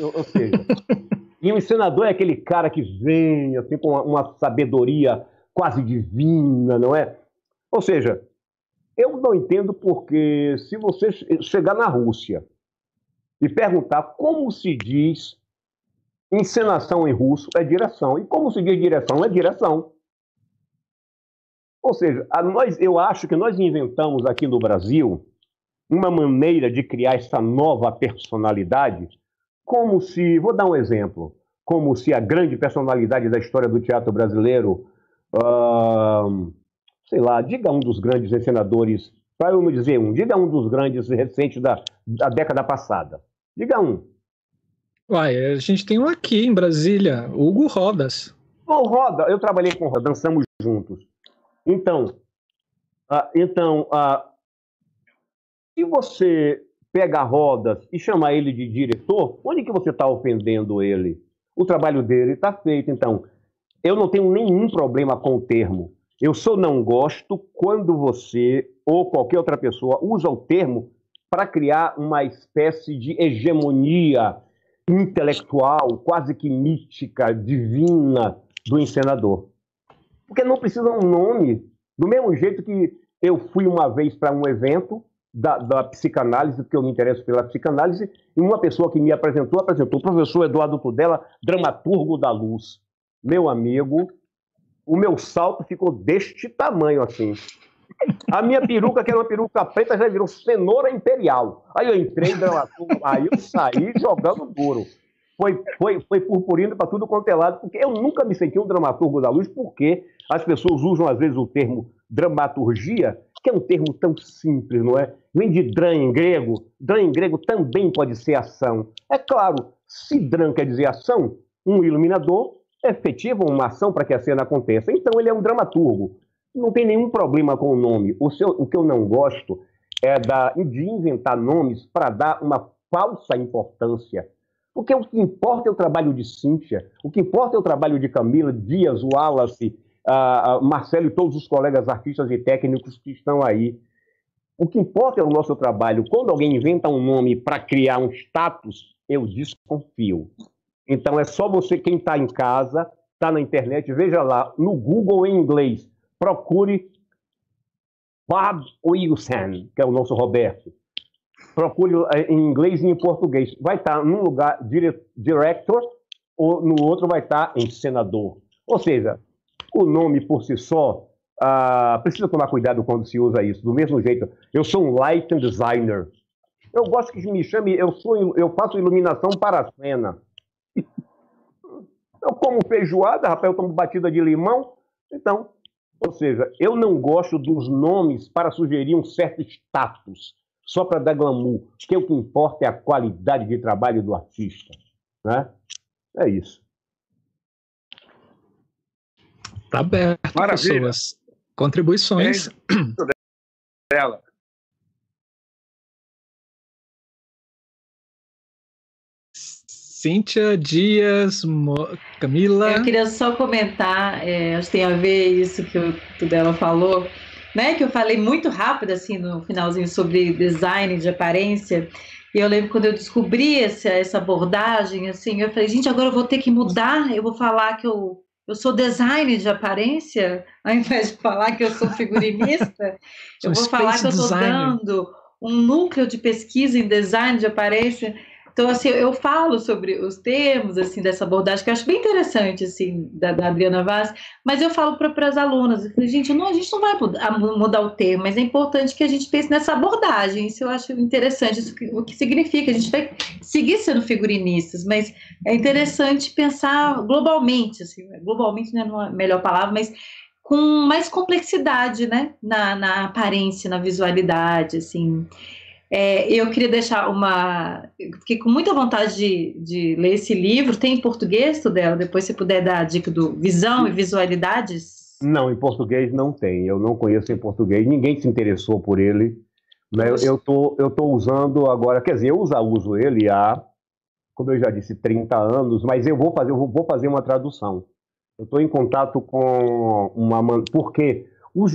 Ou, ou seja, e o ensinador é aquele cara que vem assim, com uma, uma sabedoria quase divina, não é? Ou seja, eu não entendo porque se você chegar na Rússia e perguntar como se diz encenação em russo, é direção. E como se diz direção, é direção. Ou seja, nós, eu acho que nós inventamos aqui no Brasil uma maneira de criar essa nova personalidade como se, vou dar um exemplo, como se a grande personalidade da história do teatro brasileiro, uh, sei lá, diga um dos grandes encenadores, para eu não dizer um, diga um dos grandes recentes da, da década passada. Diga um. Uai, a gente tem um aqui em Brasília, Hugo Rodas. O Roda, eu trabalhei com o Roda, dançamos juntos. Então, uh, então, uh, se você pega Rodas e chama ele de diretor, onde que você está ofendendo ele? O trabalho dele está feito. Então, eu não tenho nenhum problema com o termo. Eu só não gosto quando você ou qualquer outra pessoa usa o termo para criar uma espécie de hegemonia intelectual, quase que mítica, divina do encenador. Porque não precisa um nome. Do mesmo jeito que eu fui uma vez para um evento da, da, psicanálise, porque eu me interesso pela psicanálise, e uma pessoa que me apresentou, apresentou o professor Eduardo Tudela, dramaturgo da luz. Meu amigo, o meu salto ficou deste tamanho assim. A minha peruca, que era uma peruca preta, já virou cenoura imperial. Aí eu entrei aí eu saí jogando duro. Foi, foi, foi purpurino para tudo quanto é lado, porque eu nunca me senti um dramaturgo da luz, porque as pessoas usam às vezes o termo dramaturgia que é um termo tão simples, não é? Vem de dran em grego. Dran em grego também pode ser ação. É claro, se dran quer dizer ação, um iluminador efetiva uma ação para que a cena aconteça. Então ele é um dramaturgo. Não tem nenhum problema com o nome. O, seu, o que eu não gosto é da, de inventar nomes para dar uma falsa importância. Porque o que importa é o trabalho de Cíntia, o que importa é o trabalho de Camila, Dias, Wallace, uh, Marcelo e todos os colegas artistas e técnicos que estão aí. O que importa é o nosso trabalho. Quando alguém inventa um nome para criar um status, eu desconfio. Então é só você, quem está em casa, está na internet, veja lá, no Google em inglês, procure Bob Wilson, que é o nosso Roberto. Procure eh, em inglês e em português. Vai estar tá num lugar director, ou no outro vai estar tá em senador. Ou seja, o nome por si só, uh, precisa tomar cuidado quando se usa isso. Do mesmo jeito, eu sou um lighting designer. Eu gosto que me chame, eu, sou, eu faço iluminação para a cena. Eu como feijoada, rapaz, eu tomo batida de limão. Então, ou seja, eu não gosto dos nomes para sugerir um certo status, só para dar glamour. Que o que importa é a qualidade de trabalho do artista. Né? É isso. Está aberto, Maravilha. pessoas. Contribuições. É dela. Cíntia, Dias, Mo... Camila. Eu queria só comentar, é, acho que tem a ver isso que o Tudela falou, né? Que eu falei muito rápido, assim, no finalzinho, sobre design de aparência. E eu lembro quando eu descobri essa, essa abordagem, assim, eu falei, gente, agora eu vou ter que mudar, eu vou falar que eu, eu sou design de aparência, ao invés de falar que eu sou figurinista, eu vou falar que eu estou dando um núcleo de pesquisa em design de aparência. Então, assim, eu falo sobre os termos, assim, dessa abordagem, que eu acho bem interessante, assim, da, da Adriana Vaz, mas eu falo para as alunas, gente, não, a gente não vai mudar, o termo, mas é importante que a gente pense nessa abordagem, isso eu acho interessante, isso, o que significa, a gente vai seguir sendo figurinistas, mas é interessante pensar globalmente, assim, globalmente não é a melhor palavra, mas com mais complexidade, né, na, na aparência, na visualidade, assim, é, eu queria deixar uma. Fiquei com muita vontade de, de ler esse livro. Tem em português, Tudela? Depois, se puder dar a dica do Visão e Visualidades? Não, em português não tem. Eu não conheço em português. Ninguém se interessou por ele. Né? Eu tô, eu tô usando agora. Quer dizer, eu já uso ele há, como eu já disse, 30 anos, mas eu vou fazer, eu vou fazer uma tradução. Eu estou em contato com uma. Porque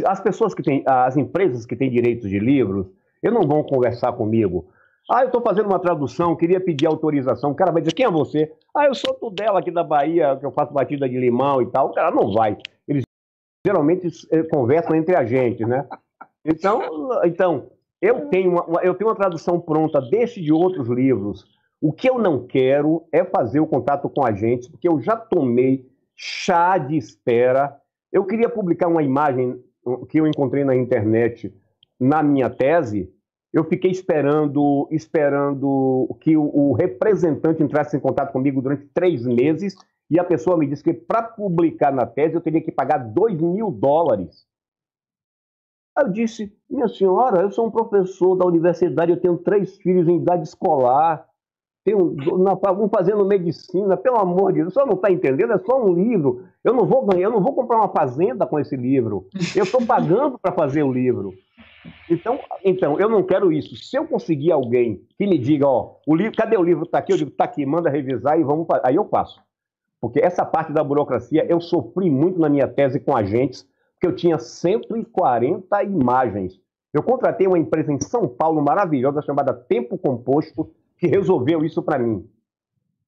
as pessoas que têm. As empresas que têm direitos de livros eles não vão conversar comigo. Ah, eu estou fazendo uma tradução, queria pedir autorização. O cara vai dizer, quem é você? Ah, eu sou Tudela aqui da Bahia, que eu faço batida de limão e tal. O cara não vai. Eles geralmente eh, conversam entre a gente, né? Então, então eu, tenho uma, eu tenho uma tradução pronta desse de outros livros. O que eu não quero é fazer o contato com agentes, porque eu já tomei chá de espera. Eu queria publicar uma imagem que eu encontrei na internet na minha tese, eu fiquei esperando, esperando que o, o, representante entrasse em contato comigo durante três meses e a pessoa me disse que para publicar na tese eu teria que pagar dois mil dólares. Eu disse, minha senhora, eu sou um professor da universidade, eu tenho três filhos em idade escolar, tenho, um fazendo medicina, pelo amor de Deus, só não está entendendo, é só um livro. Eu não vou ganhar, eu não vou comprar uma fazenda com esse livro. Eu estou pagando para fazer o livro. Então, então, eu não quero isso. Se eu conseguir alguém que me diga, ó, o livro, cadê o livro? Está aqui, eu digo, está aqui, manda revisar e vamos. Aí eu faço. Porque essa parte da burocracia eu sofri muito na minha tese com agentes, porque eu tinha 140 imagens. Eu contratei uma empresa em São Paulo maravilhosa chamada Tempo Composto, que resolveu isso para mim.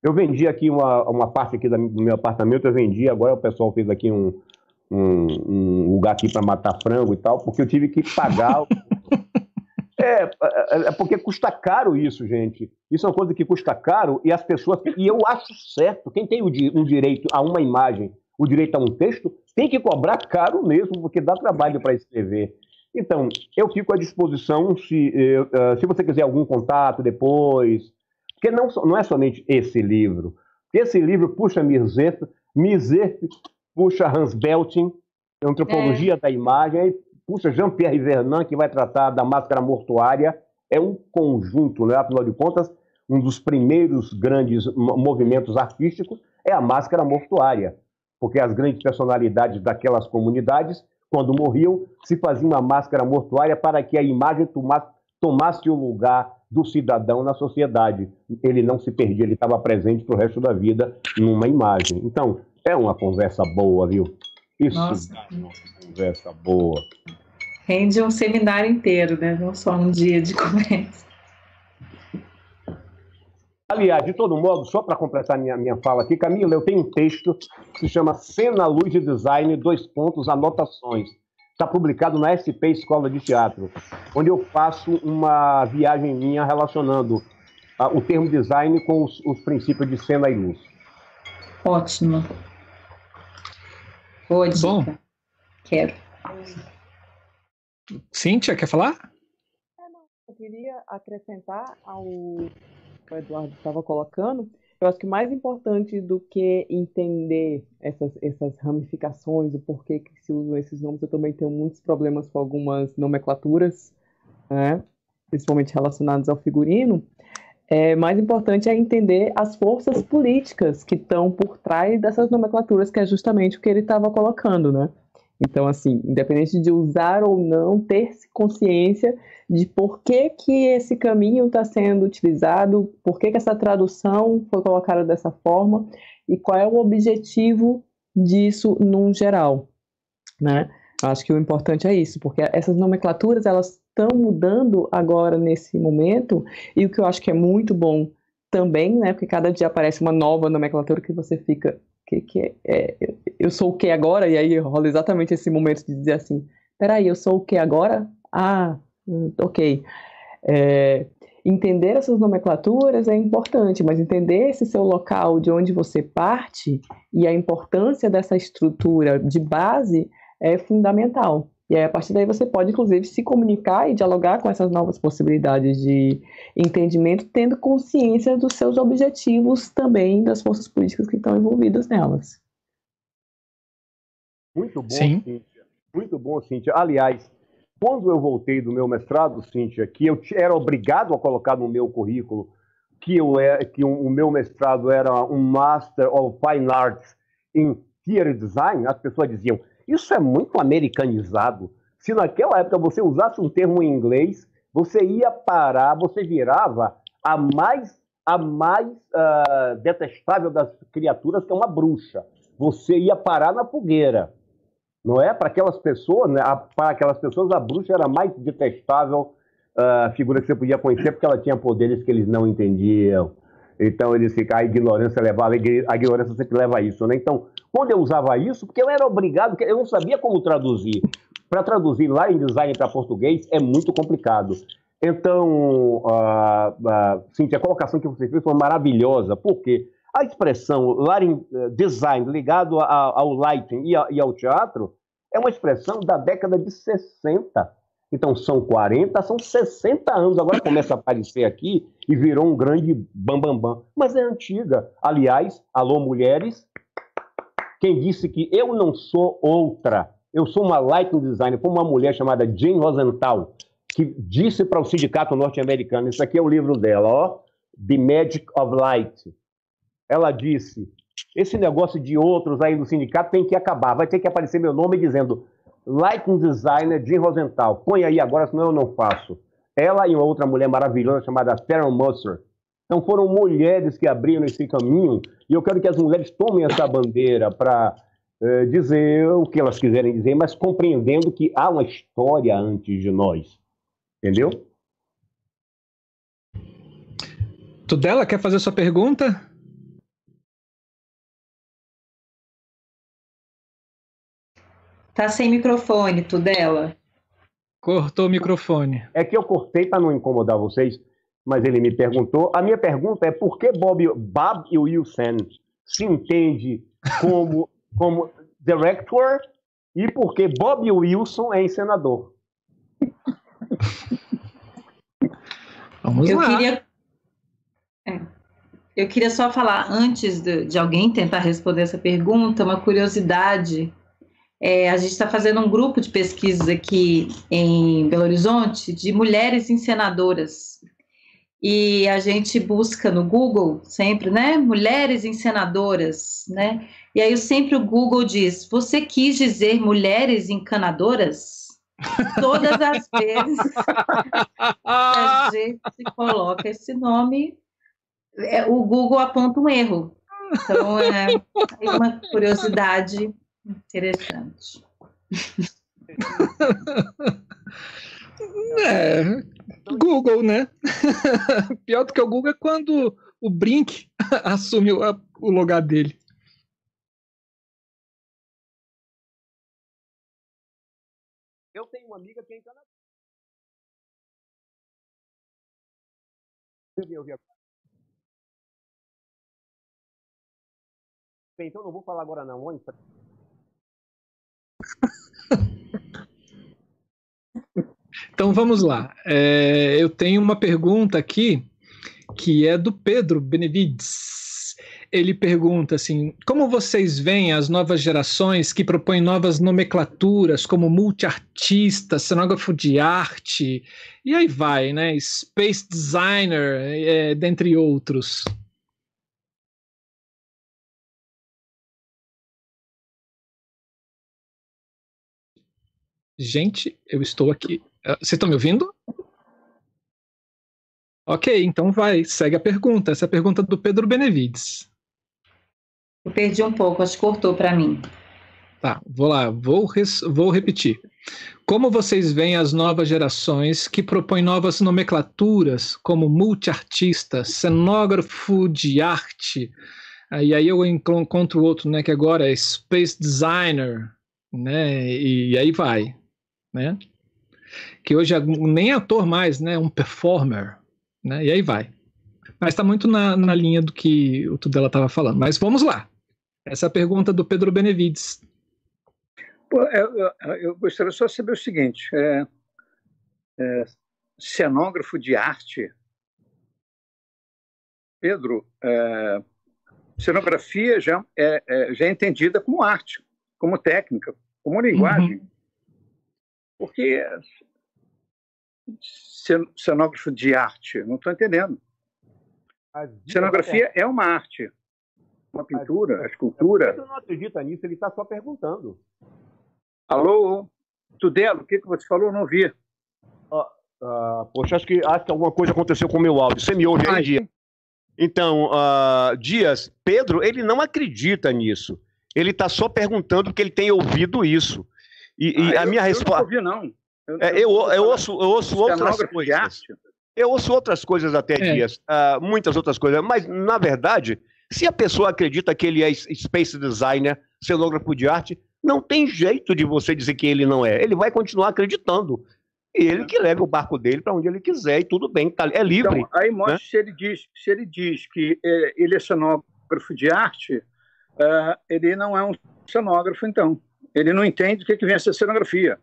Eu vendi aqui uma, uma parte aqui do meu apartamento, eu vendi, agora o pessoal fez aqui um, um, um lugar aqui para matar frango e tal, porque eu tive que pagar. é, é, é, porque custa caro isso, gente. Isso é uma coisa que custa caro e as pessoas. E eu acho certo, quem tem um direito a uma imagem, o direito a um texto, tem que cobrar caro mesmo, porque dá trabalho para escrever. Então, eu fico à disposição se, uh, se você quiser algum contato depois. Porque não, não é somente esse livro. Esse livro puxa Mirzet, Mirzet puxa Hans Belting, Antropologia é. da Imagem, puxa Jean-Pierre Vernant, que vai tratar da máscara mortuária. É um conjunto, né? afinal de contas, um dos primeiros grandes movimentos artísticos é a máscara mortuária, porque as grandes personalidades daquelas comunidades, quando morriam, se faziam uma máscara mortuária para que a imagem tomasse, tomasse o lugar do cidadão na sociedade. Ele não se perdia, ele estava presente para o resto da vida numa imagem. Então, é uma conversa boa, viu? Isso Nossa. é uma conversa boa. Rende um seminário inteiro, né? Não só um dia de conversa. Aliás, de todo modo, só para completar minha, minha fala aqui, Camila, eu tenho um texto que se chama Cena, Luz e Design, dois pontos, anotações. Está publicado na SP Escola de Teatro, onde eu faço uma viagem minha relacionando uh, o termo design com os, os princípios de cena e luz. Ótimo. Boa dica. Bom. Quero. Cíntia, quer falar? É, eu queria acrescentar ao que o Eduardo estava colocando. Eu acho que mais importante do que entender essas, essas ramificações, o porquê que se usam esses nomes, eu também tenho muitos problemas com algumas nomenclaturas, né? principalmente relacionadas ao figurino. É, mais importante é entender as forças políticas que estão por trás dessas nomenclaturas, que é justamente o que ele estava colocando, né? Então, assim, independente de usar ou não, ter consciência de por que, que esse caminho está sendo utilizado, por que, que essa tradução foi colocada dessa forma e qual é o objetivo disso num geral, né? Acho que o importante é isso, porque essas nomenclaturas elas estão mudando agora nesse momento e o que eu acho que é muito bom também, né? Porque cada dia aparece uma nova nomenclatura que você fica que, que é, é eu sou o que agora e aí rola exatamente esse momento de dizer assim, peraí, eu sou o que agora? Ah, hum, ok. É, entender essas nomenclaturas é importante, mas entender esse seu local de onde você parte e a importância dessa estrutura de base é fundamental. E aí, a partir daí você pode, inclusive, se comunicar e dialogar com essas novas possibilidades de entendimento, tendo consciência dos seus objetivos também, das forças políticas que estão envolvidas nelas. Muito bom, Sim. Cíntia. Muito bom, Cíntia. Aliás, quando eu voltei do meu mestrado, Cíntia, que eu era obrigado a colocar no meu currículo que, eu é, que o meu mestrado era um Master of Fine Arts in Theater Design, as pessoas diziam, isso é muito americanizado. Se naquela época você usasse um termo em inglês, você ia parar, você virava a mais, a mais uh, detestável das criaturas, que é uma bruxa. Você ia parar na fogueira não é? Para aquelas pessoas, né? para aquelas pessoas, a bruxa era a mais detestável uh, figura que você podia conhecer, porque ela tinha poderes que eles não entendiam. Então eles ficam, a ignorância levava, a ignorância sempre leva a isso, né? Então, quando eu usava isso, porque eu era obrigado, eu não sabia como traduzir. Para traduzir lá em design para português é muito complicado. Então, uh, uh, Cintia, a colocação que você fez foi maravilhosa, porque a expressão lighting eh, design ligado ao lighting e ao teatro é uma expressão da década de 60. Então são 40, são 60 anos. Agora começa a aparecer aqui e virou um grande bambambam. Bam, bam. Mas é antiga. Aliás, alô mulheres, quem disse que eu não sou outra, eu sou uma lighting designer, foi uma mulher chamada Jane Rosenthal, que disse para o sindicato norte-americano, isso aqui é o livro dela, ó, The Magic of Light ela disse: esse negócio de outros aí do sindicato tem que acabar. Vai ter que aparecer meu nome dizendo Lighting Designer Jim Rosenthal. Põe aí agora, senão eu não faço. Ela e uma outra mulher maravilhosa chamada Sarah Musser. Então foram mulheres que abriram esse caminho e eu quero que as mulheres tomem essa bandeira para eh, dizer o que elas quiserem dizer, mas compreendendo que há uma história antes de nós. Entendeu? Tudela, quer fazer sua pergunta? Tá sem microfone, tu dela. Cortou o microfone. É que eu cortei para não incomodar vocês, mas ele me perguntou. A minha pergunta é por que Bob, Bob Wilson se entende como, como director e por que Bob Wilson é encenador? Vamos eu lá. Queria... É. Eu queria só falar, antes de, de alguém tentar responder essa pergunta, uma curiosidade é, a gente está fazendo um grupo de pesquisas aqui em Belo Horizonte de mulheres encenadoras. E a gente busca no Google sempre, né? Mulheres encenadoras, né? E aí sempre o Google diz: Você quis dizer mulheres encanadoras? Todas as vezes a gente coloca esse nome, é, o Google aponta um erro. Então é uma curiosidade Interessante. É, Google, né? Pior do que o Google é quando o Brink assume o, lugar dele. Eu tenho uma amiga que é em Canadá. Então não vou falar agora não. Então vamos lá. É, eu tenho uma pergunta aqui que é do Pedro Benevides. Ele pergunta assim: como vocês veem as novas gerações que propõem novas nomenclaturas, como multiartista, cenógrafo de arte, e aí vai, né? Space designer, é, dentre outros. Gente, eu estou aqui. Ah, Vocês estão me ouvindo? Ok, então vai, segue a pergunta. Essa é a pergunta do Pedro Benevides. Eu perdi um pouco, acho que cortou para mim. Tá, vou lá, vou, vou repetir. Como vocês veem as novas gerações que propõem novas nomenclaturas, como multiartista, cenógrafo de arte, e aí eu enco- encontro outro, né, que agora é space designer, né, e aí vai, né? Que hoje é nem ator mais, né, um performer, né, e aí vai. Mas está muito na, na linha do que o Tudela estava falando. Mas vamos lá. Essa é a pergunta do Pedro Benevides. Pô, eu, eu- eu gostaria só de saber o seguinte: é, é, cenógrafo de arte. Pedro, é, cenografia já é, é- já é entendida como arte, como técnica, como linguagem. Porque cen- cenógrafo de arte, não estou entendendo. Cenografia é uma arte, uma pintura, a escultura. Pedro não acredita nisso, ele está só perguntando. Alô, Tudelo, o que, que você falou? Não ouvi. Ah, poxa, acho que, acho que alguma coisa aconteceu com o meu áudio. Você me ouve aí, Ah, Dias? Então, ah, Dias, Pedro, ele não acredita nisso. Ele está só perguntando porque ele tem ouvido isso. E, e Ah, a eu- minha Eu não resposta. ouvi, não. Eu, É, eu, eu ouço, eu ouço outras coisas. Eu ouço outras coisas até, É. Dias. ah, muitas outras coisas. Mas, na verdade, se a pessoa acredita que ele é space designer, cenógrafo de arte, não tem jeito de você dizer que ele não é. Ele vai continuar acreditando. E ele que leva o barco dele para onde ele quiser, e tudo bem, tá, é livre. Então, aí mostra se ele diz, se ele diz que é, ele é cenógrafo de arte, ah, ele não é um cenógrafo, então. Ele não entende o que, que vem a ser cenografia.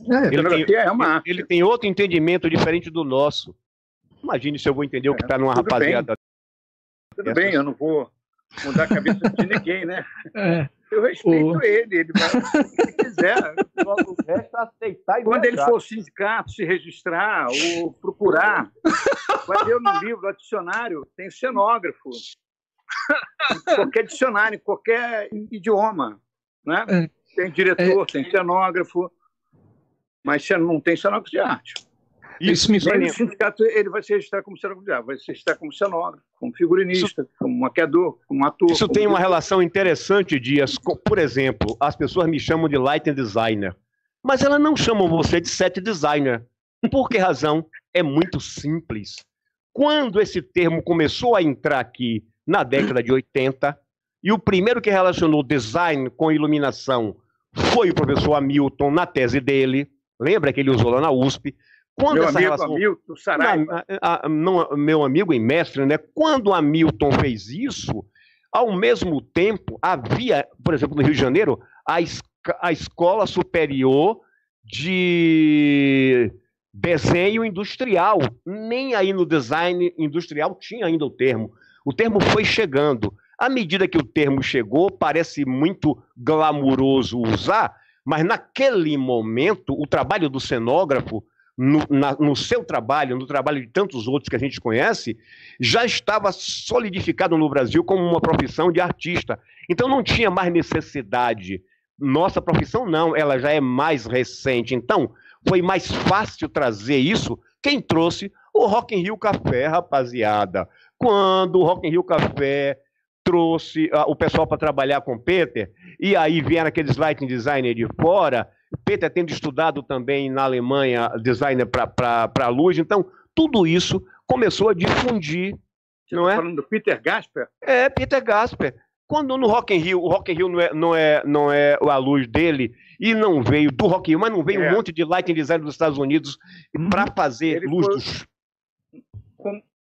Ele cenografia tem, é uma ele- arte. ele tem outro entendimento diferente do nosso. Imagine se eu vou entender o que É, está numa tudo rapaziada. Tudo essas- bem, eu não vou mudar a cabeça de ninguém, né? É, Eu respeito O- ele, ele vai fazer o que ele quiser. O resto é aceitar e Quando ele viajar. for ao sindicato se registrar ou procurar, vai ler no livro, no dicionário, tem cenógrafo. Em qualquer dicionário, em qualquer idioma. Né? É. Tem diretor, tem cenógrafo, mas não tem cenógrafo de arte. isso me no faz. sindicato ele vai se registrar como cenógrafo de arte, vai se registrar como cenógrafo, como figurinista, como maquiador, como ator. Isso como tem uma diretor. relação interessante, Dias. Por exemplo, as pessoas me chamam de lighting designer, mas elas não chamam você de set designer. Por que razão? É muito simples. Quando esse termo começou a entrar aqui na década de 80, e o primeiro que relacionou design com iluminação foi o professor Hamilton na tese dele, lembra que ele usou lá na USP? Quando Meu essa amigo relação Hamilton Saraiva. na- a- não, meu amigo e mestre, né? Quando Hamilton fez isso, ao mesmo tempo havia, por exemplo, no Rio de Janeiro, a, esca- a Escola Superior de Desenho Industrial. Nem aí no design industrial tinha ainda o termo. O termo foi chegando. À medida que o termo chegou, parece muito glamuroso usar, mas naquele momento, o trabalho do cenógrafo no, na- no seu trabalho, no trabalho de tantos outros que a gente conhece, já estava solidificado no Brasil como uma profissão de artista. Então não tinha mais necessidade. Nossa profissão não, ela já é mais recente. Então foi mais fácil trazer isso. Quem trouxe? O Rock in Rio Café, rapaziada. Quando o Rock in Rio Café trouxe ah, o pessoal para trabalhar com Peter, e aí vieram aqueles lighting designer de fora, Peter tendo estudado também na Alemanha designer para luz, então tudo isso começou a difundir, Você não tá é? falando do Peter Gasper? É, Peter Gasper. Quando no Rock in Rio, o Rock in Rio não é, não é, não é a luz dele, e não veio do Rock in Rio, mas não veio É. um monte de lighting design dos Estados Unidos para fazer Ele luz foi- dos...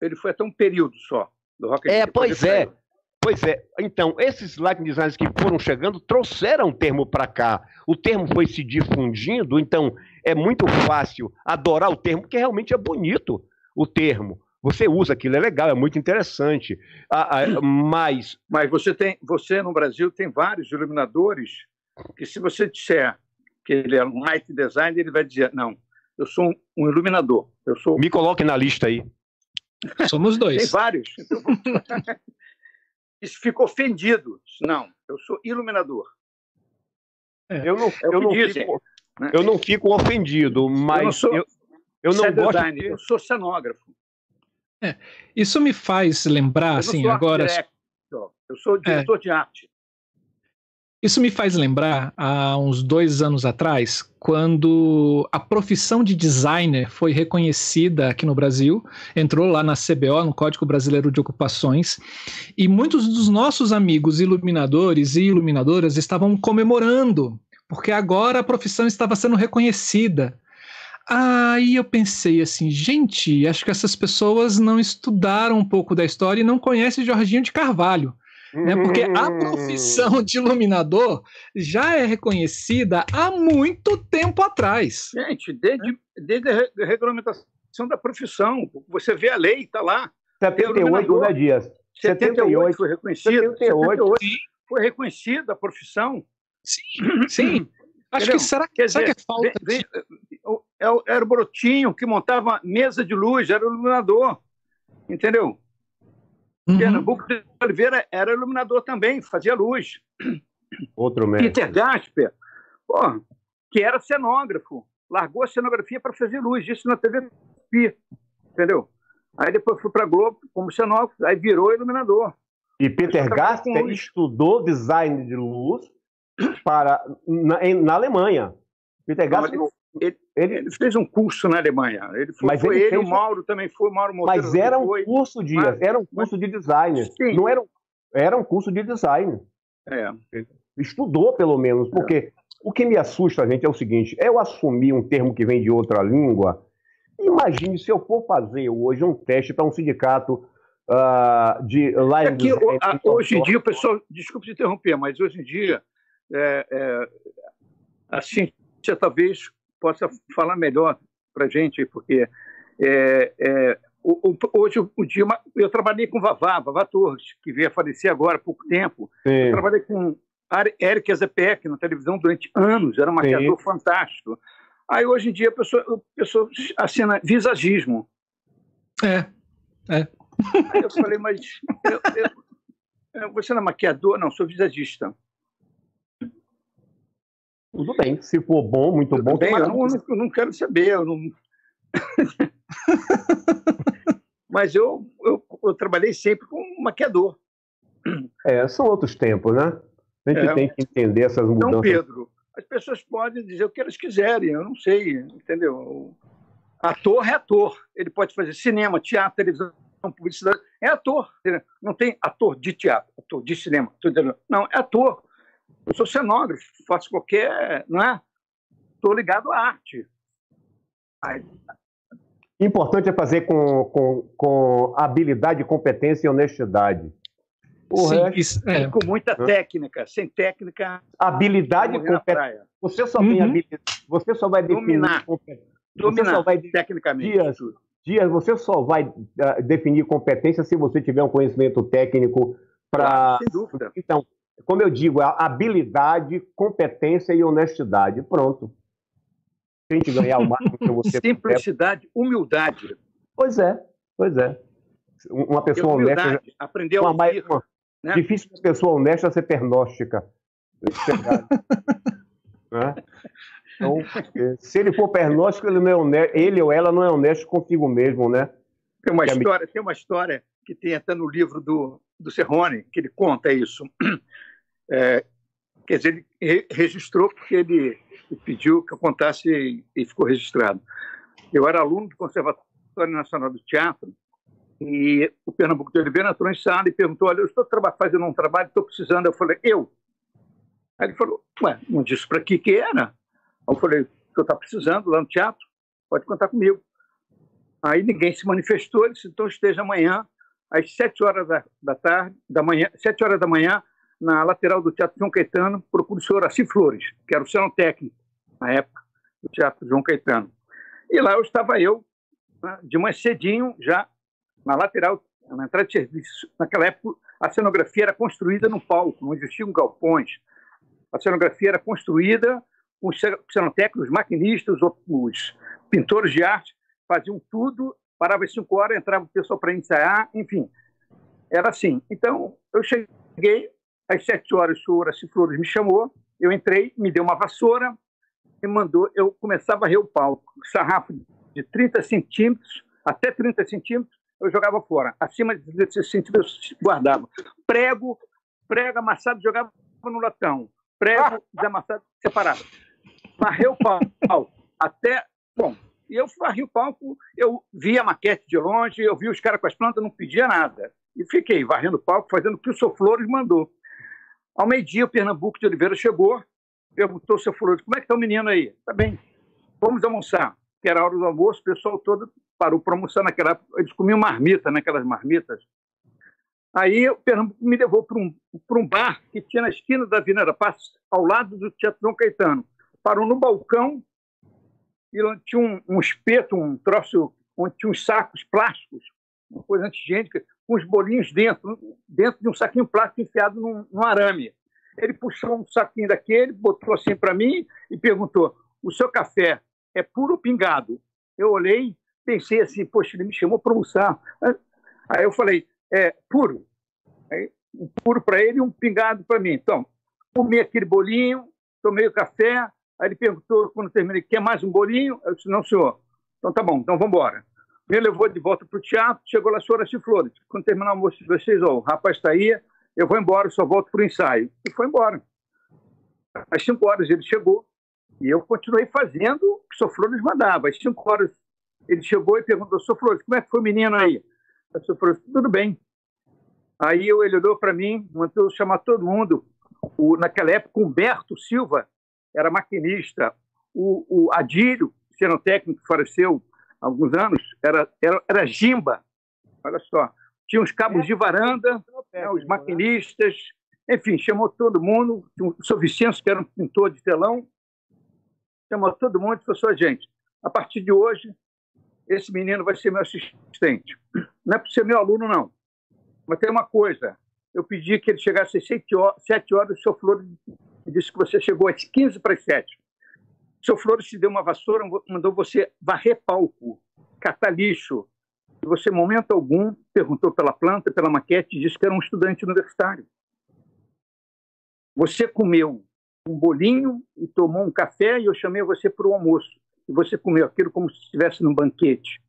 Ele foi até um período só do Rock in É, Rio, depois pois é. saiu. Pois é. Então, esses lighting designers que foram chegando trouxeram o termo para cá. O termo foi se difundindo, então é muito fácil adorar o termo, porque realmente é bonito o termo. Você usa aquilo, é legal, é muito interessante. Ah, ah, mas Mas você tem, você no Brasil tem vários iluminadores que se você disser que ele é um light designer, ele vai dizer não, eu sou um, um iluminador. Eu sou me coloque na lista aí. Somos tem dois. vários. Isso fica ofendido. Não, eu sou iluminador. Eu não, É eu não dizem. fico, né? Eu não fico ofendido, mas eu não sou eu, eu não set gosto designer, de... eu sou cenógrafo. Isso me faz lembrar, assim, agora. director, eu sou diretor de arte. Isso me faz lembrar há uns dois anos atrás, quando a profissão de designer foi reconhecida aqui no Brasil, entrou lá na CBO, no Código Brasileiro de Ocupações, e muitos dos nossos amigos iluminadores e iluminadoras estavam comemorando, porque agora a profissão estava sendo reconhecida. Aí eu pensei assim, gente, acho que essas pessoas não estudaram um pouco da história e não conhecem Jorginho de Carvalho né? Porque a Hum. profissão de iluminador já é reconhecida há muito tempo atrás. Gente, desde, desde a re- regulamentação da profissão, você vê a lei, está lá. 78, né, Dias? 78 foi reconhecido. 78. 78 foi reconhecida a profissão. Sim, sim. Acho Entendeu? que será, Quer será dizer, que é falta vem- vem- era o Brotinho que montava mesa de luz, era o iluminador. Entendeu? Uhum. Pernambuco de Oliveira era iluminador também, fazia luz. Outro mestre. Peter Gasper, pô, que era cenógrafo, largou a cenografia para fazer luz, isso na TV Tupi, entendeu? Aí depois foi para Globo como cenógrafo, aí virou iluminador. E Peter luz. estudou design de luz para, na, em- na Alemanha. Peter Não, Gaster, ele- ele- ele, fez um curso na Alemanha. Ele foi, Mas foi ele fez o Mauro também foi, o Mauro Monteiro mas era um foi. curso, Dias, Mas- era um curso de design. Sim. Não era, um- era um curso de design. É. Estudou, pelo menos, porque o que me assusta, gente, é o seguinte: eu assumir um termo que vem de outra língua. Imagine se eu for fazer hoje um teste para um sindicato ah, de É que design. a- hoje em dia o pessoal, desculpe te interromper, mas hoje em dia é, é, a ciência talvez possa falar melhor para a gente, porque é, é, o- o- hoje o dia eu trabalhei com Vavá, Vavá Torres, que veio a falecer agora há pouco tempo. Sim. Trabalhei com Eric Ezepec na televisão durante anos, era um maquiador fantástico. Aí hoje em dia a pessoa, a pessoa assina visagismo. É, Aí eu falei, mas eu- eu- eu- você não é maquiador? Não, sou visagista. Tudo bem, se for bom, muito bom. Tudo bem, que eu, não, eu não quero saber. Eu não... mas eu, eu, eu trabalhei sempre com maquiador. É, são outros tempos, né? A gente É. tem que entender essas Então, mudanças. Pedro, as pessoas podem dizer o que elas quiserem, eu não sei, entendeu? Ator é ator. Ele pode fazer cinema, teatro, televisão, publicidade. É ator. Não tem ator de teatro, ator de cinema. Não, é ator. Eu sou cenógrafo, faço qualquer. Não é? Estou ligado à arte. Aí, Importante é fazer com, com, com habilidade, competência e honestidade. O sim, resto, isso, é. com muita técnica. Sem técnica, habilidade e competência. Você só tem Uhum. habilidade. Você só vai definir. Dominar. competência. Você só Dominar vai tecnicamente. Dias. Dias, você só vai ah, definir competência se você tiver um conhecimento técnico para. Claro, sem dúvida. Então, como eu digo, a habilidade, competência e honestidade. Pronto. A gente ganhar o máximo que você puder. Simplicidade, humildade. Pois é, pois é. Uma pessoa honesta. humildade. Aprender a Uma, mais- ouvir. uma- né? Difícil uma pessoa honesta ser pernóstica. Né? Então, se ele for pernóstico, ele, não é honesto, ele ou ela não é honesto consigo mesmo, né? Tem uma a história, tem uma história que tem até no livro do, do Serrone, que ele conta isso. É, quer dizer, ele re- registrou porque ele, pediu que eu contasse e, ficou registrado. Eu era aluno do Conservatório Nacional do Teatro e o Pernambuco de Oliveira entrou em sala e perguntou, olha, eu estou fazendo um trabalho, estou precisando. Eu falei, eu? Aí ele falou, ué, não disse para que que era? Aí eu falei, que eu está precisando lá no teatro? Pode contar comigo. Aí ninguém se manifestou, ele disse, então esteja amanhã, às sete horas da, da tarde, da manhã, sete horas da manhã, na lateral do Teatro João Caetano, procure o senhor Assi Flores, que era o ceno técnico, na época, do Teatro João Caetano. E lá eu estava eu, né, de manhã cedinho, já na lateral, na entrada de serviço. Naquela época, a cenografia era construída no palco, não existiam galpões. A cenografia era construída com os cenotécnicos, os maquinistas, os- pintores de arte, faziam tudo, parava às cinco horas, entrava o pessoal para ensaiar, enfim. Era assim. Então, eu cheguei, às sete horas, o senhor Assi Flores me chamou, eu entrei, me deu uma vassoura, me mandou, eu começava a rer o palco. Sarrafo de 30 centímetros até 30 centímetros, eu jogava fora. Acima de 30 centímetros, eu guardava. Prego, prego amassado, jogava no latão. Prego desamassado, separado. Varrei o palco até. Bom, e eu varri o palco, eu via a maquete de longe, eu vi os caras com as plantas, não pedia nada. E fiquei varrendo o palco, fazendo o que o Sou Flores mandou. Ao meio-dia, o Pernambuco de Oliveira chegou, perguntou ao seu Flores, como é que está o menino aí? Tá bem, vamos almoçar. Que era a hora do almoço, o pessoal todo parou para almoçar naquela época. Eles comiam marmita, naquelas marmitas. Aí o Pernambuco me levou para um, um bar que tinha na esquina da Avenida Paz, ao lado do Teatro João Caetano. Parou no balcão e tinha um, um espeto, um troço, onde tinha uns sacos plásticos, uma coisa antigênica, com uns bolinhos dentro, dentro de um saquinho plástico enfiado num, num arame. Ele puxou um saquinho daquele, botou assim para mim e perguntou: o seu café é puro pingado? Eu olhei, pensei assim, poxa, ele me chamou para almoçar. Aí eu falei, é puro. Aí, um puro para ele e um pingado para mim. Então, comi aquele bolinho, tomei o café. Aí ele perguntou, quando terminei, quer mais um bolinho? Eu disse, não, senhor. Então tá bom, então vamos embora. Me levou de volta para o teatro, chegou lá, senhora Flores. Quando terminar o almoço de vocês, ó, o rapaz está aí, eu vou embora, só volto para o ensaio. E foi embora. Às cinco horas ele chegou e eu continuei fazendo o que o Flores mandava. Às cinco horas ele chegou e perguntou, Sr. Flores, como é que foi o menino aí? O Sr. Flores, tudo bem. Aí ele olhou para mim, mandou chamar todo mundo. O, naquela época, Humberto Silva era maquinista. O, o Adílio, sendo técnico que faleceu alguns anos, era, era, era Gimba. Olha só. Tinha os cabos de varanda, né, os maquinistas, enfim, chamou todo mundo. O Sr. Vicente, que era um pintor de telão, chamou todo mundo e falou assim, gente, a partir de hoje, esse menino vai ser meu assistente. Não é para ser meu aluno, não. Mas tem uma coisa, eu pedi que ele chegasse às 7 horas, 7 horas o seu Flores disse que você chegou às 15 para as 7. O seu Flores te deu uma vassoura, mandou você varrer palco, catar lixo. Você, em momento algum, perguntou pela planta, pela maquete, e disse que era um estudante universitário. Você comeu um bolinho e tomou um café e eu chamei você para o almoço e você comeu aquilo como se estivesse num banquete.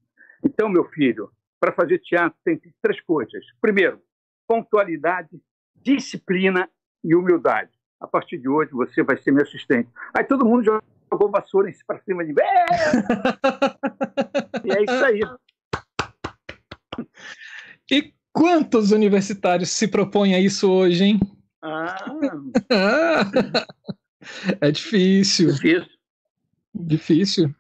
Então, meu filho, para fazer teatro tem três coisas. Primeiro, pontualidade, disciplina e humildade. A partir de hoje você vai ser meu assistente. Aí todo mundo jogou vassoura para cima de mim. É! e é isso aí. E quantos universitários se propõem a isso hoje, hein? Ah. é difícil. Difícil. Difícil.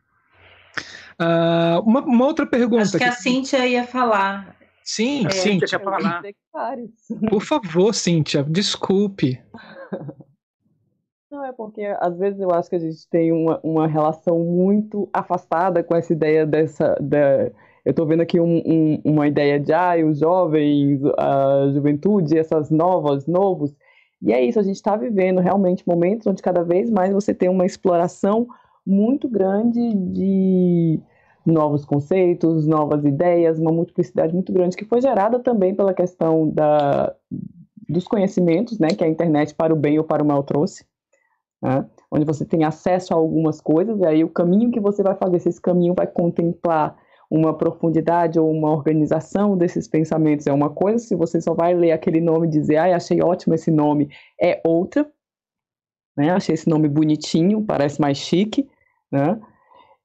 Uh, uma, uma, outra pergunta. Acho que, que a Cíntia ia falar. Sim, é, Cíntia. Falar? Por favor, Cíntia, desculpe. Não, é porque às vezes eu acho que a gente tem uma, uma relação muito afastada com essa ideia dessa. Da, eu estou vendo aqui um, um, uma ideia de ah, os jovens, a juventude, essas novas, novos. E é isso, a gente está vivendo realmente momentos onde cada vez mais você tem uma exploração muito grande de novos conceitos, novas ideias, uma multiplicidade muito grande que foi gerada também pela questão da, dos conhecimentos, né, que a internet para o bem ou para o mal trouxe, né, onde você tem acesso a algumas coisas, e aí o caminho que você vai fazer, se esse caminho vai contemplar uma profundidade ou uma organização desses pensamentos é uma coisa, se você só vai ler aquele nome e dizer, ai, achei ótimo esse nome, é outra, né, achei esse nome bonitinho, parece mais chique, né?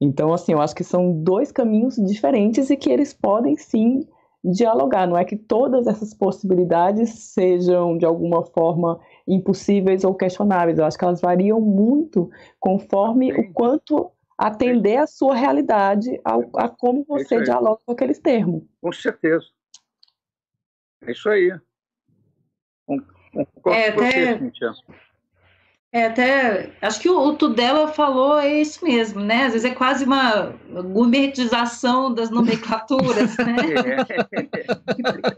Então, assim, eu acho que são dois caminhos diferentes e que eles podem sim dialogar. Não é que todas essas possibilidades sejam de alguma forma impossíveis ou questionáveis. Eu acho que elas variam muito conforme o quanto atender a sua realidade, a, a como você é dialoga com aqueles termos. Com certeza. É isso aí. Com, com é, até... É, até acho que o, o Tudela falou é isso mesmo, né? Às vezes é quase uma gourmetização das nomenclaturas, né?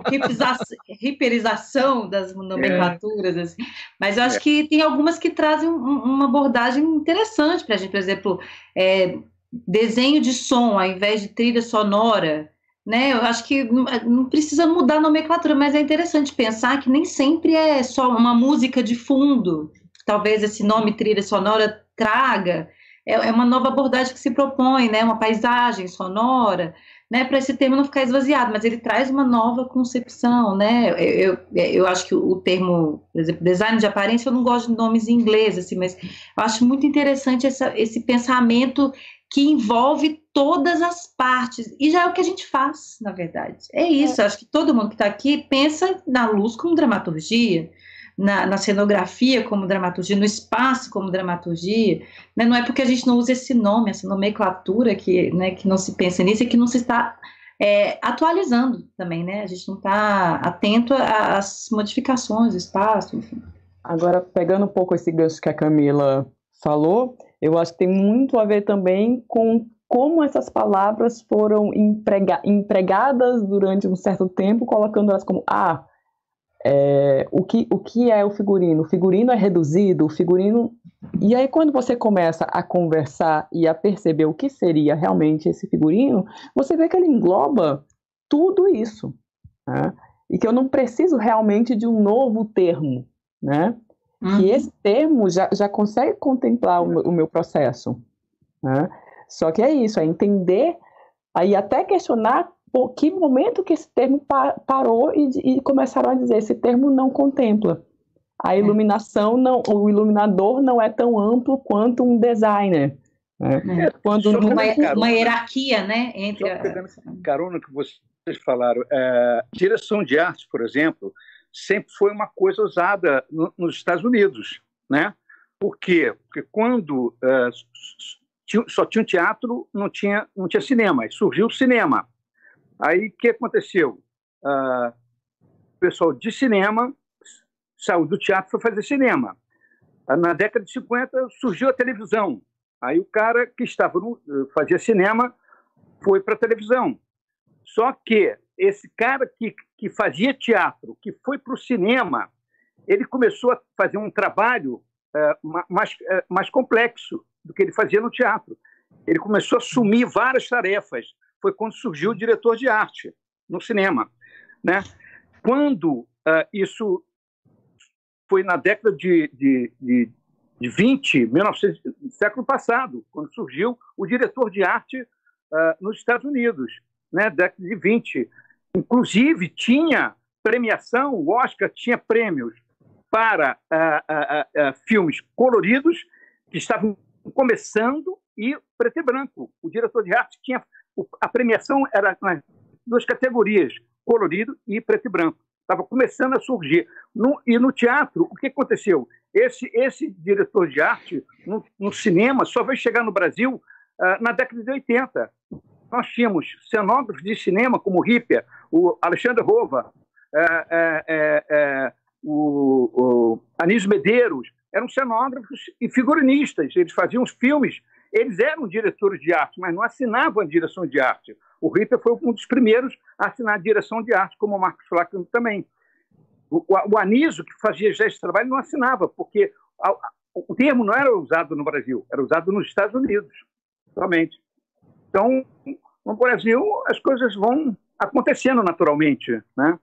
É. Hiperização das nomenclaturas, assim. Mas eu acho é. que tem algumas que trazem um, uma abordagem interessante para a gente, por exemplo, é, desenho de som ao invés de trilha sonora. Né, eu acho que não precisa mudar a nomenclatura, mas é interessante pensar que nem sempre é só uma música de fundo, talvez esse nome trilha sonora traga, é, é uma nova abordagem que se propõe, né? Uma paisagem sonora, né, para esse termo não ficar esvaziado, mas ele traz uma nova concepção, né? Eu, eu, eu, acho que o termo, por exemplo, design de aparência, eu não gosto de nomes em inglês, assim, mas eu acho muito interessante essa, esse pensamento que envolve todas as partes, e já é o que a gente faz, na verdade. É isso, é. acho que todo mundo que está aqui pensa na luz como dramaturgia, na, na, cenografia como dramaturgia, no espaço como dramaturgia, né? não é porque a gente não usa esse nome, essa nomenclatura que, né, que não se pensa nisso e que não se está é, atualizando também, né? A gente não está atento às modificações do espaço, enfim. Agora, pegando um pouco esse gancho que a Camila falou, eu acho que tem muito a ver também com como essas palavras foram emprega empregadas durante um certo tempo, colocando elas como ah, é, o, que, o que é o figurino? O figurino é reduzido, o figurino. E aí, quando você começa a conversar e a perceber o que seria realmente esse figurino, você vê que ele engloba tudo isso. Né? E que eu não preciso realmente de um novo termo, né? Uhum. Que esse termo já, já consegue contemplar o, o meu processo. Né? Só que é isso, é entender, aí até questionar que momento que esse termo pa parou e, e, começaram a dizer esse termo não contempla. A é. iluminação não, o iluminador não é tão amplo quanto um designer. Né? É, Quando uma, uma, hierarquia, né, entre a... carona que vocês falaram, é, direção de arte, por exemplo, sempre foi uma coisa usada no, nos Estados Unidos, né? Por quê? Porque quando é, só tinha um teatro, não tinha, não tinha cinema, surgiu o cinema. Aí o que aconteceu? Uh, o pessoal de cinema saiu do teatro para fazer cinema. Uh, na década de 50 surgiu a televisão. Aí o cara que estava no, fazia cinema foi para a televisão. Só que esse cara que, que fazia teatro, que foi para o cinema, ele começou a fazer um trabalho uh, mais, uh, mais complexo do que ele fazia no teatro. Ele começou a assumir várias tarefas foi quando surgiu o diretor de arte no cinema. Né? Quando uh, isso foi na década de, de, de, de 20, 1900, século passado, quando surgiu o diretor de arte uh, nos Estados Unidos, né? década de 20. Inclusive, tinha premiação, o Oscar tinha prêmios para uh, filmes coloridos que estavam começando e preto e branco. O diretor de arte tinha a premiação era nas duas categorias, colorido e preto e branco. Estava começando a surgir. No, e no teatro, o que aconteceu? Esse, esse diretor de arte, no, no cinema, só vai chegar no Brasil uh, na década de 80. Nós tínhamos cenógrafos de cinema como Ripper, o Alexandre Rova, é, é, é, o, o Anísio Medeiros, eram cenógrafos e figurinistas. Eles faziam os filmes eles eram diretores de arte, mas não assinavam a direção de arte. O Rita foi um dos primeiros a assinar a direção de arte, como o Marcos Flack também. O, o, Anísio, que fazia já esse trabalho, não assinava, porque a, a, o termo não era usado no Brasil, era usado nos Estados Unidos, somente. Então, no Brasil, as coisas vão acontecendo naturalmente, né?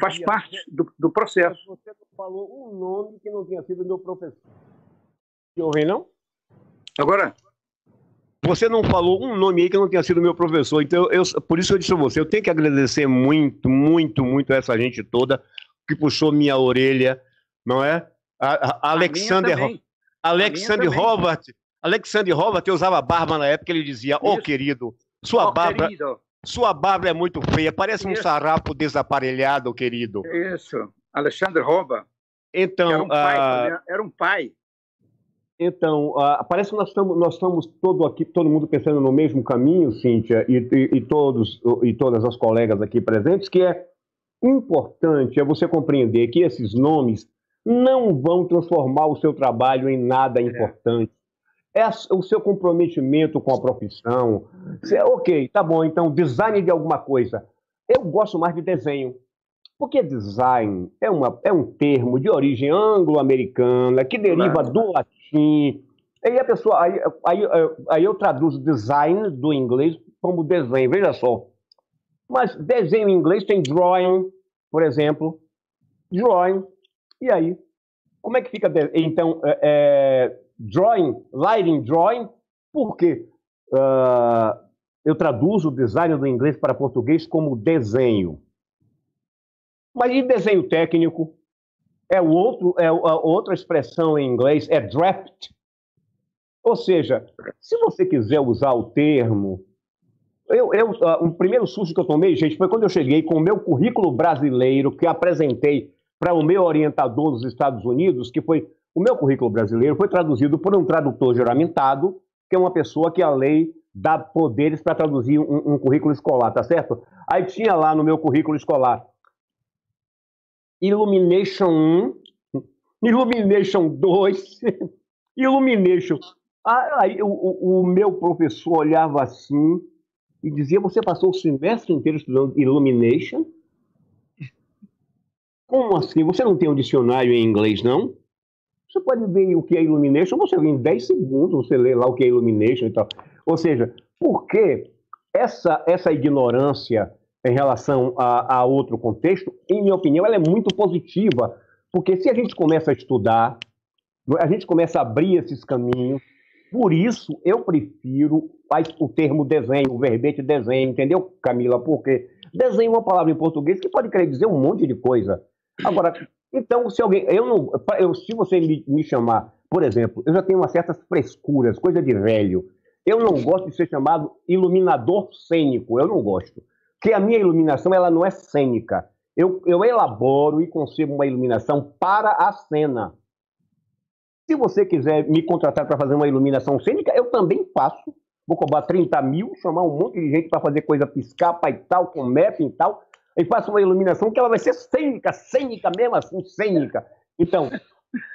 Faz parte do, do processo. Você falou um nome que não tinha sido meu professor. Ouvem, não? Agora, você não falou um nome aí que não tenha sido meu professor, então eu, por isso eu disse a você, eu tenho que agradecer muito, muito, muito a essa gente toda que puxou minha orelha, não é? A, a Alexander, a Alexander Robert, Alexander Robert, eu usava barba na época, ele dizia, ô oh, querido, sua oh, barba, querido. sua barba é muito feia, parece isso. um sarapo desaparelhado, querido. Isso, Alexander Robert. Então, era um pai, uh... era um pai então, uh, parece que nós estamos, nós estamos todo aqui, todo mundo pensando no mesmo caminho, Cíntia, e, e, e, todos e todas as colegas aqui presentes, que é importante é você compreender que esses nomes não vão transformar o seu trabalho em nada é. importante. É, é o seu comprometimento com a profissão. Você, ok, tá bom, então design de alguma coisa. Eu gosto mais de desenho. Porque design é, uma, é um termo de origem anglo-americana que deriva do latim. Aí a pessoa, aí, aí, aí eu traduzo design do inglês como desenho, veja só. Mas desenho em inglês tem drawing, por exemplo. Drawing. E aí? Como é que fica? Então, é, é, drawing, lighting drawing, porque uh, eu traduzo o design do inglês para português como desenho. Mas e desenho técnico? É, o outro, é outra expressão em inglês, é draft. Ou seja, se você quiser usar o termo. Eu, eu, uh, o primeiro susto que eu tomei, gente, foi quando eu cheguei com o meu currículo brasileiro que apresentei para o meu orientador nos Estados Unidos, que foi o meu currículo brasileiro, foi traduzido por um tradutor juramentado, que é uma pessoa que a lei dá poderes para traduzir um, um currículo escolar, tá certo? Aí tinha lá no meu currículo escolar Illumination 1, Illumination 2, Illumination. Aí o, o, o, meu professor olhava assim e dizia: Você passou o semestre inteiro estudando Illumination? Como assim? Você não tem um dicionário em inglês, não? Você pode ver o que é Illumination, você vê em 10 segundos, você lê lá o que é Illumination e tal. Ou seja, por que essa, essa ignorância em relação a, a outro contexto, em minha opinião, ela é muito positiva, porque se a gente começa a estudar, a gente começa a abrir esses caminhos, por isso eu prefiro o termo desenho, o verbete desenho, entendeu, Camila? Porque desenho é uma palavra em português que pode querer dizer um monte de coisa. Agora, então, se alguém. Eu não. Eu, se você me, me chamar, por exemplo, eu já tenho umas certas frescuras, coisa de velho. Eu não gosto de ser chamado iluminador cênico, eu não gosto. Porque a minha iluminação ela não é cênica. Eu, eu elaboro e concebo uma iluminação para a cena. Se você quiser me contratar para fazer uma iluminação cênica, eu também faço. Vou cobrar 30 mil, chamar um monte de gente para fazer coisa piscar, e tal, com mapping e tal. E faço uma iluminação que ela vai ser cênica, cênica mesmo assim, cênica. Então,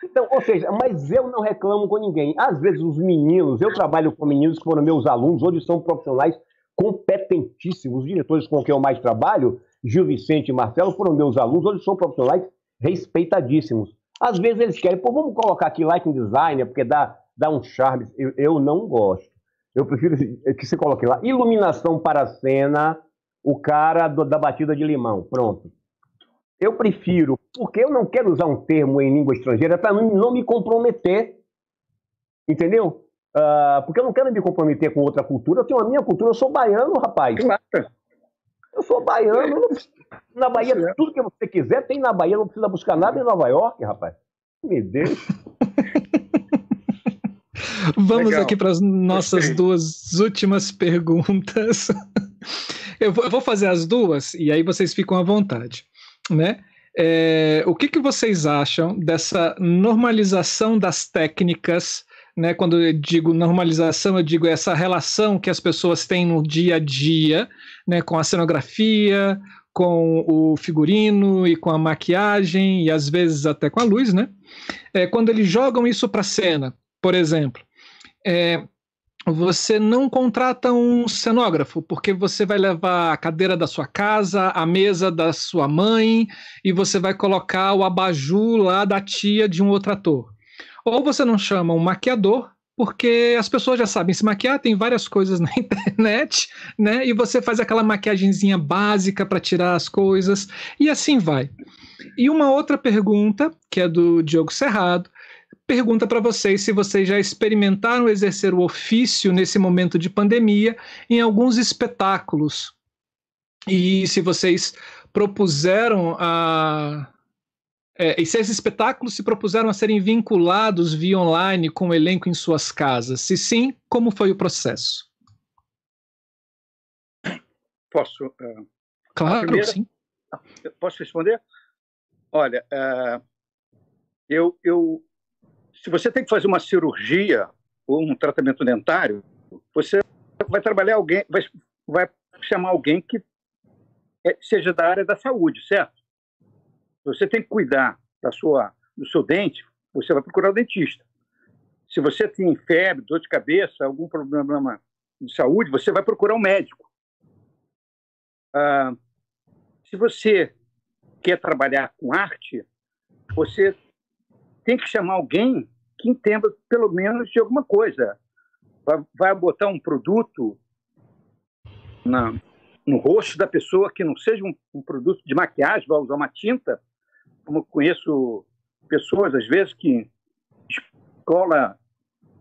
então, ou seja, mas eu não reclamo com ninguém. Às vezes os meninos, eu trabalho com meninos que foram meus alunos, hoje são profissionais competentíssimos. Os diretores com quem eu mais trabalho, Gil Vicente e Marcelo, foram meus alunos, hoje são profissionais respeitadíssimos. Às vezes eles querem, pô, vamos colocar aqui lighting designer, porque dá, dá um charme. Eu, eu não gosto. Eu prefiro que você coloque lá iluminação para a cena, o cara do, da batida de limão. Pronto. Eu prefiro, porque eu não quero usar um termo em língua estrangeira para não, não, me comprometer. Entendeu? Uh, porque eu não quero me comprometer com outra cultura. Eu tenho a minha cultura, eu sou baiano, rapaz. Claro. Eu sou baiano. Na Bahia, tudo que você quiser tem na Bahia, não precisa buscar nada em Nova York, rapaz. Me deixa. Vamos Legal. aqui para as nossas Gostei. duas últimas perguntas. Eu vou, eu vou, fazer as duas e aí vocês ficam à vontade né? É, o que, que vocês acham dessa normalização das técnicas? Né, quando eu digo normalização, eu digo essa relação que as pessoas têm no dia a dia, né, com a cenografia, com o figurino e com a maquiagem e às vezes até com a luz, né? É, quando eles jogam isso para cena, por exemplo, é, você não contrata um cenógrafo, porque você vai levar a cadeira da sua casa, a mesa da sua mãe, e você vai colocar o abajur lá da tia de um outro ator. Ou você não chama um maquiador, porque as pessoas já sabem se maquiar, tem várias coisas na internet, né? E você faz aquela maquiagemzinha básica para tirar as coisas, e assim vai. E uma outra pergunta, que é do Diogo Serrado, pergunta para vocês se vocês já experimentaram exercer o ofício nesse momento de pandemia em alguns espetáculos. E se vocês propuseram a. É, e se esses espetáculos se propuseram a serem vinculados via online com o elenco em suas casas? Se sim, como foi o processo? Posso? Uh, claro, primeira, sim. Posso responder? Olha, uh, eu, eu se você tem que fazer uma cirurgia ou um tratamento dentário, você vai trabalhar alguém, vai, vai chamar alguém que é, seja da área da saúde, certo? Você tem que cuidar da sua, do seu dente, você vai procurar o dentista. Se você tem febre, dor de cabeça, algum problema de saúde, você vai procurar um médico. Ah, se você quer trabalhar com arte, você tem que chamar alguém que entenda pelo menos de alguma coisa. Vai, vai botar um produto na, no rosto da pessoa que não seja um, um, produto de maquiagem, vai usar uma tinta, como conheço pessoas, às vezes, que escola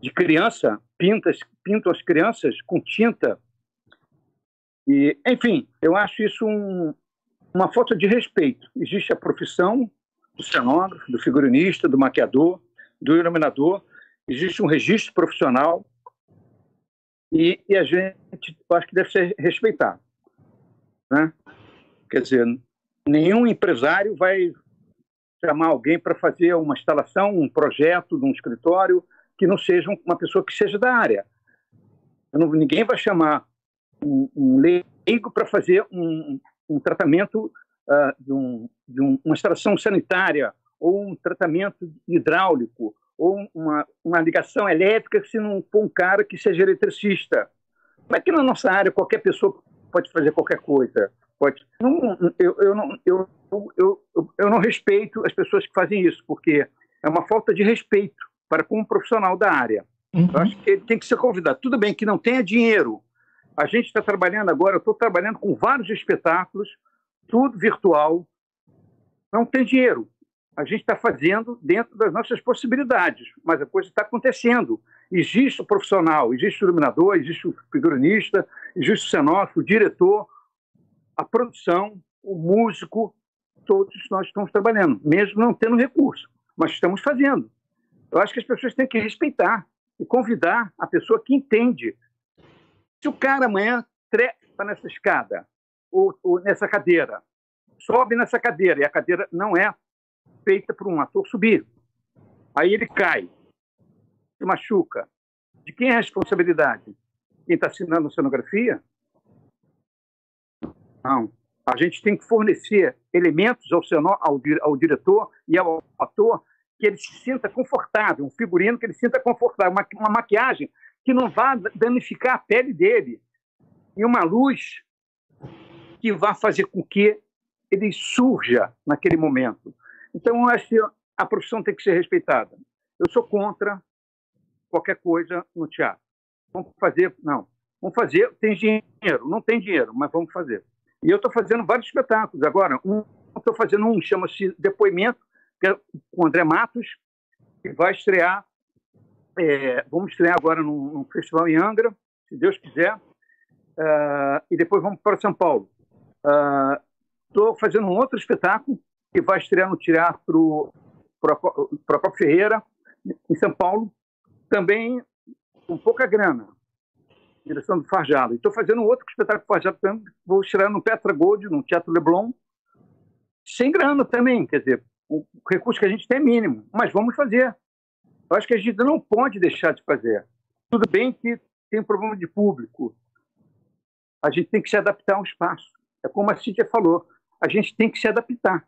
de criança, pinta, pintam as crianças com tinta. E, enfim, eu acho isso um, uma falta de respeito. Existe a profissão do cenógrafo, do figurinista, do maquiador, do iluminador, existe um registro profissional e, e a gente acho que deve ser respeitado. Né? Quer dizer, nenhum empresário vai chamar alguém para fazer uma instalação, um projeto de um escritório que não seja uma pessoa que seja da área. Não, ninguém vai chamar um, um leigo para fazer um, um tratamento uh, de, um, de uma instalação sanitária ou um tratamento hidráulico ou uma, uma ligação elétrica se não for um cara que seja eletricista. Como é que na nossa área qualquer pessoa pode fazer qualquer coisa? Pode. Não, eu, eu, não, eu, eu, eu não respeito as pessoas que fazem isso, porque é uma falta de respeito para com um profissional da área. Uhum. Eu acho que ele tem que ser convidado. Tudo bem que não tenha dinheiro. A gente está trabalhando agora, eu estou trabalhando com vários espetáculos, tudo virtual. Não tem dinheiro. A gente está fazendo dentro das nossas possibilidades, mas a coisa está acontecendo. Existe o profissional, existe o iluminador, existe o figurinista, existe o cenógrafo, o diretor, a produção, o músico, todos nós estamos trabalhando, mesmo não tendo recurso, mas estamos fazendo. Eu acho que as pessoas têm que respeitar e convidar a pessoa que entende. Se o cara amanhã trepa nessa escada ou, ou nessa cadeira, sobe nessa cadeira e a cadeira não é feita para um ator subir, aí ele cai, se machuca. De quem é a responsabilidade? Quem está assinando a cenografia? Não. A gente tem que fornecer elementos ao, ao, ao diretor e ao ator que ele se sinta confortável, um figurino que ele se sinta confortável, uma, uma maquiagem que não vá danificar a pele dele e uma luz que vá fazer com que ele surja naquele momento. Então, eu acho que a profissão tem que ser respeitada. Eu sou contra qualquer coisa no teatro. Vamos fazer, não. Vamos fazer, tem dinheiro, não tem dinheiro, mas vamos fazer. E eu estou fazendo vários espetáculos agora. Um, estou fazendo um, chama-se Depoimento, que é com o André Matos, que vai estrear. É, vamos estrear agora num, num, festival em Angra, se Deus quiser. Uh, e depois vamos para São Paulo. Estou uh, fazendo um outro espetáculo que vai estrear no Teatro Procopio Ferreira, em São Paulo, também com pouca grana direção do Farjado. Estou fazendo outro espetáculo do Farjado também, vou estrear no Petra Gold, no Teatro Leblon, sem grana também, quer dizer, o recurso que a gente tem é mínimo, mas vamos fazer. Eu acho que a gente não pode deixar de fazer. Tudo bem que tem um problema de público, a gente tem que se adaptar ao espaço. É como a Cíntia falou, a gente tem que se adaptar.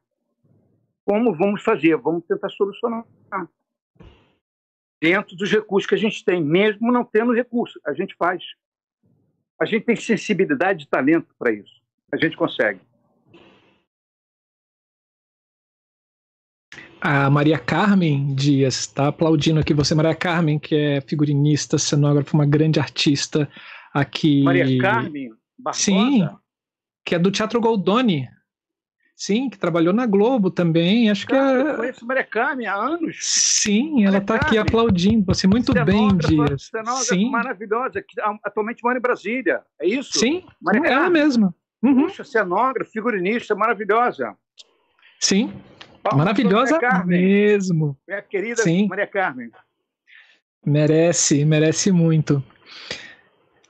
Como vamos fazer? Vamos tentar solucionar dentro dos recursos que a gente tem, mesmo não tendo recurso, a gente faz. A gente tem sensibilidade e talento para isso. A gente consegue. A Maria Carmen Dias está aplaudindo aqui você, Maria Carmen, que é figurinista, cenógrafa, uma grande artista aqui. Maria Carmen Barbosa? Sim, que é do Teatro Goldoni. Sim, que trabalhou na Globo também. Acho Cara, que eu é... conheço Maria Carmen há anos. Sim, ela está aqui aplaudindo você muito bem, Dias. Sim. maravilhosa, que atualmente mora em Brasília. É isso? Sim, Maria ela mesma. Uhum. Puxa, cenógrafa, figurinista, maravilhosa. Sim, maravilhosa mesmo. Minha querida Sim. Maria Carmen. Merece, merece muito.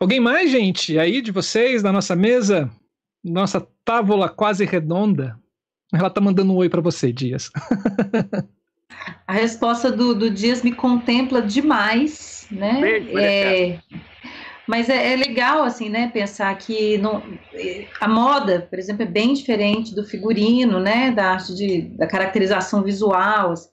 Alguém mais, gente, aí de vocês, da nossa mesa? Nossa távola quase redonda? Ela tá mandando um oi para você, Dias. A resposta do, do, Dias me contempla demais, né? Beijo, é, mas é, é, legal, assim, né? Pensar que não, a moda, por exemplo, é bem diferente do figurino, né? Da arte de, da caracterização visual. Assim.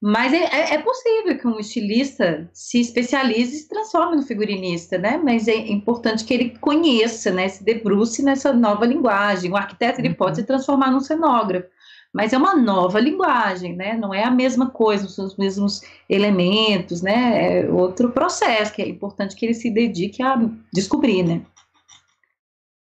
Mas é, é, é possível que um estilista se especialize e se transforme no figurinista, né? Mas é importante que ele conheça, né? Se debruce nessa nova linguagem. O arquiteto ele pode se transformar num cenógrafo, mas é uma nova linguagem, né? Não é a mesma coisa, são os mesmos elementos, né? É outro processo que é importante que ele se dedique a descobrir, né?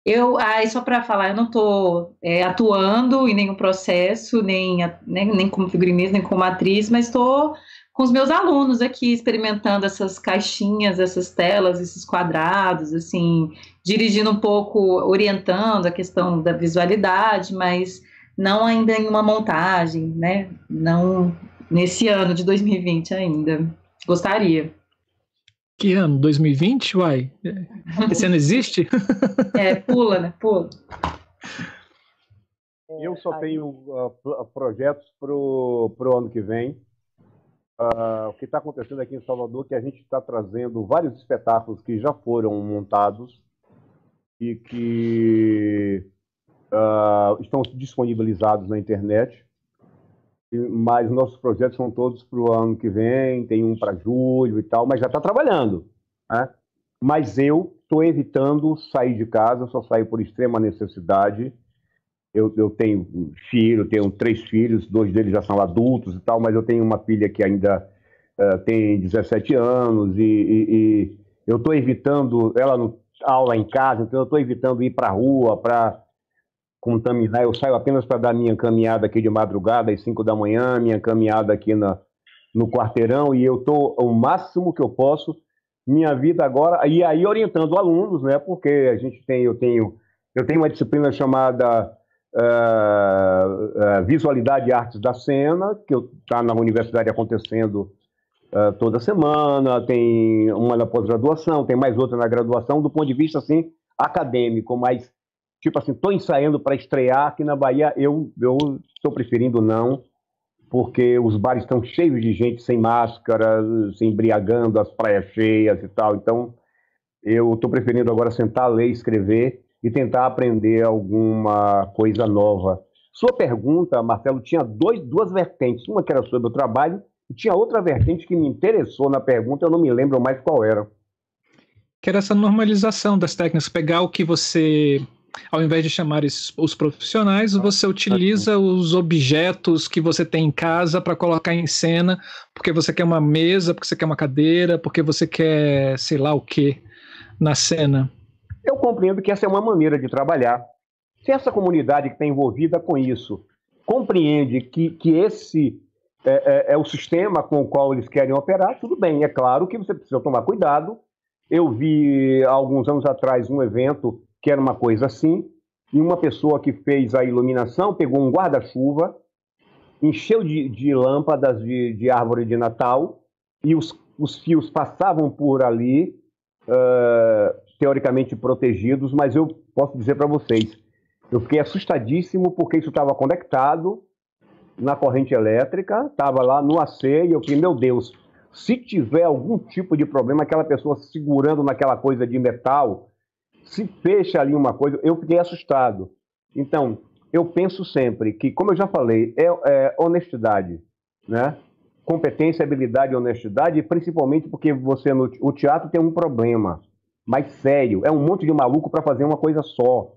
Eu, aí só para falar, eu não estou é, atuando em nenhum processo, nem, nem, nem como figurinista, nem como atriz, mas estou com os meus alunos aqui, experimentando essas caixinhas, essas telas, esses quadrados, assim, dirigindo um pouco, orientando a questão da visualidade, mas não ainda em uma montagem, né? Não nesse ano de 2020 ainda. Gostaria. Que ano? 2020? Uai. Esse ano existe? É, pula, né? Pula. Eu só tenho uh, projetos para o ano que vem. Uh, o que está acontecendo aqui em Salvador é que a gente está trazendo vários espetáculos que já foram montados e que uh, estão disponibilizados na internet. Mas nossos projetos são todos para o ano que vem, tem um para julho e tal, mas já está trabalhando. Né? Mas eu estou evitando sair de casa, só saio por extrema necessidade eu, eu tenho um filho, tenho três filhos, dois deles já são adultos e tal, mas eu tenho uma filha que ainda uh, tem 17 anos e, e, e eu estou evitando ela no, aula em casa, então eu estou evitando ir para a rua para contaminar. Eu saio apenas para dar minha caminhada aqui de madrugada às 5 da manhã, minha caminhada aqui na, no quarteirão e eu estou o máximo que eu posso minha vida agora e aí orientando alunos, né? Porque a gente tem, eu tenho, eu tenho uma disciplina chamada uh, uh, Visualidade e Artes da Cena, que está na universidade acontecendo uh, toda semana, tem uma na pós-graduação, tem mais outra na graduação, do ponto de vista assim, acadêmico, mas tipo assim, estou ensaiando para estrear aqui na Bahia, eu estou preferindo não, porque os bares estão cheios de gente sem máscara, se embriagando, as praias cheias e tal, então eu estou preferindo agora sentar, ler, escrever e tentar aprender alguma coisa nova. Sua pergunta, Marcelo, tinha dois, duas vertentes. Uma que era sobre o trabalho e tinha outra vertente que me interessou na pergunta, eu não me lembro mais qual era. Que era essa normalização das técnicas, pegar o que você ao invés de chamar esses, os profissionais, você utiliza os objetos que você tem em casa para colocar em cena, porque você quer uma mesa, porque você quer uma cadeira, porque você quer sei lá o que na cena. Eu compreendo que essa é uma maneira de trabalhar. Se essa comunidade que está envolvida com isso compreende que, que esse é, é, é, o sistema com o qual eles querem operar, tudo bem. É claro que você precisa tomar cuidado. Eu vi alguns anos atrás um evento que era uma coisa assim, e uma pessoa que fez a iluminação pegou um guarda-chuva, encheu de, de lâmpadas de, de, árvore de Natal, e os, os fios passavam por ali. Uh, teoricamente protegidos, mas eu posso dizer para vocês, eu fiquei assustadíssimo porque isso estava conectado na corrente elétrica, estava lá no AC e eu falei, meu Deus, se tiver algum tipo de problema, aquela pessoa segurando naquela coisa de metal, se fecha ali uma coisa, eu fiquei assustado. Então, eu penso sempre que, como eu já falei, é, é honestidade, né? Competência, habilidade e honestidade, principalmente porque você no o teatro tem um problema mais sério. É um monte de maluco para fazer uma coisa só.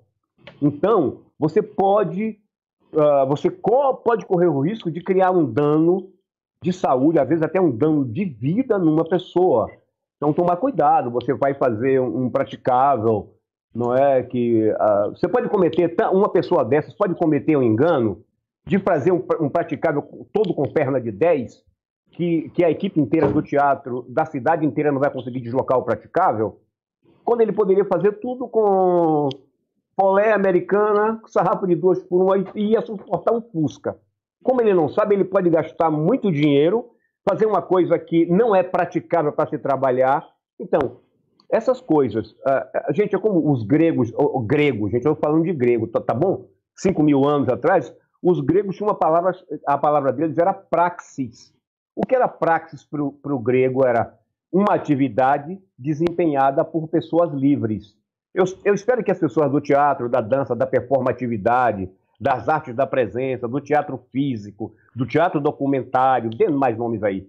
Então, você pode, uh, você co pode correr o risco de criar um dano de saúde, às vezes até um dano de vida numa pessoa. Então, tomar cuidado. Você vai fazer um praticável, não é que uh, você pode cometer uma pessoa dessas pode cometer um engano de fazer um, um praticável todo com perna de 10, que, que a equipe inteira do teatro, da cidade inteira não vai conseguir deslocar o praticável quando ele poderia fazer tudo com polé americana, sarrafo de duas por uma e ia suportar um Fusca. Como ele não sabe, ele pode gastar muito dinheiro, fazer uma coisa que não é praticável para se trabalhar. Então, essas coisas, a, gente é como os gregos, o, o grego, gente, eu falando de grego, tá, tá bom? Cinco mil anos atrás, os gregos tinham uma palavra, a palavra deles era praxis. O que era praxis para o grego era uma atividade desempenhada por pessoas livres. Eu, eu, espero que as pessoas do teatro, da dança, da performatividade, das artes da presença, do teatro físico, do teatro documentário, tendo mais nomes aí,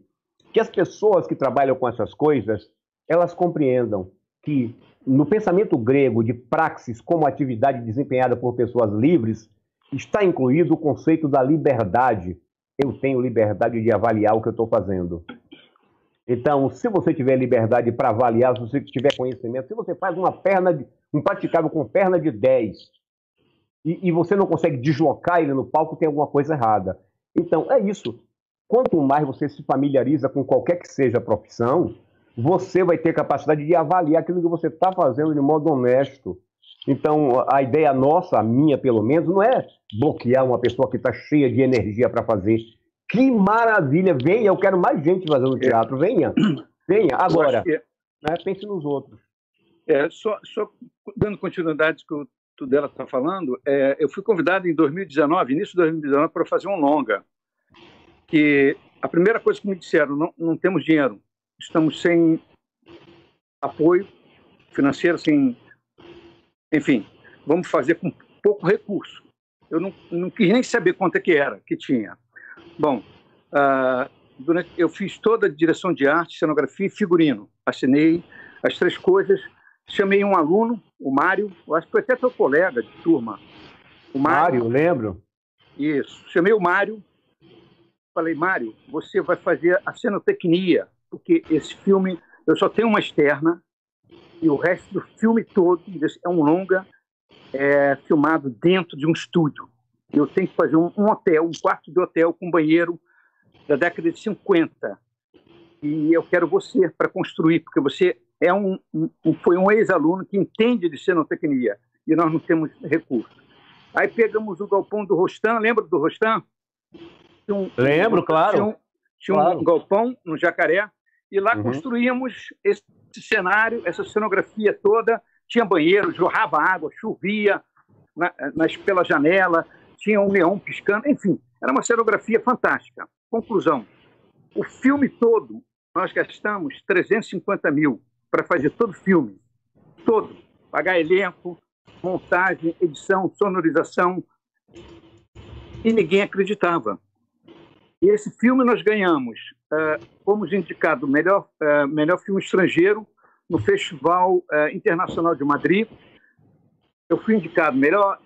que as pessoas que trabalham com essas coisas, elas compreendam que no pensamento grego de praxis como atividade desempenhada por pessoas livres, está incluído o conceito da liberdade. Eu tenho liberdade de avaliar o que eu estou fazendo. Então, se você tiver liberdade para avaliar, se você tiver conhecimento, se você faz uma perna, de, um praticável com perna de 10 e, e, você não consegue deslocar ele no palco, tem alguma coisa errada. Então, é isso. quanto mais você se familiariza com qualquer que seja a profissão, você vai ter capacidade de avaliar aquilo que você está fazendo de modo honesto. Então, a ideia nossa, a minha pelo menos, não é bloquear uma pessoa que está cheia de energia para fazer. Que maravilha! Venha, eu quero mais gente fazendo teatro. Venha, venha. Agora, Eu acho né, pense nos outros. que, é, só, só dando continuidade que o Tudela está falando, é, eu fui convidado em 2019, início de 2019, para fazer um longa. Que a primeira coisa que me disseram, não, não temos dinheiro, estamos sem apoio financeiro, sem, enfim, vamos fazer com pouco recurso. Eu não, não quis nem saber quanto é que era, que tinha. Bom, ah, durante, eu fiz toda a direção de arte, cenografia e figurino. Assinei as três coisas. Chamei um aluno, o Mário, eu acho que foi até teu colega de turma. O Mário, Mário, lembro? isso. Chamei o Mário. Falei, Mário, você vai fazer a cenotecnia, porque esse filme, eu só tenho uma externa, e o resto do filme todo é um longa é, filmado dentro de um estúdio. Eu tenho que fazer um, um hotel, um quarto de hotel com banheiro da década de 50. E eu quero você para construir, porque você é um, um- foi um ex-aluno que entende de cenotecnia e nós não temos recursos. Aí pegamos o galpão do Rostam, lembra do Rostam? Um- Lembro, claro. Tinha um, tinha Claro. um galpão no Jacaré e lá Uhum. construíamos esse cenário, essa cenografia toda. Tinha banheiro, jorrava água, chovia na, nas, pela janela, tinha um leão piscando, enfim, era uma cenografia fantástica. Conclusão: o filme todo, nós gastamos 350 mil para fazer todo o filme, todo, pagar elenco, montagem, edição, sonorização, e ninguém acreditava. E esse filme nós ganhamos, eh, fomos indicados melhor eh, melhor filme estrangeiro no Festival eh, Internacional de Madrid. Eu fui indicado melhor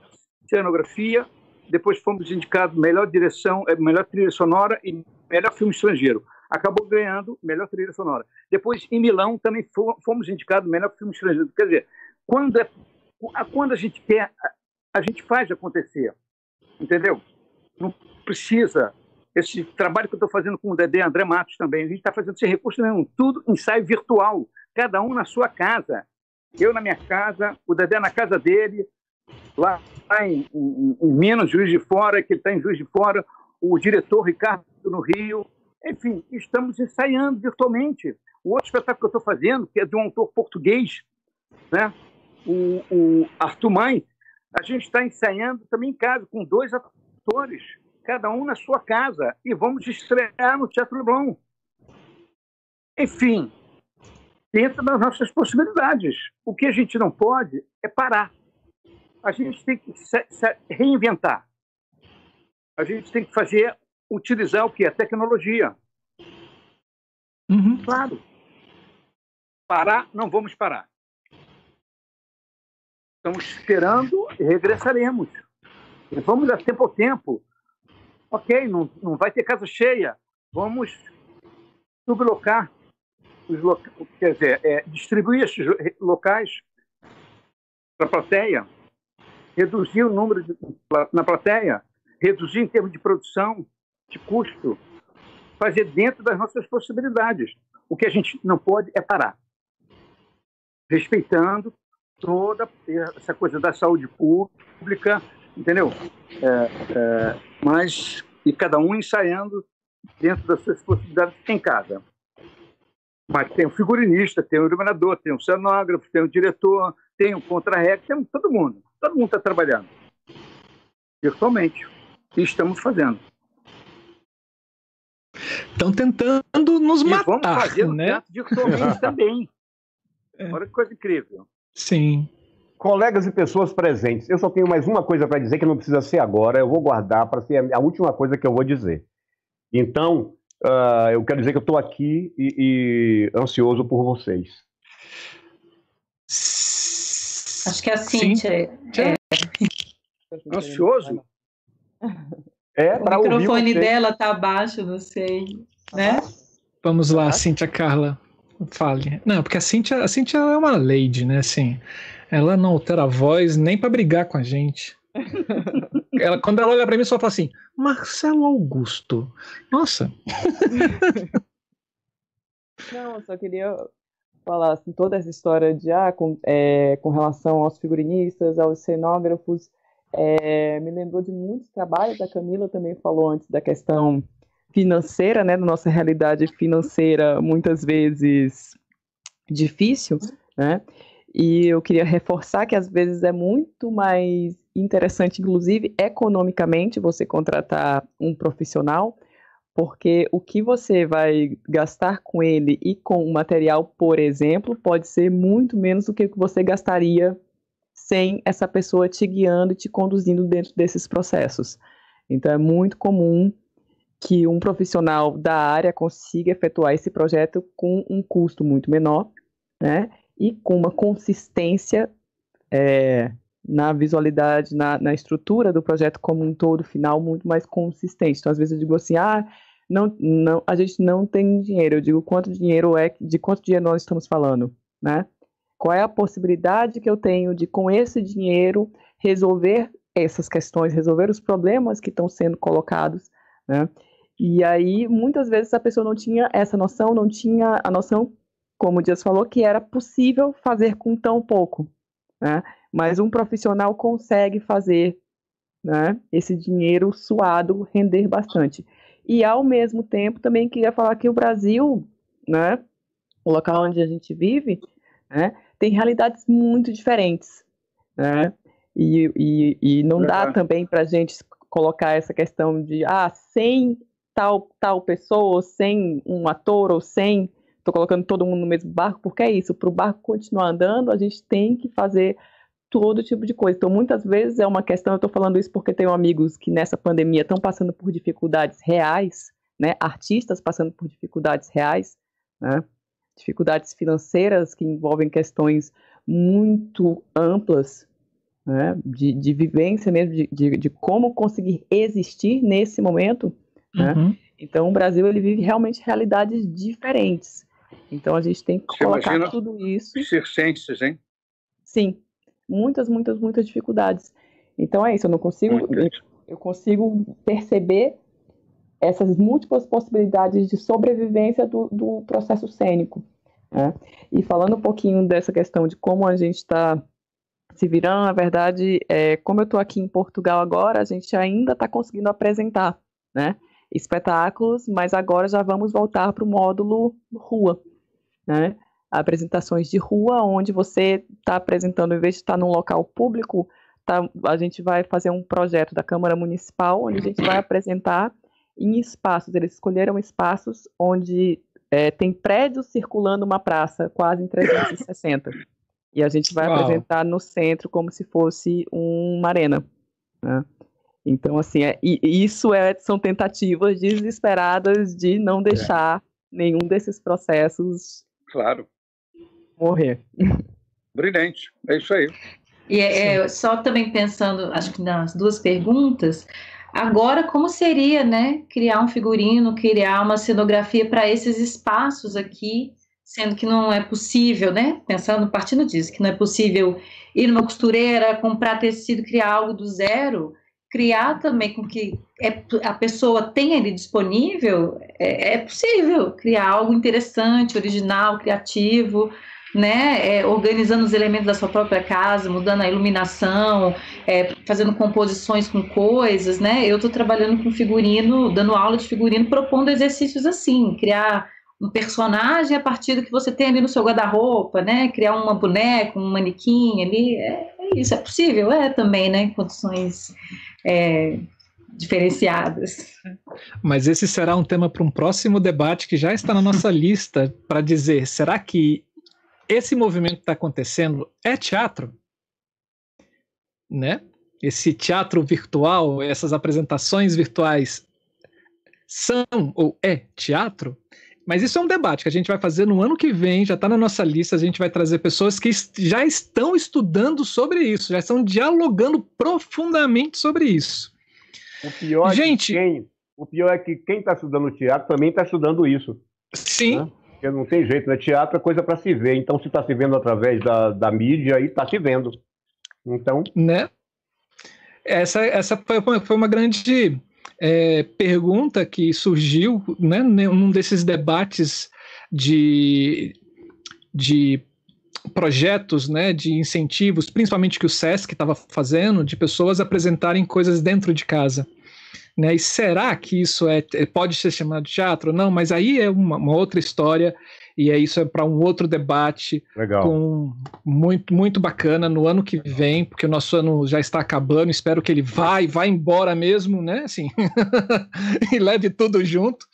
cenografia, depois fomos indicados melhor direção, melhor trilha sonora e melhor filme estrangeiro. Acabou ganhando melhor trilha sonora. Depois em Milão também fo- fomos indicados melhor filme estrangeiro. Quer dizer, quando é quando a gente quer, a gente faz acontecer, entendeu? Não precisa esse trabalho que eu estou fazendo com o Dedé André Matos também, a gente está fazendo sem recurso nenhum, tudo ensaio virtual, cada um na sua casa. Eu na minha casa, o Dedé na casa dele, lá, lá em, em- em Minas, Juiz de Fora, que ele está em Juiz de Fora, o diretor Ricardo no Rio. Enfim, estamos ensaiando virtualmente. O outro espetáculo que eu estou fazendo, que é de um autor português, né? o, o Arthur Mãe, a gente está ensaiando também em casa, com dois atores, cada um na sua casa, e vamos estrear no Teatro Leblon. Enfim, dentro das nossas possibilidades. O que a gente não pode é parar. A gente tem que se, se reinventar. A gente tem que fazer, utilizar o que? A tecnologia. Uhum. Claro. Parar, não vamos parar. Estamos esperando e regressaremos. E vamos a tempo ao tempo. Ok, não, não vai ter casa cheia. Vamos sublocar os quer dizer, é, distribuir esses locais para a plateia, reduzir o número de, na plateia, reduzir em termos de produção, de custo, fazer dentro das nossas possibilidades. O que a gente não pode é parar. Respeitando toda essa coisa da saúde pública, entendeu? É, é, mas, e cada um ensaiando dentro das suas possibilidades em casa. Mas tem o figurinista, tem o iluminador, tem o cenógrafo, tem o diretor, tem o contra-rec, tem todo mundo. Todo mundo está trabalhando virtualmente. E estamos fazendo. Estão tentando nos e vamos matar, fazer o né? virtualmente também. É. Olha que coisa incrível. Sim. Colegas e pessoas presentes, eu só tenho mais uma coisa para dizer que não precisa ser agora, eu vou guardar para ser a última coisa que eu vou dizer. Então, ah, eu quero dizer que eu estou aqui e, e ansioso por vocês. Acho que é a Sim. Cíntia. Tchau. Ansioso? É O microfone dela tá abaixo, não sei. Né? Vamos lá, Cíntia Carla. Fale. Não, porque a Cíntia, a Cíntia é uma lady, né? Assim, ela não altera a voz nem para brigar com a gente. Ela, quando ela olha para mim, só fala assim: Marcelo Augusto. Nossa. Não, eu só queria falar assim, toda essa história de ah, com, é, com relação aos figurinistas, aos cenógrafos, é, me lembrou de muitos trabalhos. A Camila também falou antes da questão financeira, né, da nossa realidade financeira, muitas vezes difícil, né? E eu queria reforçar que às vezes é muito mais interessante, inclusive economicamente, você contratar um profissional, porque o que você vai gastar com ele e com o material, por exemplo, pode ser muito menos do que você gastaria sem essa pessoa te guiando e te conduzindo dentro desses processos. Então é muito comum que um profissional da área consiga efetuar esse projeto com um custo muito menor, né? E com uma consistência é, na visualidade, na, na, estrutura do projeto como um todo final muito mais consistente. Então, às vezes eu digo assim, ah, não, não, a gente não tem dinheiro. Eu digo quanto dinheiro é, de quanto dinheiro nós estamos falando, né? Qual é a possibilidade que eu tenho de, com esse dinheiro, resolver essas questões, resolver os problemas que estão sendo colocados, né? E aí, muitas vezes, a pessoa não tinha essa noção, não tinha a noção, como o Dias falou, que era possível fazer com tão pouco, né? Mas um profissional consegue fazer né, esse dinheiro suado render bastante. E, ao mesmo tempo, também queria falar que o Brasil, né, o local onde a gente vive, né, tem realidades muito diferentes, né? E, e, e não dá também para a gente colocar essa questão de, ah, sem tal, tal pessoa, ou sem um ator, ou sem. Estou colocando todo mundo no mesmo barco, porque é isso. Para o barco continuar andando, a gente tem que fazer todo tipo de coisa. Então, muitas vezes é uma questão, eu estou falando isso porque tenho amigos que nessa pandemia estão passando por dificuldades reais, né? Artistas passando por dificuldades reais, né? Dificuldades financeiras que envolvem questões muito amplas, né? De, de vivência mesmo, de, de, de como conseguir existir nesse momento. Né? Uhum. Então, o Brasil ele vive realmente realidades diferentes. Então, a gente tem que Você colocar tudo isso. Circenses, hein? Sim, muitas, muitas, muitas dificuldades. Então, é isso. Eu não consigo, eu, eu consigo perceber essas múltiplas possibilidades de sobrevivência do, do processo cênico. Né? E falando um pouquinho dessa questão de como a gente está se virando, na verdade, é, como eu estou aqui em Portugal agora, a gente ainda está conseguindo apresentar, né? espetáculos, mas agora já vamos voltar para o módulo rua, né? Apresentações de rua, onde você está apresentando, em vez de estar num local público, tá, a gente vai fazer um projeto da Câmara Municipal, onde a gente vai apresentar em espaços. Eles escolheram espaços onde é, tem prédios circulando uma praça, quase em 360. E a gente vai Uau. apresentar no centro como se fosse uma arena. Né? Então, assim, é, isso é, são tentativas desesperadas de não é. deixar nenhum desses processos claro. morrer. Brilhante, é isso aí. E é, é, só também pensando, acho que nas duas perguntas, agora como seria, né, criar um figurino, criar uma cenografia para esses espaços aqui, sendo que não é possível, né, pensando, partindo disso, que não é possível ir numa costureira, comprar tecido, criar algo do zero, criar também com que é, a pessoa tenha ele disponível, é, é, possível criar algo interessante, original, criativo, né? É, organizando os elementos da sua própria casa, mudando a iluminação, é, fazendo composições com coisas, né? Eu estou trabalhando com figurino, dando aula de figurino, propondo exercícios assim, criar um personagem a partir do que você tem ali no seu guarda-roupa, né? Criar uma boneca, um manequim ali, é, é isso, é possível, é também, né? Em condições é, diferenciadas. Mas esse será um tema para um próximo debate que já está na nossa lista para dizer: será que esse movimento que está acontecendo é teatro? Né? Esse teatro virtual, essas apresentações virtuais são ou é teatro? Mas isso é um debate que a gente vai fazer no ano que vem, já está na nossa lista, a gente vai trazer pessoas que já estão estudando sobre isso, já estão dialogando profundamente sobre isso. O pior, gente, é, que quem, o pior é que quem está estudando teatro também está estudando isso. Sim. Né? Porque não tem jeito, né? Teatro é coisa para se ver. Então, se está se vendo através da, da mídia, aí está se vendo. Então. Né? essa, essa foi, foi uma grande é, pergunta que surgiu né, num desses debates de, de projetos né, de incentivos, principalmente que o SESC estava fazendo, de pessoas apresentarem coisas dentro de casa. Né? E será que isso é pode ser chamado de teatro? Não, mas aí é uma, uma outra história e é isso é para um outro debate Legal. com muito muito bacana no ano que vem, porque o nosso ano já está acabando. Espero que ele vá e vá embora mesmo, né? Assim, e leve tudo junto,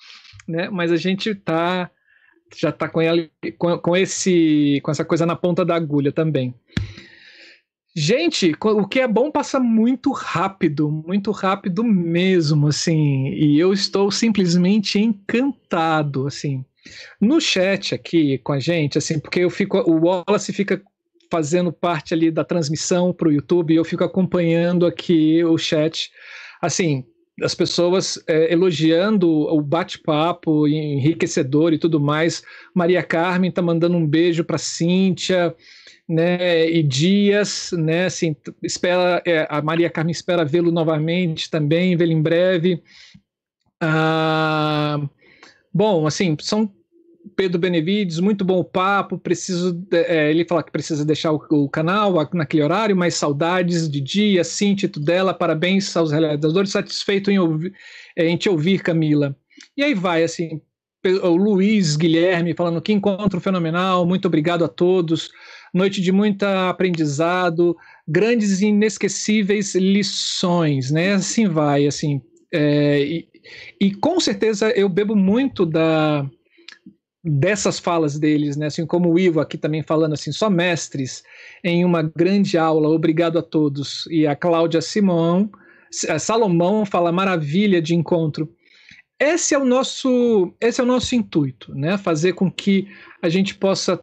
né? Mas a gente tá já está com, ele, com, com esse com essa coisa na ponta da agulha também. Gente, o que é bom passa muito rápido, muito rápido mesmo, assim, e eu estou simplesmente encantado, assim. No chat aqui com a gente, assim, porque eu fico, o Wallace fica fazendo parte ali da transmissão para o YouTube e eu fico acompanhando aqui o chat, assim, as pessoas é, elogiando o bate-papo enriquecedor e tudo mais. Maria Carmen tá mandando um beijo para Cíntia, né? E Dias, né? Assim, espera é, a Maria Carmen espera vê-lo novamente também, vê-lo em breve. Ah, bom, assim, são Pedro Benevides, muito bom o papo. Preciso, é, ele fala que precisa deixar o, o, canal naquele horário, mas saudades de dia, Cintia, dela. Parabéns aos realizadores, satisfeito em, ouvir, é, em te ouvir, Camila. E aí vai, assim, o Luiz Guilherme falando que encontro fenomenal, muito obrigado a todos. Noite de muito aprendizado, grandes e inesquecíveis lições, né? Assim vai, assim. É, e, e com certeza eu bebo muito da dessas falas deles, né? Assim como o Ivo aqui também falando assim, só mestres em uma grande aula, obrigado a todos. E a Cláudia Simão, a Salomão fala maravilha de encontro. Esse é o nosso, esse é o nosso intuito, né? Fazer com que a gente possa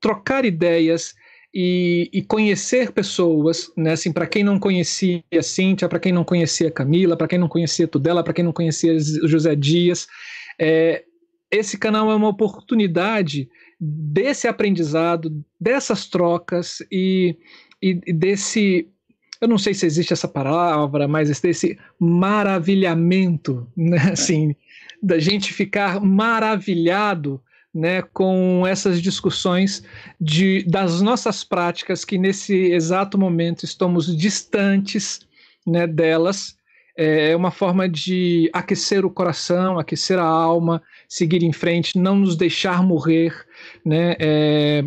trocar ideias e, e conhecer pessoas, né? Assim, para quem não conhecia Cíntia, para quem não conhecia Camila, para quem não conhecia Tudela, para quem não conhecia José Dias, é, esse canal é uma oportunidade desse aprendizado, dessas trocas e, e, desse. Eu não sei se existe essa palavra, mas desse maravilhamento, né? Assim, da gente ficar maravilhado né, com essas discussões de, das nossas práticas, que nesse exato momento estamos distantes né, delas. É uma forma de aquecer o coração, aquecer a alma, seguir em frente, não nos deixar morrer, né? É,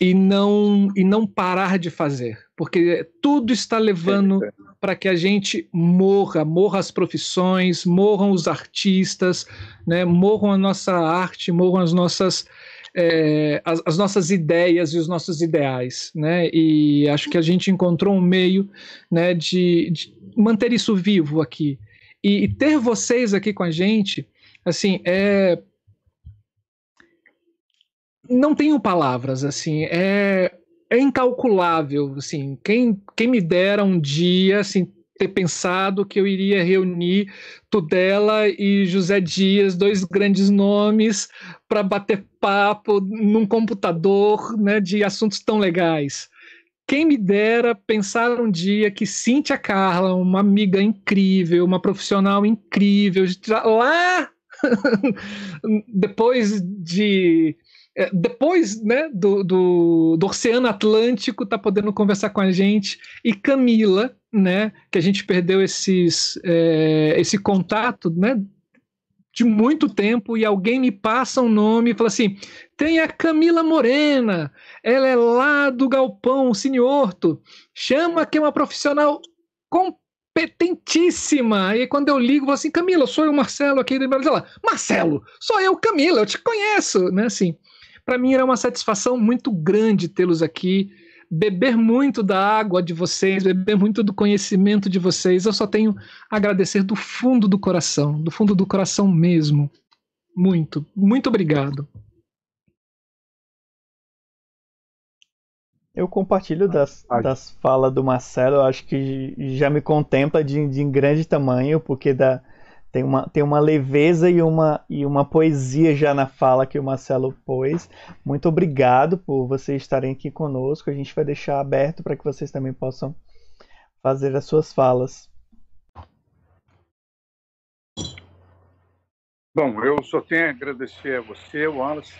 e não e não parar de fazer, porque tudo está levando para que a gente morra, morra as profissões, morram os artistas, né? Morram a nossa arte, morram as nossas é, as, as, nossas ideias e os nossos ideais, né? E acho que a gente encontrou um meio, né, de, de manter isso vivo aqui e, e ter vocês aqui com a gente assim, é não tenho palavras, assim, é, é incalculável, assim, quem, quem me dera um dia, assim, ter pensado que eu iria reunir Tudela e José Dias, dois grandes nomes, para bater papo num computador, né, de assuntos tão legais. Quem me dera pensar um dia que Cíntia Carla, uma amiga incrível, uma profissional incrível, lá depois de é, depois né, do, do, do, Oceano Atlântico tá podendo conversar com a gente e Camila, né, que a gente perdeu esses, é, esse contato, né, de muito tempo e alguém me passa um nome e fala assim, tem a Camila Morena, ela é lá do Galpão, Cine Horto, chama que é uma profissional competentíssima. E quando eu ligo, eu falo assim, Camila, sou eu, Marcelo, aqui do ela, Marcelo, sou eu, Camila, eu te conheço, né? Assim, para mim era uma satisfação muito grande tê-los aqui, beber muito da água de vocês, beber muito do conhecimento de vocês. Eu só tenho a agradecer do fundo do coração, do fundo do coração mesmo. Muito, muito obrigado. Eu compartilho das, das falas do Marcelo, eu acho que já me contempla de, de grande tamanho, porque dá, tem, uma, tem uma leveza e uma, e uma poesia já na fala que o Marcelo pôs. Muito obrigado por vocês estarem aqui conosco. A gente vai deixar aberto para que vocês também possam fazer as suas falas. Bom, eu só tenho a agradecer a você, Wallace,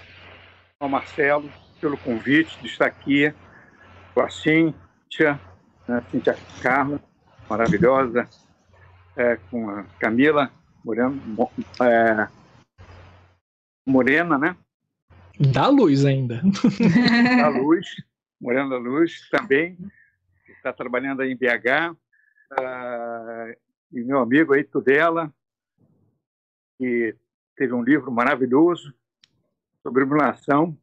ao Marcelo, pelo convite de estar aqui a Cíntia, né, Cíntia Carla, maravilhosa, é, com a Camila Morena, é, Morena, né? Da luz ainda. da luz, Morena da Luz também, está trabalhando aí em BH, uh, e meu amigo aí, Tudela, que teve um livro maravilhoso sobre iluminação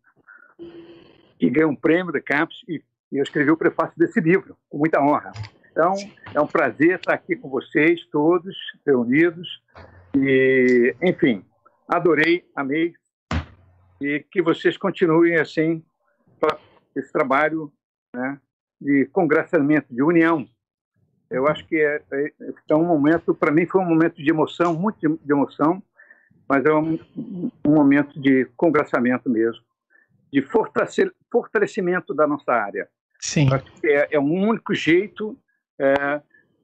e ganhou um prêmio da Campus e, e eu escrevi o prefácio desse livro, com muita honra. Então, é um prazer estar aqui com vocês todos reunidos e, enfim, adorei, amei e que vocês continuem assim esse trabalho né, de congraçamento, de união. Eu acho que é, é, é um momento, para mim foi um momento de emoção, muito de, de emoção, mas é um, um momento de congraçamento mesmo, de fortalecimento da nossa área. Sim. É, é um único jeito é,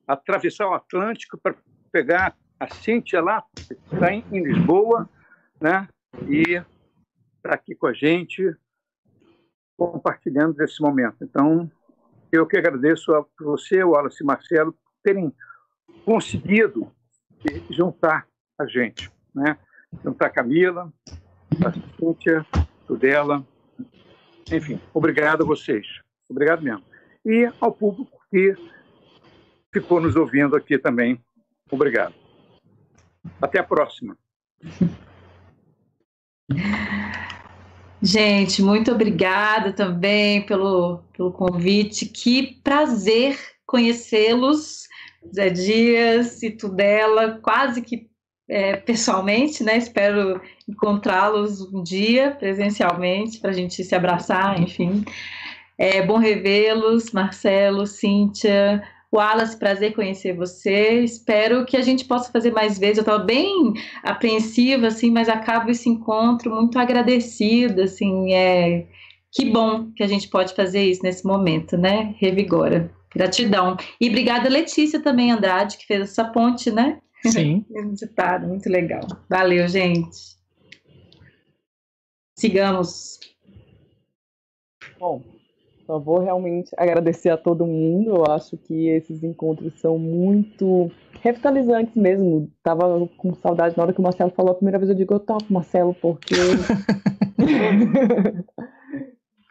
atravessar o Atlântico para pegar a Cíntia lá, está em, Lisboa, né? E está aqui com a gente, compartilhando desse momento. Então, eu que agradeço a você, Wallace e Marcelo, terem conseguido juntar a gente, né? Juntar a Camila, a Cíntia, o dela. Enfim, obrigado a vocês. Obrigado mesmo. E ao público que ficou nos ouvindo aqui também. Obrigado. Até a próxima. Gente, muito obrigada também pelo, pelo convite. Que prazer conhecê-los, Zé Dias e Tudela, quase que é, pessoalmente, né? Espero encontrá-los um dia presencialmente para a gente se abraçar, enfim. É bom revê-los, Marcelo, Cíntia, Wallace, prazer conhecer você. Espero que a gente possa fazer mais vezes. Eu estava bem apreensiva, assim, mas acabo esse encontro muito agradecida, assim, é que bom que a gente pode fazer isso nesse momento, né? Revigora. Gratidão. E obrigada, Letícia, também, Andrade, que fez essa ponte, né? Sim. Ditado, muito legal. Valeu, gente. Sigamos. Bom, só vou realmente agradecer a todo mundo. Eu acho que esses encontros são muito revitalizantes mesmo. Tava com saudade na hora que o Marcelo falou a primeira vez. Eu digo, eu topo, Marcelo, porque.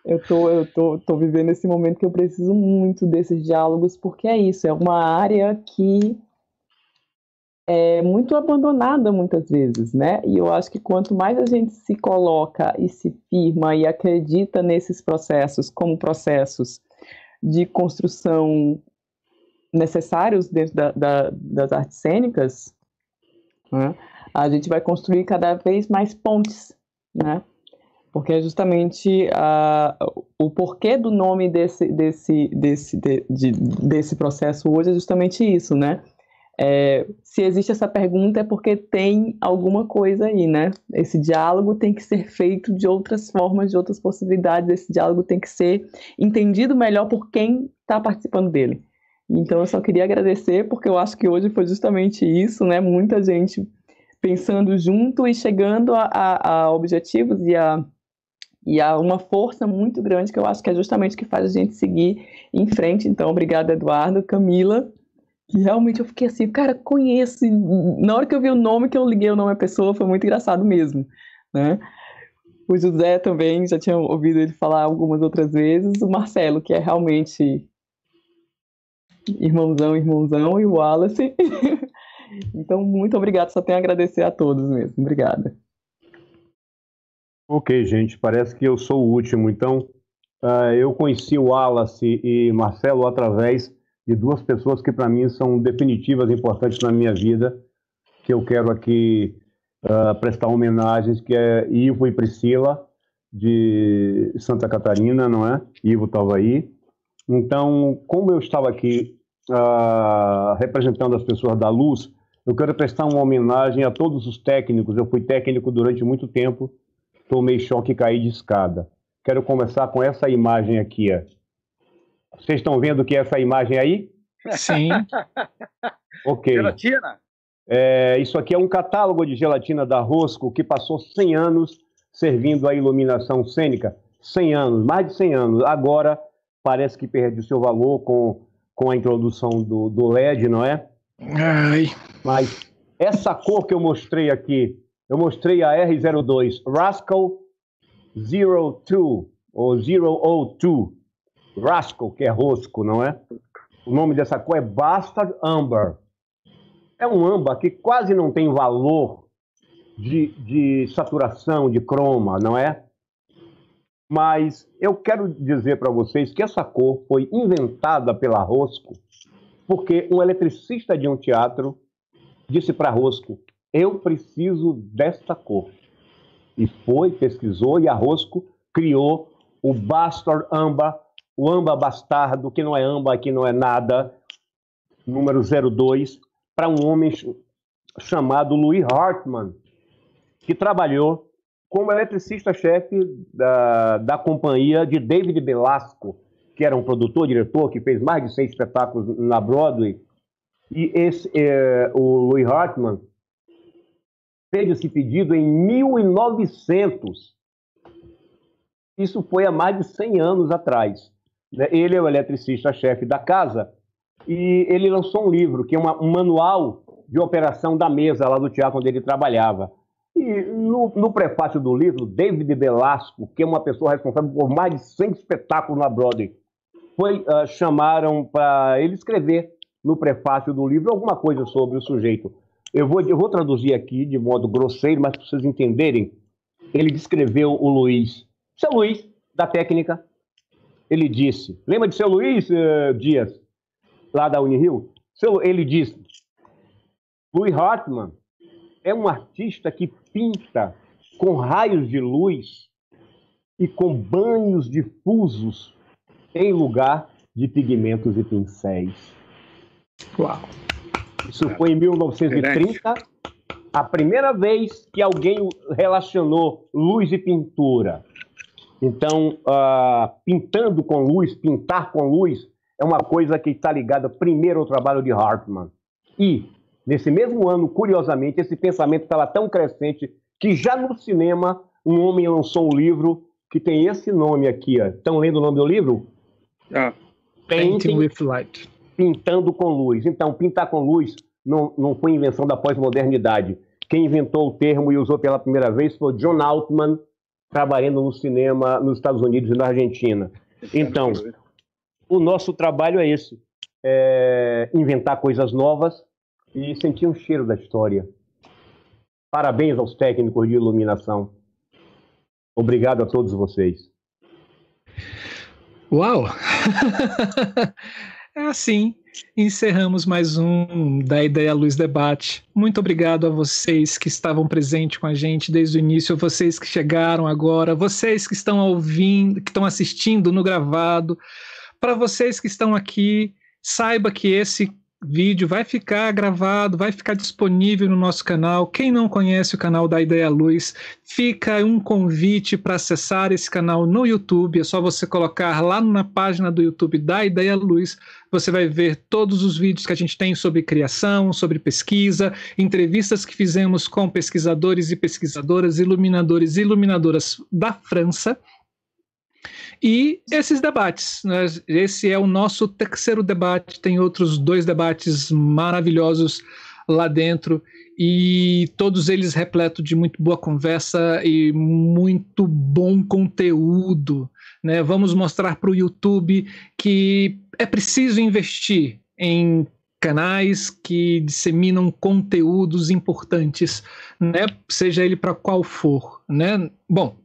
eu tô, eu tô, tô vivendo esse momento que eu preciso muito desses diálogos, porque é isso, é uma área que é muito abandonada muitas vezes, né? E eu acho que quanto mais a gente se coloca e se firma e acredita nesses processos como processos de construção necessários dentro da, da, das artes cênicas, né? a gente vai construir cada vez mais pontes, né? Porque é justamente uh, o porquê do nome desse, desse, desse, de, de, desse processo hoje é justamente isso, né? É, se existe essa pergunta é porque tem alguma coisa aí, né? Esse diálogo tem que ser feito de outras formas, de outras possibilidades. Esse diálogo tem que ser entendido melhor por quem está participando dele. Então, eu só queria agradecer, porque eu acho que hoje foi justamente isso, né? Muita gente pensando junto e chegando a, a, a objetivos e a, e uma força muito grande que eu acho que é justamente o que faz a gente seguir em frente. Então, obrigada, Eduardo, Camila que realmente eu fiquei assim, cara, conheço. Na hora que eu vi o nome, que eu liguei o nome à pessoa, foi muito engraçado mesmo, né? O José também, já tinha ouvido ele falar algumas outras vezes. O Marcelo, que é realmente irmãozão, irmãozão, e o Wallace. então, muito obrigado, só tenho a agradecer a todos mesmo. Obrigada. Ok, gente, parece que eu sou o último. Então, uh, eu conheci o Wallace e Marcelo através de duas pessoas que para mim são definitivas, importantes na minha vida, que eu quero aqui uh, prestar homenagens, que é Ivo e Priscila, de Santa Catarina, não é? Ivo estava aí. Então, como eu estava aqui uh, representando as pessoas da luz, eu quero prestar uma homenagem a todos os técnicos. Eu fui técnico durante muito tempo, tomei choque e caí de escada. Quero começar com essa imagem aqui, ó. Vocês estão vendo que é essa imagem aí? Sim. Ok. Gelatina? É, isso aqui é um catálogo de gelatina da Rosco que passou 100 anos servindo a iluminação cênica. 100 anos, mais de 100 anos. Agora parece que perde o seu valor com, com a introdução do, do LED, não é? Ai. Mas essa cor que eu mostrei aqui, eu mostrei a R02, Rascal 02, ou 002. Rascal, que é rosco, não é? O nome dessa cor é Bastard Amber. É um âmbar que quase não tem valor de, de saturação, de croma, não é? Mas eu quero dizer para vocês que essa cor foi inventada pela Rosco porque um eletricista de um teatro disse para Rosco: Eu preciso desta cor. E foi, pesquisou, e a Rosco criou o Bastard Amba, o Amba Bastardo, que não é amba, que não é nada, número 02, para um homem chamado Louis Hartmann, que trabalhou como eletricista-chefe da, da companhia de David Belasco, que era um produtor, diretor, que fez mais de seis espetáculos na Broadway. E esse, é, o Louis Hartmann fez esse pedido em 1900. Isso foi há mais de 100 anos atrás. Né? Ele é o eletricista-chefe da casa e ele lançou um livro, que é uma, um manual de operação da mesa lá do teatro onde ele trabalhava. E no, no, prefácio do livro, David Belasco, que é uma pessoa responsável por mais de 100 espetáculos na Broadway, foi, uh, chamaram para ele escrever no prefácio do livro alguma coisa sobre o sujeito. Eu vou, eu vou traduzir aqui de modo grosseiro, mas para vocês entenderem, ele descreveu o Luiz. Seu Luiz, da técnica, ele disse, lembra de seu Luiz uh, Dias, lá da Unirio? Seu, ele disse, Louis Hartmann é um artista que pinta com raios de luz e com banhos difusos em lugar de pigmentos e pincéis. Uau! Isso foi em 1930, a primeira vez que alguém relacionou luz e pintura. Então, uh, pintando com luz, pintar com luz, é uma coisa que está ligada primeiro ao trabalho de Hartmann. E, nesse mesmo ano, curiosamente, esse pensamento estava tão crescente que já no cinema um homem lançou um livro que tem esse nome aqui. Estão lendo o nome do livro? Ah. Painting with Light. Pintando com luz. Então, pintar com luz não, não foi invenção da pós-modernidade. Quem inventou o termo e usou pela primeira vez foi John Altman, trabalhando no cinema nos Estados Unidos e na Argentina. Então, o nosso trabalho é esse: é inventar coisas novas e sentir um cheiro da história. Parabéns aos técnicos de iluminação. Obrigado a todos vocês. Uau! é assim, encerramos mais um da Ideia Luz Debate. Muito obrigado a vocês que estavam presentes com a gente desde o início, vocês que chegaram agora, vocês que estão ouvindo, que estão assistindo no gravado, para vocês que estão aqui, saiba que esse vídeo vai ficar gravado, vai ficar disponível no nosso canal. Quem não conhece o canal da Ideia Luz, fica um convite para acessar esse canal no YouTube. É só você colocar lá na página do YouTube da Ideia Luz. Você vai ver todos os vídeos que a gente tem sobre criação, sobre pesquisa, entrevistas que fizemos com pesquisadores e pesquisadoras, iluminadores e iluminadoras da França e esses debates. Né? Esse é o nosso terceiro debate, tem outros dois debates maravilhosos lá dentro e todos eles repletos de muito boa conversa e muito bom conteúdo. Né? Vamos mostrar para o YouTube que é preciso investir em canais que disseminam conteúdos importantes, né? seja ele para qual for. Né? Bom,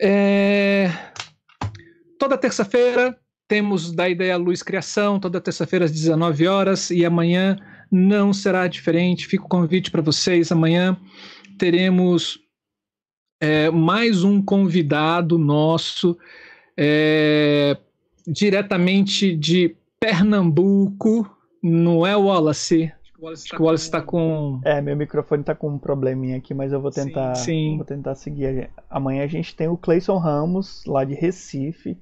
é... Toda terça-feira temos da Ideia Luz Criação, toda terça-feira às 19 horas e amanhã não será diferente. Fica o convite para vocês. Amanhã teremos é, mais um convidado nosso, é, diretamente de Pernambuco, não é Wallace? O Wallace está Wallace tá com... É, meu microfone está com um probleminha aqui, mas eu vou tentar, sim, sim. Vou tentar seguir. Amanhã a gente tem o Cleison Ramos, lá de Recife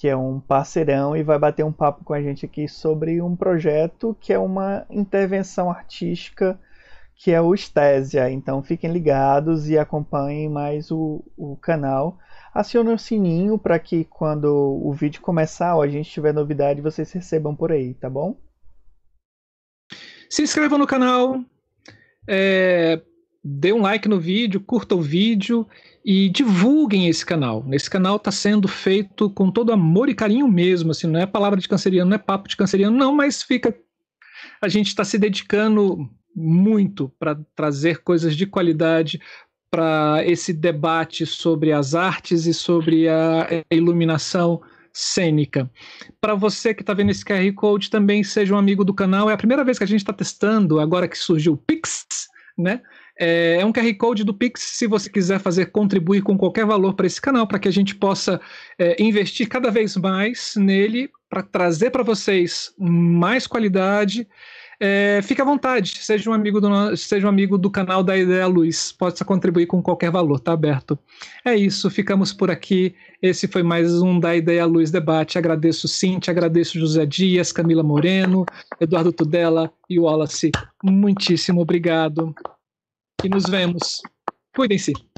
que é um parceirão e vai bater um papo com a gente aqui sobre um projeto que é uma intervenção artística que é o Estésia. Então fiquem ligados e acompanhem mais o, o canal. Acione o sininho para que quando o vídeo começar ou a gente tiver novidade, vocês recebam por aí, tá bom? Se inscrevam no canal, é, dê um like no vídeo, curta o vídeo e divulguem esse canal. Esse canal está sendo feito com todo amor e carinho mesmo, assim, não é palavra de canceriano, não é papo de canceriano, não, mas fica. A gente está se dedicando muito para trazer coisas de qualidade para esse debate sobre as artes e sobre a iluminação cênica. Para você que está vendo esse QR Code, também seja um amigo do canal. É a primeira vez que a gente está testando, agora que surgiu o Pix, né? É, é um QR Code do Pix, se você quiser fazer contribuir com qualquer valor para esse canal, para que a gente possa é, investir cada vez mais nele, para trazer para vocês mais qualidade. É, fique à vontade, seja um, amigo do, seja um amigo do canal da Ideia Luz, possa contribuir com qualquer valor, está aberto. É isso, ficamos por aqui. Esse foi mais um da Ideia Luz Debate. Agradeço Cintia, agradeço José Dias, Camila Moreno, Eduardo Tudela e Wallace. Muitíssimo obrigado. E nos vemos. Cuidem-se.